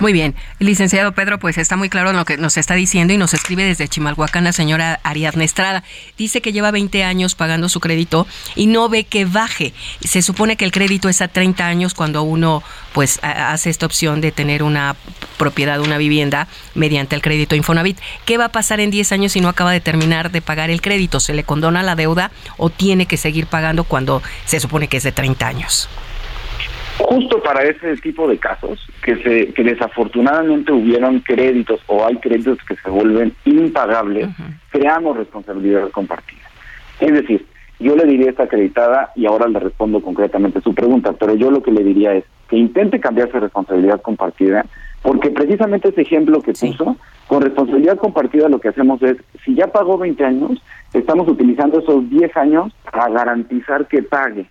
Muy bien, licenciado Pedro, pues está muy claro lo que nos está diciendo y nos escribe desde Chimalhuacán la señora Ariadna Estrada. Dice que lleva 20 años pagando su crédito y no ve que baje. Se supone que el crédito es a 30 años cuando uno pues hace esta opción de tener una propiedad, una vivienda mediante el crédito Infonavit. ¿Qué va a pasar en 10 años si no acaba de terminar de pagar el crédito? ¿Se le condona la deuda o tiene que seguir pagando cuando se supone que es de 30 años? Justo para ese tipo de casos, que, se, que desafortunadamente hubieron créditos o hay créditos que se vuelven impagables, creamos responsabilidad compartida. Es decir, yo le diría a esta acreditada, y ahora le respondo concretamente su pregunta, pero yo lo que le diría es que intente cambiar su responsabilidad compartida, porque precisamente ese ejemplo que puso, con responsabilidad compartida lo que hacemos es, si ya pagó 20 años, estamos utilizando esos 10 años para garantizar que pague.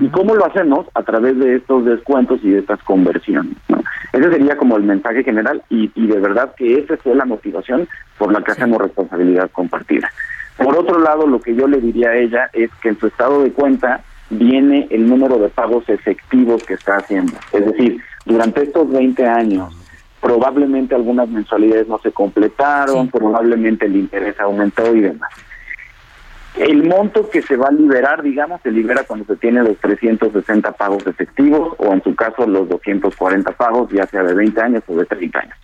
¿Y cómo lo hacemos? A través de estos descuentos y de estas conversiones. ¿no? Ese sería como el mensaje general y, y de verdad que esa fue la motivación por la que hacemos responsabilidad compartida. Por otro lado, lo que yo le diría a ella es que en su estado de cuenta viene el número de pagos efectivos que está haciendo. Es decir, durante estos 20 años, probablemente algunas mensualidades no se completaron, probablemente el interés aumentó y demás. El monto que se va a liberar, digamos, se libera cuando se tiene los 360 pagos efectivos o en su caso los 240 pagos, ya sea de 20 años o de 30 años.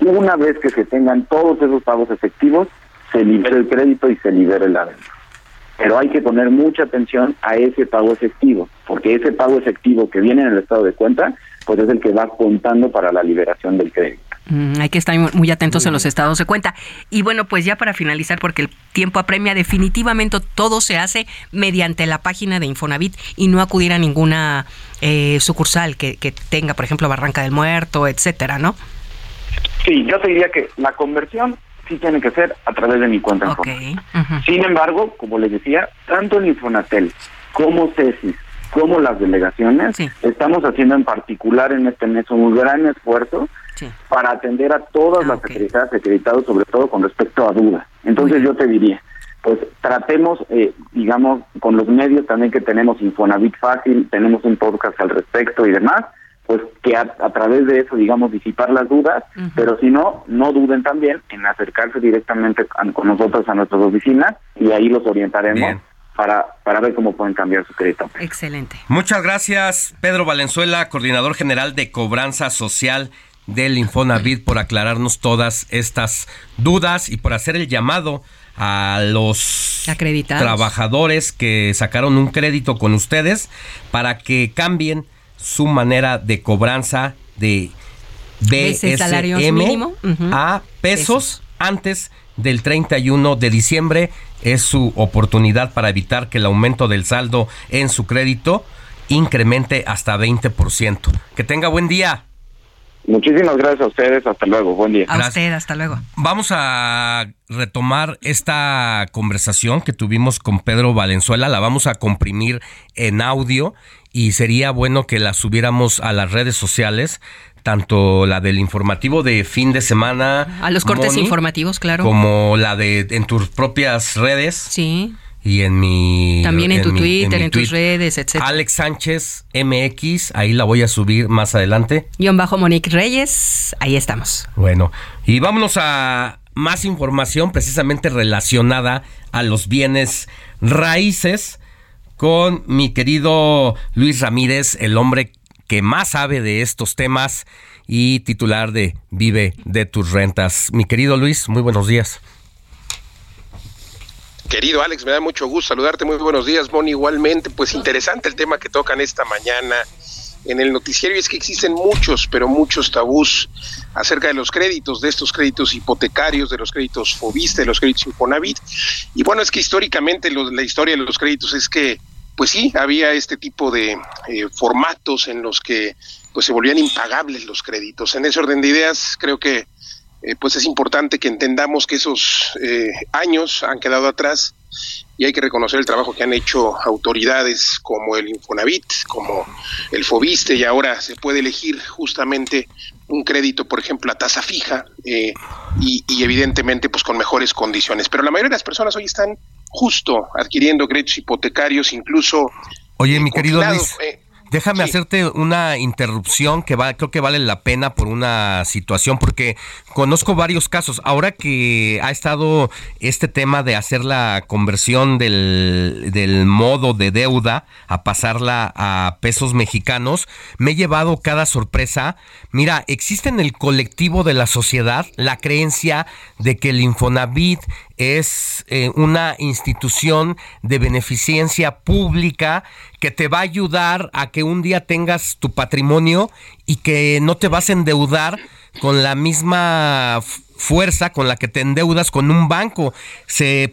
Una vez que se tengan todos esos pagos efectivos, se libera el crédito y se libera el deuda. Pero hay que poner mucha atención a ese pago efectivo, porque ese pago efectivo que viene en el estado de cuenta, pues es el que va contando para la liberación del crédito. Mm, hay que estar muy atentos en los estados de cuenta. Y bueno, pues ya para finalizar, porque el tiempo apremia, definitivamente todo se hace mediante la página de Infonavit y no acudir a ninguna eh, sucursal que, que tenga, por ejemplo, Barranca del Muerto, etcétera, ¿no? Sí, yo te diría que la conversión sí tiene que ser a través de mi cuenta en okay. Sin embargo, como les decía, tanto en Infonatel como CESIS, como las delegaciones, estamos haciendo en particular en este mes un gran esfuerzo para atender a todas las acreditadas y acreditados, sobre todo con respecto a dudas. Entonces yo te diría, pues tratemos, eh, digamos, con los medios también que tenemos Infonavit Fácil, tenemos un podcast al respecto y demás, pues que a, a través de eso, digamos, disipar las dudas, pero si no, no duden también en acercarse directamente a- con nosotros a nuestras oficinas y ahí los orientaremos para, para ver cómo pueden cambiar su crédito. Excelente. Muchas gracias, Pedro Valenzuela, coordinador general de cobranza social del Infonavit, por aclararnos todas estas dudas y por hacer el llamado a los Acreditados. trabajadores que sacaron un crédito con ustedes para que cambien su manera de cobranza de Ese salario BSM mínimo, a pesos antes del 31 de diciembre. Es su oportunidad para evitar que el aumento del saldo en su crédito incremente hasta 20%. Que tenga buen día. Muchísimas gracias a ustedes, hasta luego, buen día. A usted, hasta luego. Vamos a retomar esta conversación que tuvimos con Pedro Valenzuela, la vamos a comprimir en audio y sería bueno que la subiéramos a las redes sociales tanto la del informativo de fin de semana. A los cortes informativos, claro. Como la de en tus propias redes. Sí. Y en mi. También en, tu mi- Twitter, en, tus redes, etcétera. Alex Sánchez MX, ahí la voy a subir más adelante. Guión bajo Monique Reyes, ahí estamos. Bueno, y vámonos a más información precisamente relacionada a los bienes raíces con mi querido Luis Ramírez, el hombre que más sabe de estos temas y titular de Vive de tus rentas. Mi querido Luis, muy buenos días. Querido Alex, me da mucho gusto saludarte. Muy buenos días, Moni. Igualmente, pues interesante el tema que tocan esta mañana en el noticiero y es que existen muchos, pero muchos tabús acerca de los créditos, de estos créditos hipotecarios, de los créditos Fobiste, de los créditos Infonavit. Y bueno, es que históricamente la historia de los créditos es que, pues sí, había este tipo de eh, formatos en los que pues se volvían impagables los créditos. En ese orden de ideas, creo que eh, pues es importante que entendamos que esos eh, años han quedado atrás y hay que reconocer el trabajo que han hecho autoridades como el Infonavit, como el Fobiste y ahora se puede elegir justamente un crédito, por ejemplo, a tasa fija eh, y, y evidentemente pues con mejores condiciones. Pero la mayoría de las personas hoy están justo adquiriendo créditos hipotecarios, incluso Oye, mi querido confinados, Luis. eh, Déjame hacerte una interrupción que va, creo que vale la pena por una situación, porque conozco varios casos. Ahora que ha estado este tema de hacer la conversión del, del modo de deuda a pasarla a pesos mexicanos, me he llevado cada sorpresa. Mira, existe en el colectivo de la sociedad la creencia de que el Infonavit es eh, una institución de beneficencia pública que te va a ayudar a que un día tengas tu patrimonio y que no te vas a endeudar con la misma fuerza con la que te endeudas con un banco.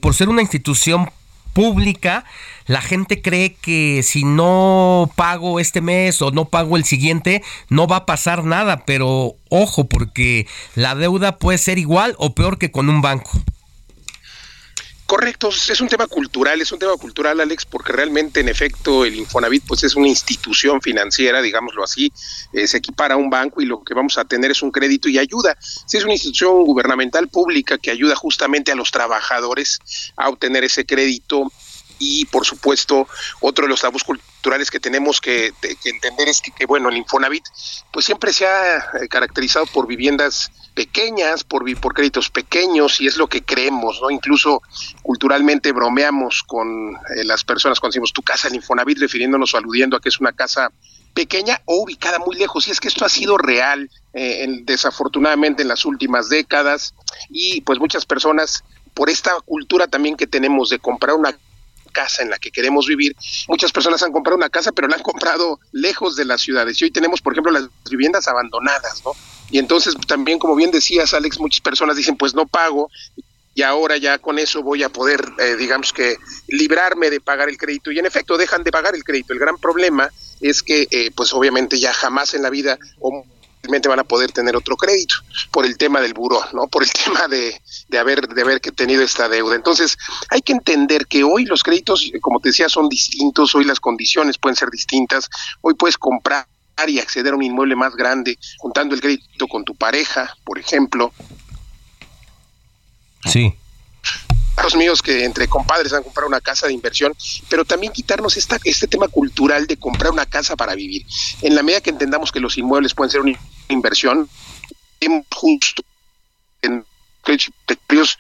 Por ser una institución pública, la gente cree que si no pago este mes o no pago el siguiente, no va a pasar nada, pero ojo, porque la deuda puede ser igual o peor que con un banco. Correcto, es un tema cultural, es un tema cultural, Alex, porque realmente, en efecto, el Infonavit pues es una institución financiera, digámoslo así, eh, se equipara a un banco y lo que vamos a tener es un crédito y ayuda. Si es una institución gubernamental pública que ayuda justamente a los trabajadores a obtener ese crédito y, por supuesto, otro de los tabús culturales que tenemos que, de- que entender es que, bueno, el Infonavit pues siempre se ha eh, caracterizado por viviendas pequeñas, por, por créditos pequeños y es lo que creemos, ¿no? Incluso culturalmente bromeamos con eh, las personas cuando decimos tu casa el Infonavit, refiriéndonos o aludiendo a que es una casa pequeña o ubicada muy lejos. Y es que esto ha sido real, eh, en- desafortunadamente, en las últimas décadas. Y pues muchas personas, por esta cultura también que tenemos de comprar una casa en la que queremos vivir. Muchas personas han comprado una casa, pero la han comprado lejos de las ciudades. Y hoy tenemos, por ejemplo, las viviendas abandonadas, ¿no? Y entonces también, como bien decías, Alex, muchas personas dicen, pues no pago y ahora ya con eso voy a poder, eh, digamos que, librarme de pagar el crédito. Y en efecto, dejan de pagar el crédito. El gran problema es que, eh, pues obviamente ya jamás en la vida o van a poder tener otro crédito por el tema del buró, ¿no? Por el tema de, de haber de haber tenido esta deuda. Entonces, hay que entender que hoy los créditos, como te decía, son distintos, hoy las condiciones pueden ser distintas, hoy puedes comprar y acceder a un inmueble más grande juntando el crédito con tu pareja, por ejemplo, Sí. Los míos que entre compadres han comprado una casa de inversión, pero también quitarnos esta, este tema cultural de comprar una casa para vivir. En la medida que entendamos que los inmuebles pueden ser una inversión, es justo en créditos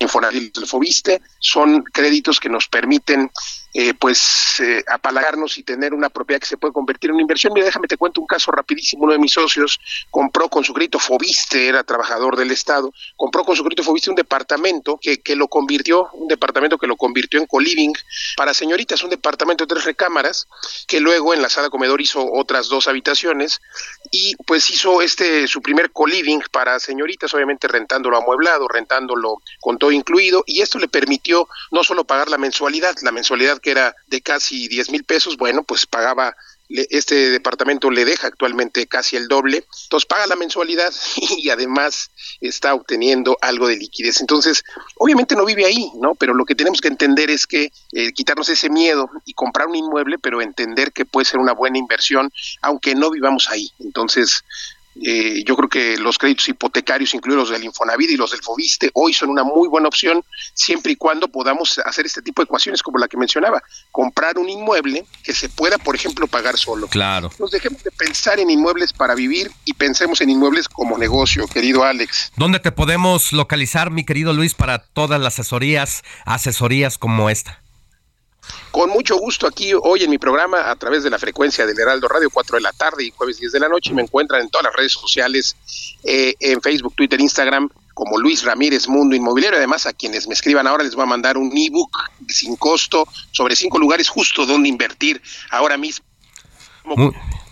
Infonavit, Fobiste, son créditos que nos permiten eh, pues eh, apalagarnos y tener una propiedad que se puede convertir en una inversión. Mira, déjame te cuento un caso rapidísimo. Uno de mis socios compró con su crédito Fobiste, era trabajador del Estado, compró con su crédito Fobiste un departamento que, que lo convirtió, un departamento que lo convirtió en co-living para señoritas, un departamento de tres recámaras, que luego en la sala comedor hizo otras dos habitaciones y pues hizo este su primer co-living para señoritas, obviamente rentándolo amueblado, rentándolo con todo incluido y esto le permitió no solo pagar la mensualidad, la mensualidad que era de casi 10 mil pesos, bueno, pues pagaba este departamento le deja actualmente casi el doble, entonces paga la mensualidad y además está obteniendo algo de liquidez. Entonces, obviamente no vive ahí, ¿no? Pero lo que tenemos que entender es que eh, quitarnos ese miedo y comprar un inmueble, pero entender que puede ser una buena inversión, aunque no vivamos ahí. Entonces, Eh, yo creo que los créditos hipotecarios, incluidos los del Infonavit y los del Fobiste, hoy son una muy buena opción siempre y cuando podamos hacer este tipo de ecuaciones como la que mencionaba, comprar un inmueble que se pueda, por ejemplo, pagar solo. Claro. Nos dejemos de pensar en inmuebles para vivir y pensemos en inmuebles como negocio, querido Alex. ¿Dónde te podemos localizar, mi querido Luis, para todas las asesorías, asesorías como esta? Con mucho gusto aquí hoy en mi programa a través de la frecuencia del Heraldo Radio 4 de la tarde y jueves 10 de la noche. Me encuentran en todas las redes sociales, eh, en Facebook, Twitter, Instagram, como Luis Ramírez Mundo Inmobiliario. Además, a quienes me escriban ahora les voy a mandar un ebook sin costo sobre cinco lugares justo donde invertir ahora mismo.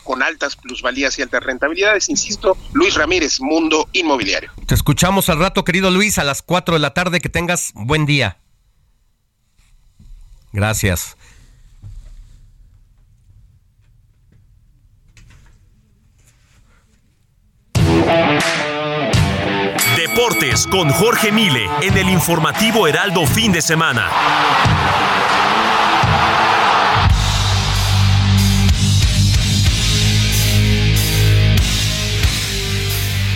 Con altas plusvalías y altas rentabilidades, insisto, Luis Ramírez, Mundo Inmobiliario. Te escuchamos al rato, querido Luis, a las 4 de la tarde. Que tengas buen día. Gracias. Deportes con Jorge Mile en el informativo Heraldo fin de semana.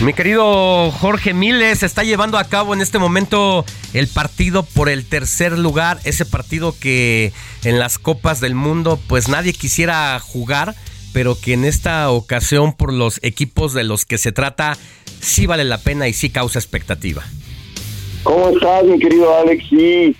Mi querido Jorge Miles, está llevando a cabo en este momento el partido por el tercer lugar, ese partido que en las Copas del Mundo pues nadie quisiera jugar, pero que en esta ocasión por los equipos de los que se trata sí vale la pena y sí causa expectativa. ¿Cómo estás, mi querido Alex? Sí,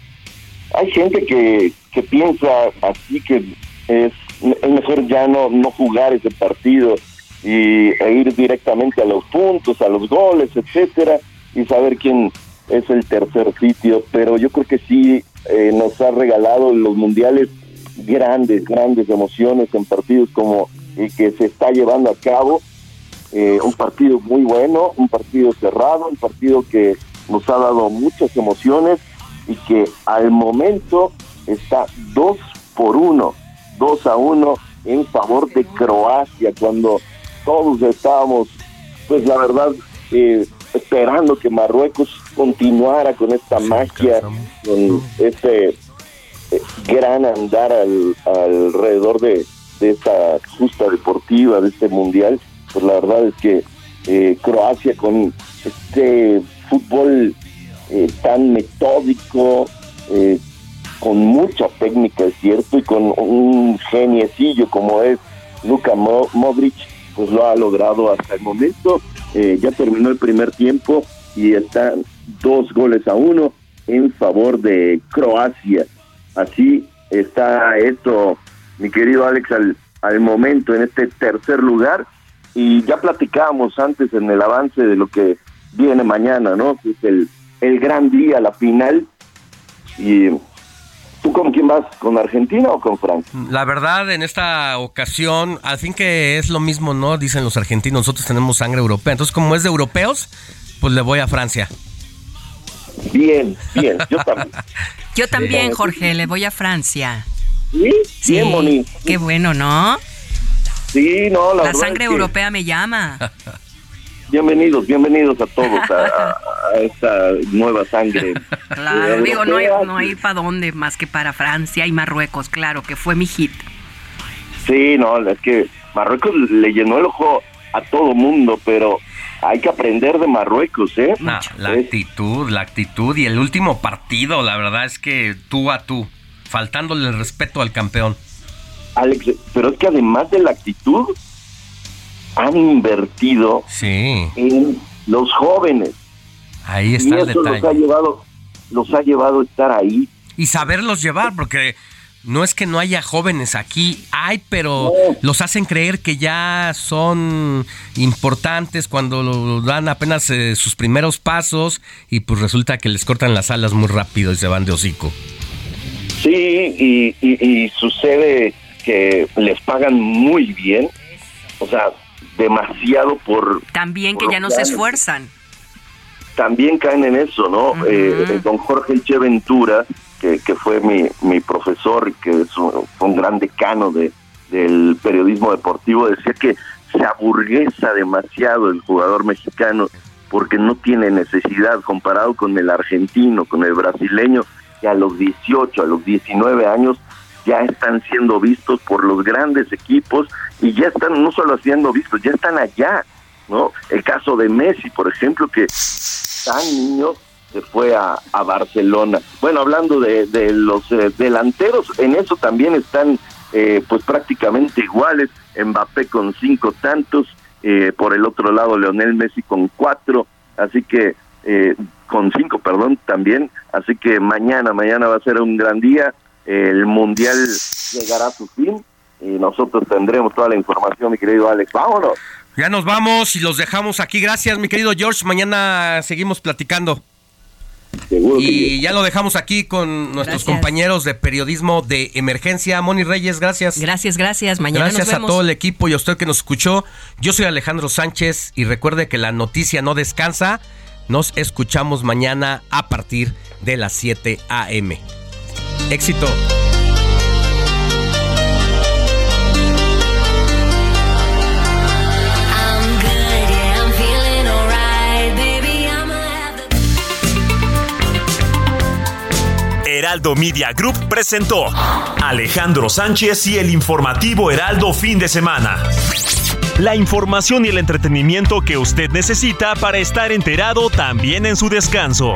hay gente que, que piensa así que es, es mejor ya no, no jugar ese partido y, e ir directamente a los puntos, a los goles, etcétera, y saber quién es el tercer sitio. Pero yo creo que sí eh, nos ha regalado los mundiales grandes, grandes emociones en partidos como el que se está llevando a cabo. Eh, un partido muy bueno, un partido cerrado, un partido que nos ha dado muchas emociones y que al momento está dos por uno, dos a uno en favor de Croacia, cuando todos estábamos, pues la verdad, eh, esperando que Marruecos continuara con esta magia, con este eh, gran andar alrededor de, esta justa deportiva, de este mundial. Pues la verdad es que eh, Croacia con este fútbol tan metódico, con mucha técnica, es cierto, y con un geniecillo como es Luka Modric, pues lo ha logrado hasta el momento. Eh, ya terminó el primer tiempo y están dos goles a uno en favor de Croacia. Así está esto, mi querido Alex, al, al momento en este tercer lugar. Y ya platicábamos antes en el avance de lo que viene mañana, ¿no? es el, el gran día, la final. Y ¿Tú con quién vas? ¿Con Argentina o con Francia? La verdad, en esta ocasión, al fin que es lo mismo, ¿no? Dicen los argentinos, nosotros tenemos sangre europea. Entonces, como es de europeos, pues le voy a Francia. Bien, bien, yo también. yo también, Jorge, le voy a Francia. ¿Sí? sí bien bonito. Qué bueno, ¿no? Sí, no, la, la sangre europea me llama. bienvenidos, bienvenidos a todos a, esta nueva sangre. Claro, digo, no hay, no hay para dónde más que para Francia y Marruecos, claro, que fue mi hit. Sí, no, es que Marruecos le llenó el ojo a todo mundo, pero hay que aprender de Marruecos, ¿eh? la actitud, la actitud y el último partido, la verdad es que tú a tú, faltándole el respeto al campeón. Alex, pero es que además de la actitud, han invertido en los jóvenes. Ahí está y eso Los ha, llevado, los ha llevado a estar ahí. Y saberlos llevar, porque no es que no haya jóvenes aquí, hay, pero los hacen creer que ya son importantes cuando dan apenas eh, sus primeros pasos y pues resulta que les cortan las alas muy rápido y se van de hocico. Sí, y sucede que les pagan muy bien. O sea, demasiado por... También que ya no se esfuerzan. También caen en eso, ¿no? Eh, don Jorge Elche Ventura, que, que fue mi, mi profesor y que es un, fue un gran decano de, del periodismo deportivo, decía que se aburguesa demasiado el jugador mexicano porque no tiene necesidad comparado con el argentino, con el brasileño, que a los 18, a los 19 años ya están siendo vistos por los grandes equipos y ya están no solo siendo vistos, ya están allá ¿no? El caso de Messi, por ejemplo, que tan niño se fue a, Barcelona. Bueno, hablando de, los eh, delanteros, en eso también están eh, pues prácticamente iguales. Mbappé con cinco tantos, eh, por el otro lado Leonel Messi con cuatro, así que con cinco, perdón, también. Así que mañana, mañana va a ser un gran día. El mundial llegará a su fin y nosotros tendremos toda la información, mi querido Alex. Vámonos. Ya nos vamos y los dejamos aquí. Gracias, mi querido George. Mañana seguimos platicando. y ya lo dejamos aquí con nuestros compañeros de periodismo de emergencia. Moni Reyes, gracias. Gracias, gracias. Mañana gracias a todo el equipo y a usted que nos escuchó. Yo soy Alejandro Sánchez y recuerde que la noticia no descansa. Nos escuchamos mañana a partir de las 7 a.m. Éxito. Heraldo Media Group presentó Alejandro Sánchez y el informativo Heraldo fin de semana. La información y el entretenimiento que usted necesita para estar enterado también en su descanso.